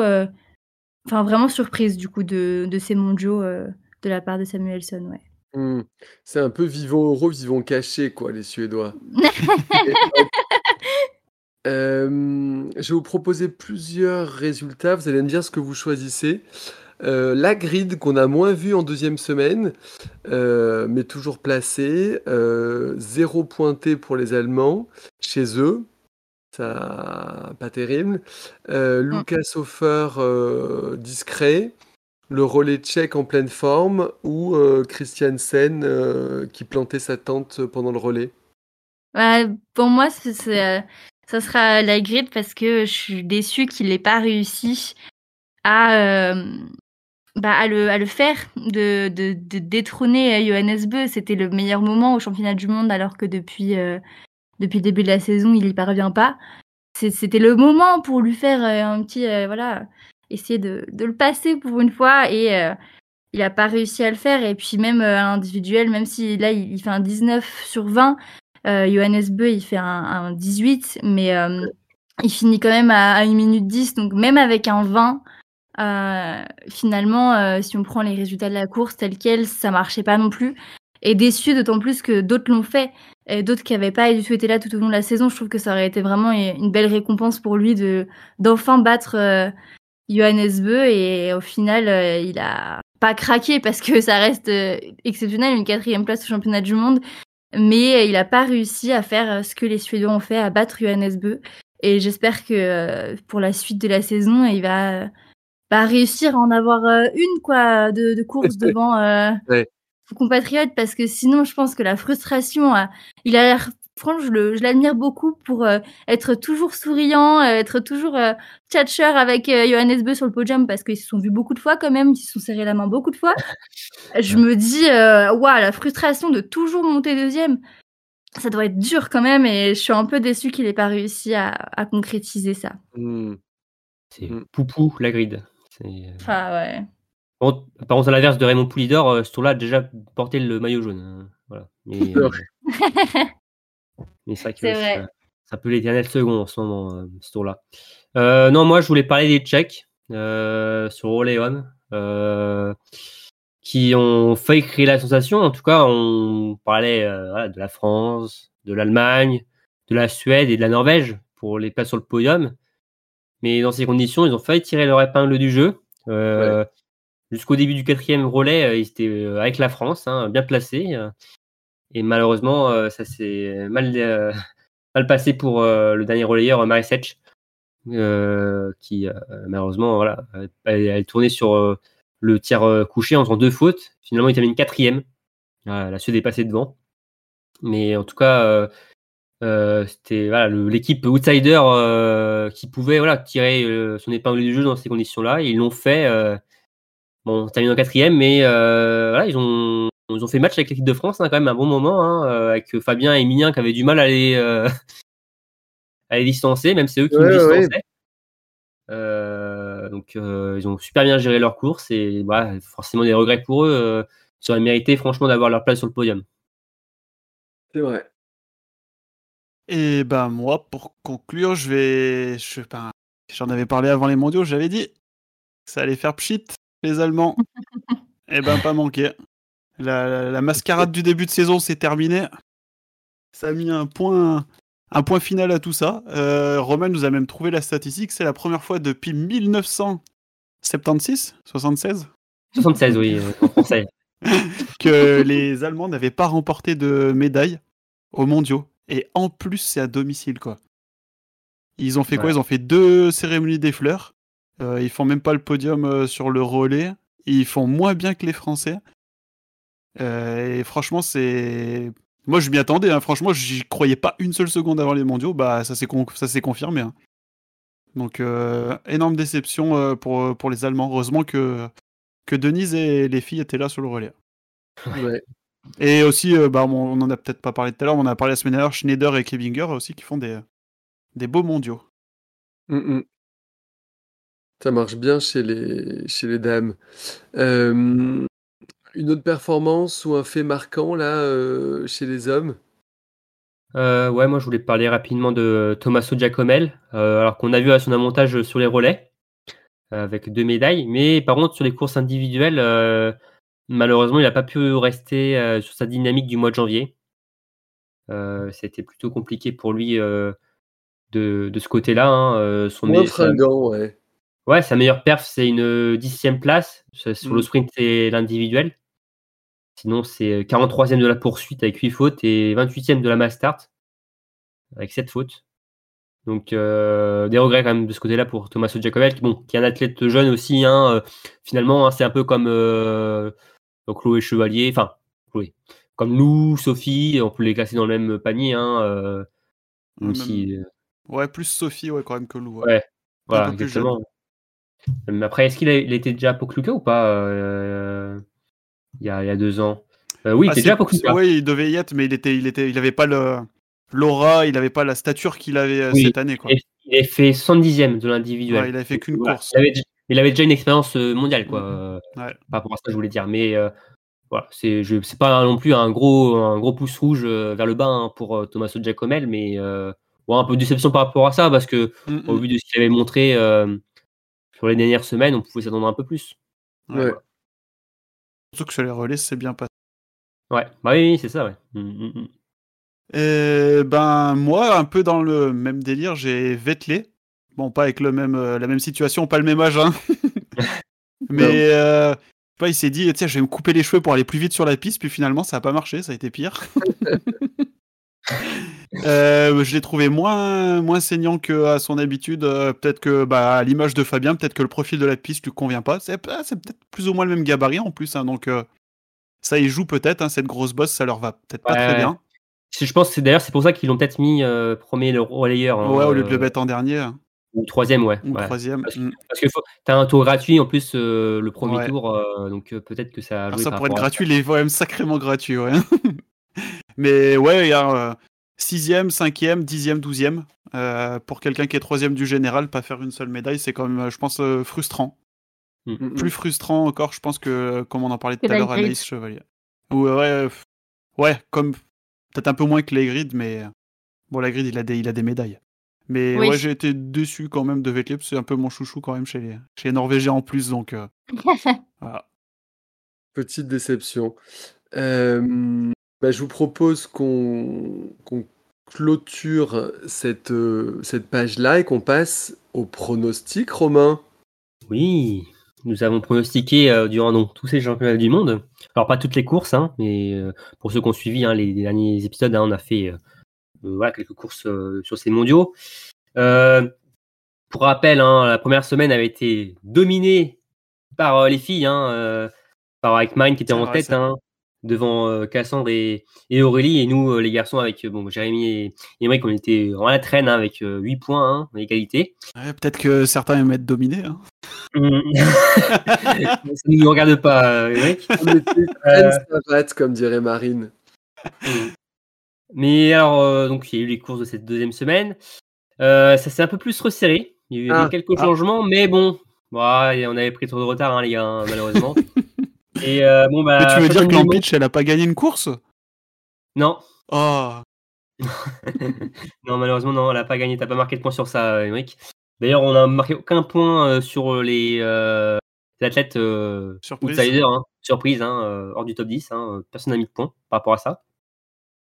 Speaker 2: enfin vraiment surprise du coup de, de ces mondiaux de la part de Samuelson, ouais.
Speaker 1: Hmm. C'est un peu vivons heureux, vivons cachés, quoi, les Suédois. (laughs) Je vais vous proposer plusieurs résultats. Vous allez me dire ce que vous choisissez. Euh, la grid qu'on a moins vue en deuxième semaine, euh, mais toujours placée. Euh, zéro pointé pour les Allemands chez eux. Ça, pas terrible. Euh, Lucas Hofer, discret. Le relais tchèque en pleine forme ou Christiansen euh, qui plantait sa tente pendant le relais?
Speaker 2: Ouais, pour moi, c'est- ça sera la grid parce que je suis déçue qu'il n'ait pas réussi à, euh, bah, à, le, faire, de, détrôner euh, Johannes Beu. C'était le meilleur moment au championnat du monde alors que depuis, euh, le début de la saison, il n'y parvient pas. C'était le moment pour lui faire euh, un petit, voilà, essayer de, le passer pour une fois et il n'a pas réussi à le faire. Et puis même à l'individuel, même si là, il, fait un 19 sur 20, euh, Johannes Beu, il fait un, un 18, mais il finit quand même à, à 1 minute 10. Donc même avec un 20, Euh, finalement, euh, si on prend les résultats de la course tels quels, ça marchait pas non plus. Et déçu, d'autant plus que d'autres l'ont fait, et d'autres qui n'avaient pas du tout été là tout au long de la saison. Je trouve que ça aurait été vraiment une belle récompense pour lui de d'enfin battre euh, Johannes Beu. Et au final, euh, il a pas craqué parce que ça reste euh, exceptionnel, une quatrième place au championnat du monde. Mais il a pas réussi à faire ce que les Suédois ont fait, à battre Johannes Beu. Et j'espère que pour la suite de la saison, il va bah, réussir à en avoir euh, une quoi de, de course (laughs) devant euh,
Speaker 1: Ouais.
Speaker 2: son compatriote parce que sinon je pense que la frustration euh, il a l'air franchement je l'admire beaucoup pour euh, être toujours souriant euh, être toujours euh, tchatcheur avec euh, Johannes Beu sur le podium parce qu'ils se sont vus beaucoup de fois quand même ils se sont serrés la main beaucoup de fois (laughs) je me dis euh, waouh la frustration de toujours monter deuxième ça doit être dur quand même et je suis un peu déçue qu'il ait pas réussi à, à concrétiser ça
Speaker 1: Hmm.
Speaker 4: C'est
Speaker 1: Mm.
Speaker 4: Poupou, la grid. Euh,
Speaker 2: enfin ouais
Speaker 4: Par contre, par contre, à l'inverse de Raymond Poulidor, euh, ce tour-là a déjà porté le maillot jaune. hein. Voilà. Mais, euh, mais c'est vrai ça, (laughs)
Speaker 2: vrai.
Speaker 4: ça peut l'éternel second en ce moment, ce tour-là. Euh, non, moi, je voulais parler des Tchèques euh, sur euh, qui ont failli créer la sensation. En tout cas, on parlait euh, voilà, de la France, de l'Allemagne, de la Suède et de la Norvège pour les places sur le podium. Mais dans ces conditions, ils ont failli tirer leur épingle du jeu. Euh, Jusqu'au début du quatrième relais, euh, ils étaient euh, avec la France, hein, bien placés. et malheureusement, ça s'est mal, euh, (laughs) mal passé pour euh, le dernier relayeur, euh, Marisetch, euh, qui malheureusement, voilà, elle, elle tournait sur le tir euh, couché en faisant deux fautes. Finalement, il termine quatrième. La Suède est passée devant. Mais en tout cas, euh, c'était voilà, l'équipe outsider euh, qui pouvait voilà, tirer euh, son épingle du jeu dans ces conditions-là. Ils l'ont fait. bon, terminé en quatrième, mais voilà, ils ont, ils ont fait match avec l'équipe de France, hein, quand même un bon moment, hein, avec Fabien et Emilien qui avaient du mal à les, (laughs) à les distancer, même c'est eux qui
Speaker 1: Ouais,
Speaker 4: nous distançaient. Donc ils ont super bien géré leur course et voilà, forcément des regrets pour eux. Ils auraient mérité franchement d'avoir leur place sur le podium.
Speaker 1: C'est vrai.
Speaker 3: Et ben moi, pour conclure, je vais. Je, ben, J'en avais parlé avant les mondiaux, j'avais dit. Ça allait faire pchit, les Allemands. (laughs) Et ben pas manqué. La, la- la mascarade du début de saison s'est terminée. Ça a mis un point, un point final à tout ça. Euh, Romain nous a même trouvé la statistique. C'est la première fois depuis 1976, 76,
Speaker 4: 76, oui, euh, en français. (laughs)
Speaker 3: que les Allemands n'avaient pas remporté de médaille aux mondiaux. Et en plus, c'est à domicile, quoi. Ils ont fait quoi? Ils ont fait deux cérémonies des fleurs. Euh, ils font même pas le podium euh, sur le relais. Ils font moins bien que les Français. Euh, et franchement, c'est. Moi, je m'y attendais. hein. Franchement, j'y croyais pas une seule seconde avant les mondiaux. Bah, ça s'est con- ça s'est confirmé. hein. Donc, euh, énorme déception euh, pour, pour les Allemands. Heureusement que, que Denise et les filles étaient là sur le relais.
Speaker 1: Ouais.
Speaker 3: Et aussi, euh, bah, on, on en a peut-être pas parlé tout à l'heure, mais on en a parlé la semaine dernière, Schneider et Kevinger aussi qui font des, des beaux mondiaux.
Speaker 1: Mm, mm. Ça marche bien chez les, chez les dames. Euh, une autre performance ou un fait marquant là euh, chez les hommes?
Speaker 4: Euh, ouais, moi je voulais parler rapidement de Tommaso Giacomel, euh, alors qu'on a vu à son avantage sur les relais, avec deux médailles, mais par contre sur les courses individuelles, euh, malheureusement il n'a pas pu rester euh, sur sa dynamique du mois de janvier. Euh, C'était plutôt compliqué pour lui euh, de, de ce côté-là. hein, son
Speaker 1: Moins
Speaker 4: me- sa-
Speaker 1: fringant, ouais.
Speaker 4: Ouais, sa meilleure perf, c'est une dixième place sur le
Speaker 3: Mm.
Speaker 4: sprint et l'individuel. Sinon, c'est 43e de la poursuite avec 8 fautes et 28e de la mass start avec 7 fautes. Donc, euh, des regrets quand même de ce côté-là pour Giacobel, qui, bon, qui est un athlète jeune aussi. Hein, euh, finalement, hein, c'est un peu comme euh, Chloé Chevalier, enfin, Chloé, comme Lou, Sophie, on peut les classer dans le même panier. Hein, euh, même
Speaker 3: même-
Speaker 4: si, euh,
Speaker 3: Ouais, plus Sophie, ouais, quand même que Lou. ouais.
Speaker 4: Ouais. Voilà, exactement. Mais après, est-ce qu'il a- il était déjà à Pokluka ou pas euh, il, y a, il y a deux ans? Oui, il
Speaker 3: Ah,
Speaker 4: était déjà à Pokluka.
Speaker 3: ouais, il devait y être, mais il était, il était, il avait pas le l'aura, il avait pas la stature qu'il avait
Speaker 4: Oui,
Speaker 3: cette année, quoi.
Speaker 4: Il avait fait 110e de l'individuel.
Speaker 3: Ouais, il avait fait qu'une
Speaker 4: Voilà,
Speaker 3: course.
Speaker 4: Il avait, il avait déjà une expérience euh, mondiale, quoi. euh,
Speaker 3: Ouais.
Speaker 4: Par rapport à ça, je voulais dire. Mais euh, voilà, c'est je- c'est pas non plus un gros, un gros pouce rouge vers le bas hein, pour Tommaso Giacomel, mais un peu de déception par rapport à ça, parce que
Speaker 3: Mm,
Speaker 4: au vu de ce qu'il avait montré, sur les dernières semaines, on pouvait s'attendre un peu plus.
Speaker 1: Ouais.
Speaker 3: Surtout que sur les relais, c'est bien passé.
Speaker 4: Ouais, bah oui, oui, c'est ça, ouais. Mm, mm, mm.
Speaker 3: Et ben moi, un peu dans le même délire, j'ai Vettelé. Bon, pas avec le même, euh, la même situation, pas le même âge, hein. (laughs) mais euh, je sais pas, il s'est dit, tiens, je vais me couper les cheveux pour aller plus vite sur la piste, puis finalement, ça a pas marché, ça a été pire. (laughs) Euh, je l'ai trouvé moins, moins saignant qu'à son habitude. Euh, peut-être que, bah, à l'image de Fabien, peut-être que le profil de la piste lui convient pas. C'est ah, c'est peut-être plus ou moins le même gabarit en plus, hein, donc euh, ça y joue peut-être. hein, cette grosse bosse, ça leur va peut-être pas très bien.
Speaker 4: Je pense que c'est d'ailleurs c'est pour ça qu'ils l'ont peut-être mis euh, premier le relayeur. hein,
Speaker 3: Ouais, au lieu de
Speaker 4: euh,
Speaker 3: le mettre en dernier,
Speaker 4: ou troisième, ouais.
Speaker 3: ou
Speaker 4: ouais.
Speaker 3: troisième.
Speaker 4: Parce,
Speaker 3: Mm.
Speaker 4: parce que faut- t'as un tour gratuit en plus euh, le premier
Speaker 3: Ouais.
Speaker 4: tour, euh, donc euh, peut-être que ça a
Speaker 3: Alors
Speaker 4: joué
Speaker 3: ça pourrait être
Speaker 4: à
Speaker 3: gratuit, il est quand même sacrément gratuit, ouais. (laughs) Mais ouais, il y a euh, sixième, cinquième, dixième, douzième. Euh, pour quelqu'un qui est troisième du général, pas faire une seule médaille, c'est quand même, je pense, euh, frustrant.
Speaker 1: Mm,
Speaker 3: Plus frustrant encore, je pense que, comme on en parlait tout à l'heure,
Speaker 2: grid.
Speaker 3: Anaïs Chevalier. Ou, ouais, euh, ouais, comme peut-être un peu moins que les grids, mais bon, la grid, il a des, il a des médailles. Mais
Speaker 2: Oui.
Speaker 3: ouais, j'ai été déçu quand même de que c'est un peu mon chouchou quand même chez les, chez les Norvégiens en plus, donc euh, (laughs) voilà.
Speaker 1: Petite déception. Euh, bah, je vous propose qu'on qu'on clôture cette, euh, cette page-là et qu'on passe au pronostic, Romain.
Speaker 4: Oui, nous avons pronostiqué euh, durant donc, tous ces championnats du monde. Alors pas toutes les courses, hein, mais euh, pour ceux qui ont suivi hein, les, les derniers épisodes, hein, on a fait euh, voilà, quelques courses euh, sur ces mondiaux. Euh, pour rappel, hein, la première semaine avait été dominée par euh, les filles, hein, euh, par avec qui était en tête hein, devant euh, Cassandre et, et Aurélie, et nous euh, les garçons avec euh, bon Jérémy et Émeric, on était à la traîne hein, avec euh, 8 points hein, en égalité.
Speaker 3: Ouais, peut-être que certains aiment être dominés. hein. (laughs)
Speaker 4: Ça ne nous regarde pas, euh, Émeric.
Speaker 1: On était pleine savate, comme dirait Marine.
Speaker 4: Mais alors, euh, donc, il y a eu les courses de cette deuxième semaine. Euh, ça s'est un peu plus resserré. Il y a eu
Speaker 1: Ah,
Speaker 4: quelques
Speaker 3: ah.
Speaker 4: changements, mais bon, on avait pris trop de retard, hein, les gars, hein, malheureusement. (laughs) et euh, bon, bah.
Speaker 3: Mais tu veux dire que Lampitch, elle a pas gagné une course?
Speaker 4: Non,
Speaker 3: Oh, (laughs)
Speaker 4: non, malheureusement, non, elle n'a pas gagné. T'as pas marqué de point sur ça, Émeric. D'ailleurs, on n'a marqué aucun point euh, sur les, euh, les athlètes euh,
Speaker 3: Surprise.
Speaker 4: outsiders, hein, surprise, hein, hors du top 10. Hein, personne n'a mis de point par rapport à ça.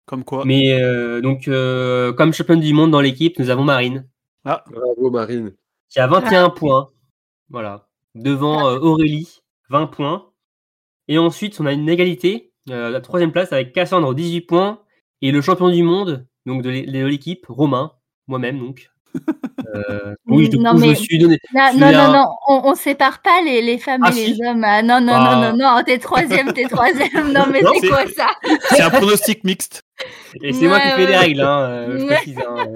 Speaker 3: Comme quoi.
Speaker 4: Mais euh, donc, euh, comme championne du monde dans l'équipe, nous avons Marine,
Speaker 1: Bravo, Marine.
Speaker 4: qui a 21 points. Voilà. Devant euh, Aurélie, 20 points. Et ensuite, on a une égalité, euh, la troisième place, avec Cassandre, 18 points. Et le champion du monde, donc de l'équipe, Romain, moi-même, donc. Euh, oui, du
Speaker 2: Non,
Speaker 4: coup, je
Speaker 2: mais-
Speaker 4: me suis donné.
Speaker 2: Non, non, non,
Speaker 4: un-
Speaker 2: non, on, on sépare pas les, les femmes
Speaker 4: Ah,
Speaker 2: et
Speaker 4: si.
Speaker 2: les hommes. Ah, non, non,
Speaker 4: Ah.
Speaker 2: non, non, non, t'es troisième, t'es troisième. Non, mais c'est quoi ça?
Speaker 3: C'est un pronostic mixte.
Speaker 4: Et c'est moi qui
Speaker 2: Ouais,
Speaker 4: fais les règles, hein, euh, je
Speaker 2: Ouais.
Speaker 4: précise. hein.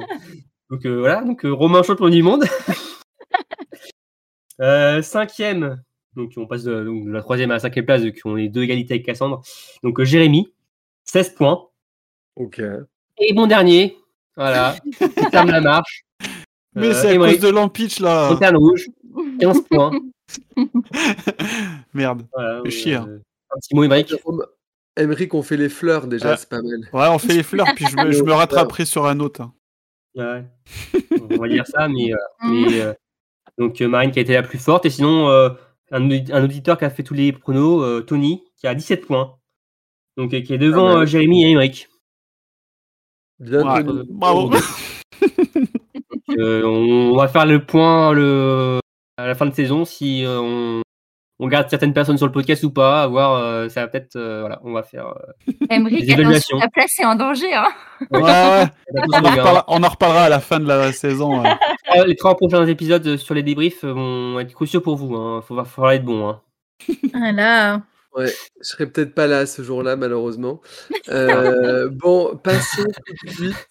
Speaker 4: Donc euh, voilà, donc euh, Romain champion du monde. (laughs) Euh, cinquième, donc on passe de, donc, de la troisième à la cinquième place, qui ont les deux égalités avec Cassandre. Donc euh, Jérémy, 16 points.
Speaker 1: Ok.
Speaker 4: Et mon dernier, voilà, qui ferme la (laughs) marche.
Speaker 3: Mais
Speaker 4: Euh,
Speaker 3: c'est à cause de Lampitch, là.
Speaker 4: Lanterne rouge, 15 points. (laughs)
Speaker 3: Merde.
Speaker 4: Voilà,
Speaker 3: Fais chier, hein.
Speaker 4: euh, Un petit mot, Émeric.
Speaker 1: Emeric, on fait les fleurs déjà,
Speaker 3: Ah.
Speaker 1: c'est pas mal.
Speaker 3: Ouais, on fait les fleurs, puis je me, je me (laughs) rattraperai sur un autre. hein.
Speaker 4: Ouais. On va dire ça, mais, euh, mais, (laughs) euh, donc euh, Marine qui a été la plus forte, et sinon euh, un, audi- un auditeur qui a fait tous les pronos, euh, Tony, qui a 17 points. Donc euh, qui est devant
Speaker 1: Ah ouais.
Speaker 4: euh, Jérémy et Émeric.
Speaker 1: Bien
Speaker 3: Ouais, bravo.
Speaker 4: Euh, on, on va faire le point le, à la fin de saison si euh, on, on garde certaines personnes sur le podcast ou pas, à voir, euh, ça va peut-être, euh, voilà, on va faire. euh,
Speaker 2: attention, ta place est en danger. Hein.
Speaker 3: Ouais, ouais. (laughs)
Speaker 4: on
Speaker 3: en reparlera, on en reparlera à la fin de la saison. ouais.
Speaker 4: Les trois prochains épisodes sur les débriefs vont être cruciaux pour vous. Il faut va falloir être bon. Hein.
Speaker 2: Voilà.
Speaker 1: Ouais, je serai peut-être pas là ce jour-là, malheureusement. Euh, bon, passons tout de suite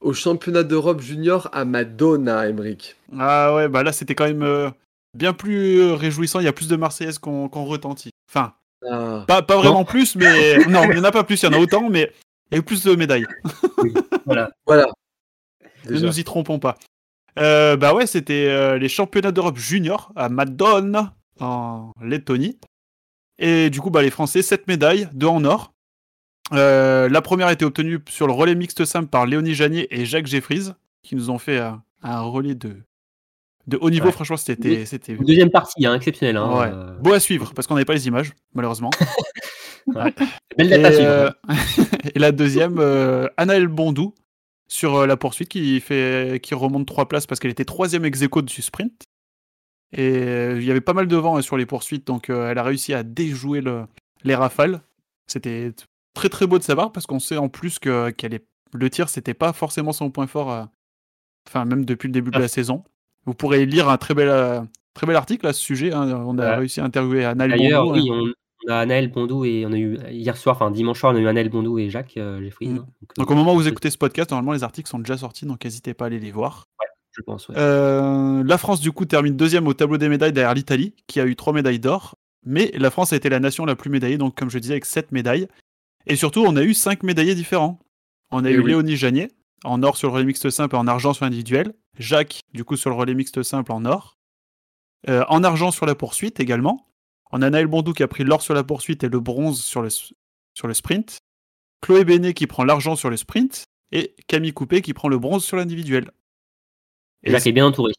Speaker 1: au championnat d'Europe junior à Madonna, Emeric.
Speaker 3: Ah ouais, bah là, c'était quand même euh, bien plus euh, réjouissant. Il y a plus de Marseillaises qu'on retentit. Enfin,
Speaker 1: Ah,
Speaker 3: pas, pas vraiment plus, mais. (laughs) Non, il n'y en a pas plus, il y en a autant, mais il y a eu plus de médailles.
Speaker 4: Voilà. (laughs)
Speaker 1: voilà.
Speaker 3: Ne
Speaker 1: Déjà.
Speaker 3: nous y trompons pas. Euh, bah ouais, c'était euh, les championnats d'Europe junior à Madone, en Lettonie. Et du coup, bah, les Français, 7 médailles, 2 en or. Euh, la première a été obtenue sur le relais mixte simple par Léonie Janier et Jacques Jeffries, qui nous ont fait un relais de, de haut niveau.
Speaker 4: Ouais.
Speaker 3: Franchement, c'était c'était
Speaker 4: Deuxième partie, hein, exceptionnelle. Hein,
Speaker 3: ouais.
Speaker 4: euh,
Speaker 3: beau à suivre parce qu'on n'avait pas les images, malheureusement. (laughs)
Speaker 4: Belle
Speaker 3: Et,
Speaker 4: date à suivre.
Speaker 3: euh, (laughs) et la deuxième, euh, Anaël Bondou sur la poursuite qui fait qui remonte trois places parce qu'elle était troisième ex aequo du sprint. Et il y avait pas mal de vent sur les poursuites, donc elle a réussi à déjouer le- les rafales. C'était très très beau de sa part parce qu'on sait en plus que qu'elle est le tir c'était pas forcément son point fort. euh, Enfin même depuis le début de
Speaker 4: Ah.
Speaker 3: la saison. Vous pourrez lire un très bel euh, très bel article à ce sujet. hein. On a
Speaker 4: Ouais.
Speaker 3: réussi à interviewer Anaël Bondou. hein.
Speaker 4: oui, on, on a Anaël Bondou et on a eu hier soir, enfin dimanche soir, on a eu Anaël Bondou et Jacques euh, Jeffries.
Speaker 3: Mm.
Speaker 4: hein. donc,
Speaker 3: Donc
Speaker 4: euh,
Speaker 3: au moment où vous écoutez ce podcast, normalement les articles sont déjà sortis, donc n'hésitez pas à aller les voir.
Speaker 4: je pense. ouais.
Speaker 3: La France du coup termine deuxième au tableau des médailles derrière l'Italie, qui a eu trois médailles d'or. Mais la France a été la nation la plus médaillée, donc comme je disais, avec sept médailles. Et surtout, on a eu cinq médaillés différents. On a
Speaker 1: Eh
Speaker 3: eu
Speaker 1: oui.
Speaker 3: Léonie Janier, en or sur le relais mixte simple et en argent sur l'individuel. Jacques, du coup, sur le relais mixte simple en or. Euh, en argent sur la poursuite également. On a Naël Bondou qui a pris l'or sur la poursuite et le bronze sur le, s- sur le sprint. Chloé Bénet qui prend l'argent sur le sprint. Et Camille Coupé qui prend le bronze sur l'individuel. Et
Speaker 4: Jacques est bien entouré.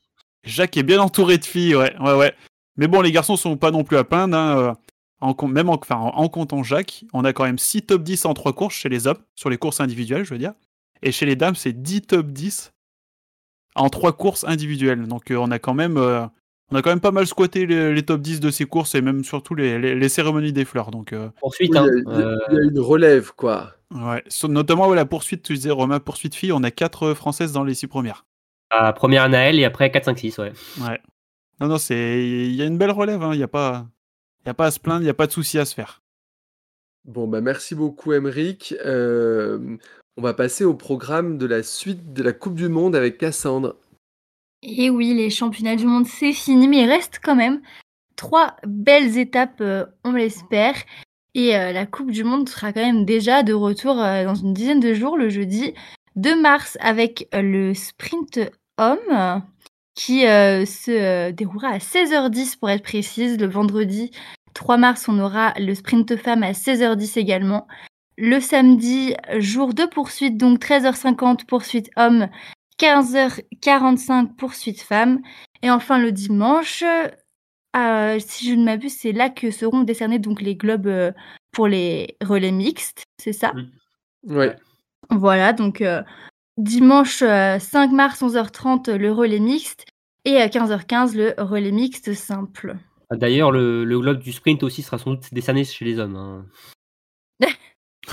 Speaker 3: Jacques est bien entouré de filles, ouais, ouais, ouais. Mais bon, les garçons sont pas non plus à plaindre. hein, euh, En, même en, enfin, en, en comptant Jacques, on a quand même 6 top 10 en 3 courses chez les hommes, sur les courses individuelles, je veux dire. Et chez les dames, c'est 10 top 10 en 3 courses individuelles. Donc euh, on a quand même euh, on a quand même pas mal squatté les, les top 10 de ces courses et même surtout les, les- les cérémonies des fleurs. Donc euh,
Speaker 1: il, y
Speaker 4: hein,
Speaker 1: a, il y a-
Speaker 4: euh,
Speaker 1: il y a une relève, quoi.
Speaker 3: ouais. So- notamment ouais, la poursuite, tu disais Romain, poursuite fille, on a 4 françaises dans les 6 premières.
Speaker 4: à première Anaël et après 4, 5, 6, ouais.
Speaker 3: Ouais. Non, non, c'est il y a une belle relève. hein, Il n'y a pas il y a pas à se plaindre, il n'y a pas de souci à se faire.
Speaker 1: Bon, bah merci beaucoup, Emeric. Euh, on va passer au programme de la suite de la Coupe du Monde avec Cassandre.
Speaker 2: Et oui, les championnats du monde, c'est fini, mais il reste quand même trois belles étapes, euh, on l'espère. Et euh, la Coupe du Monde sera quand même déjà de retour euh, dans une dizaine de jours, le jeudi 2 mars, avec euh, le sprint homme euh, qui euh, se euh, déroulera à 16h10 pour être précise. Le vendredi 3 mars, on aura le sprint femme à 16h10 également. Le samedi, jour de poursuite, donc 13h50 poursuite homme, 15h45 poursuite femme. Et enfin le dimanche, euh, si je ne m'abuse, c'est là que seront décernés donc les globes pour les relais mixtes, c'est ça?
Speaker 1: Ouais.
Speaker 2: Voilà, donc dimanche euh, 5 mars 11h30 le relais mixte et à 15h15 le relais mixte simple.
Speaker 4: Ah, D'ailleurs, le, le globe du sprint aussi sera sans doute décerné chez les hommes. hein. (laughs)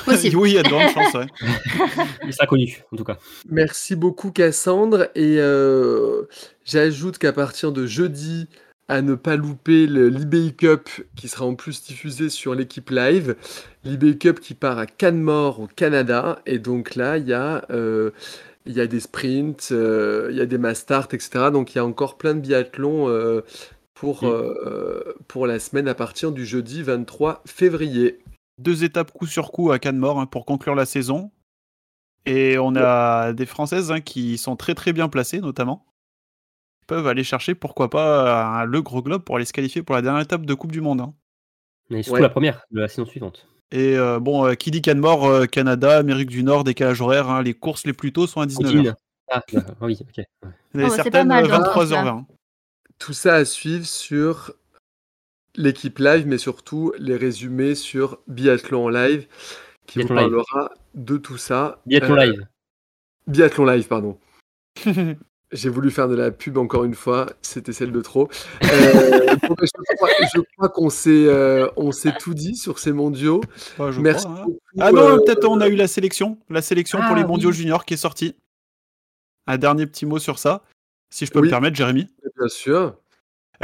Speaker 2: Possible.
Speaker 3: oui, il y a de grandes chances. ouais. (laughs)
Speaker 4: Il sera connu, en tout cas.
Speaker 1: Merci beaucoup, Cassandre. Et euh, j'ajoute qu'à partir de jeudi, à ne pas louper le l'eBay Cup qui sera en plus diffusé sur l'équipe live. L'eBay Cup qui part à Canmore au Canada. Et donc là, il y a. euh, il y a des sprints, euh, il y a des mass start, etc. Donc il y a encore plein de biathlons euh, pour, pour la semaine à partir du jeudi 23 février.
Speaker 3: Deux étapes coup sur coup à Cannes-Mort hein, pour conclure la saison. Et on a des Françaises hein, qui sont très très bien placées, notamment. Peuvent aller chercher, pourquoi pas, un- le gros globe pour aller se qualifier pour la dernière étape de Coupe du Monde. hein.
Speaker 4: Mais surtout
Speaker 1: Ouais.
Speaker 4: la première de la saison suivante.
Speaker 3: Et euh, bon, euh, qui dit Cannes-Mort, euh, Canada, Amérique du Nord, décalage horaire, hein, les courses les plus tôt sont à 19h.
Speaker 4: Cantine. Ah, d'accord. Ah oui, ok. ouais. (laughs)
Speaker 3: Et
Speaker 2: Oh,
Speaker 3: certaines
Speaker 2: mal,
Speaker 3: euh,
Speaker 2: dans ce
Speaker 3: 23h20.
Speaker 1: Tout ça à suivre sur l'équipe live, mais surtout les résumés sur Biathlon en live, qui
Speaker 4: Biathlon
Speaker 1: vous
Speaker 4: live.
Speaker 1: parlera de tout ça.
Speaker 4: Biathlon
Speaker 1: Euh,
Speaker 4: live.
Speaker 1: Biathlon live, pardon. (laughs) J'ai voulu faire de la pub encore une fois, c'était celle de trop. Euh, (laughs) bah, je crois, qu'on s'est euh, on s'est tout dit sur ces mondiaux.
Speaker 3: Ouais, je
Speaker 1: Merci
Speaker 3: crois, hein.
Speaker 1: beaucoup.
Speaker 3: Ah non,
Speaker 1: euh,
Speaker 3: peut-être on a eu la sélection. La sélection pour
Speaker 4: Ah,
Speaker 3: les mondiaux
Speaker 4: oui.
Speaker 3: juniors qui est sortie. Un dernier petit mot sur ça, si je peux
Speaker 1: Oui.
Speaker 3: me permettre, Jérémy.
Speaker 1: bien sûr.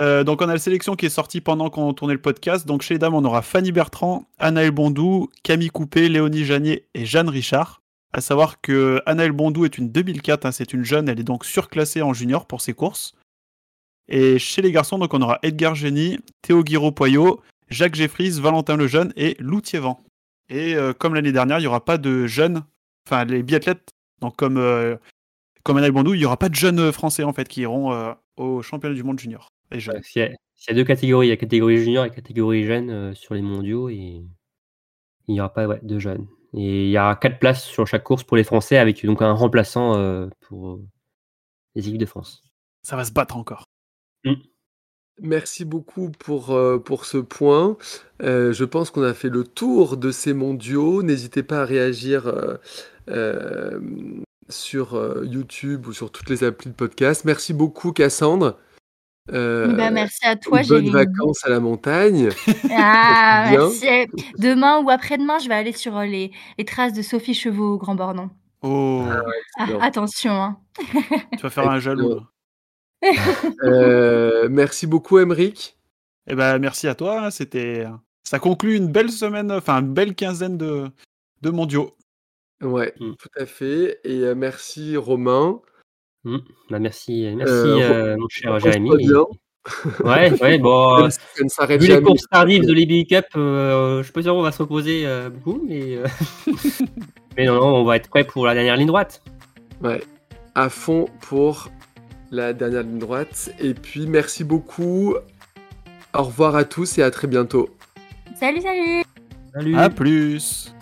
Speaker 3: Euh, donc on a la sélection qui est sortie pendant qu'on tournait le podcast. Donc chez les dames, on aura Fanny Bertrand, Anaël Bondou, Camille Coupé, Léonie Janier et Jeanne Richard. À savoir que Anaël Bondou est une 2004, hein, c'est une jeune, elle est donc surclassée en junior pour ses courses. Et chez les garçons, donc on aura Edgar Génie, Théo Guiraud-Poyot, Jacques Jeffries, Valentin Lejeune et Lou Thiévan. Et euh, comme l'année dernière, il n'y aura pas de jeunes, enfin les biathlètes, donc comme, euh, comme Anaël Bondou, il n'y aura pas de jeunes euh, français en fait qui iront euh, au championnat du monde junior.
Speaker 4: S'il y, a- deux catégories, il y a catégorie junior et catégorie jeune sur les mondiaux et il n'y aura pas de jeunes. Et il y aura quatre places sur chaque course pour les Français avec donc un remplaçant euh, pour euh, les équipes de France.
Speaker 3: Ça va se battre encore.
Speaker 4: Mm.
Speaker 1: Merci beaucoup pour, euh, pour ce point. Euh, je pense qu'on a fait le tour de ces mondiaux. N'hésitez pas à réagir euh, euh, sur euh, YouTube ou sur toutes les applis de podcast. Merci beaucoup, Cassandre. Euh,
Speaker 2: Bah, merci à toi,
Speaker 1: bonnes
Speaker 2: Jérémy.
Speaker 1: vacances à la montagne. (laughs) (laughs)
Speaker 2: Ah, merci. Demain ou après-demain, je vais aller sur euh, les, les traces de Sophie Chevaux au Grand Bornand.
Speaker 3: Oh,
Speaker 2: Ah,
Speaker 1: Excellent.
Speaker 2: attention. hein.
Speaker 3: tu vas faire un jaloux. (laughs)
Speaker 1: Euh, merci beaucoup, Emeric.
Speaker 3: Eh ben, merci à toi. hein, C'était, ça conclut une belle semaine, enfin une belle quinzaine de, de mondiaux.
Speaker 1: Ouais,
Speaker 4: Mm.
Speaker 1: tout à fait. Et euh, merci, Romain.
Speaker 4: Bah, merci, merci
Speaker 1: Euh,
Speaker 4: euh, mon cher Jérémy. Ouais, ouais, bon, (laughs)
Speaker 1: Même ça s'arrête
Speaker 4: vu les courses tardives de l'EBU Cup, euh, je suis pas sûr qu'on va se reposer euh, beaucoup, mais, euh, (laughs) mais non, non, on va être prêt pour la dernière ligne droite.
Speaker 1: Ouais, à fond pour la dernière ligne droite. Et puis, merci beaucoup. Au revoir à tous et à très bientôt.
Speaker 2: Salut, salut.
Speaker 4: Salut.
Speaker 3: À plus.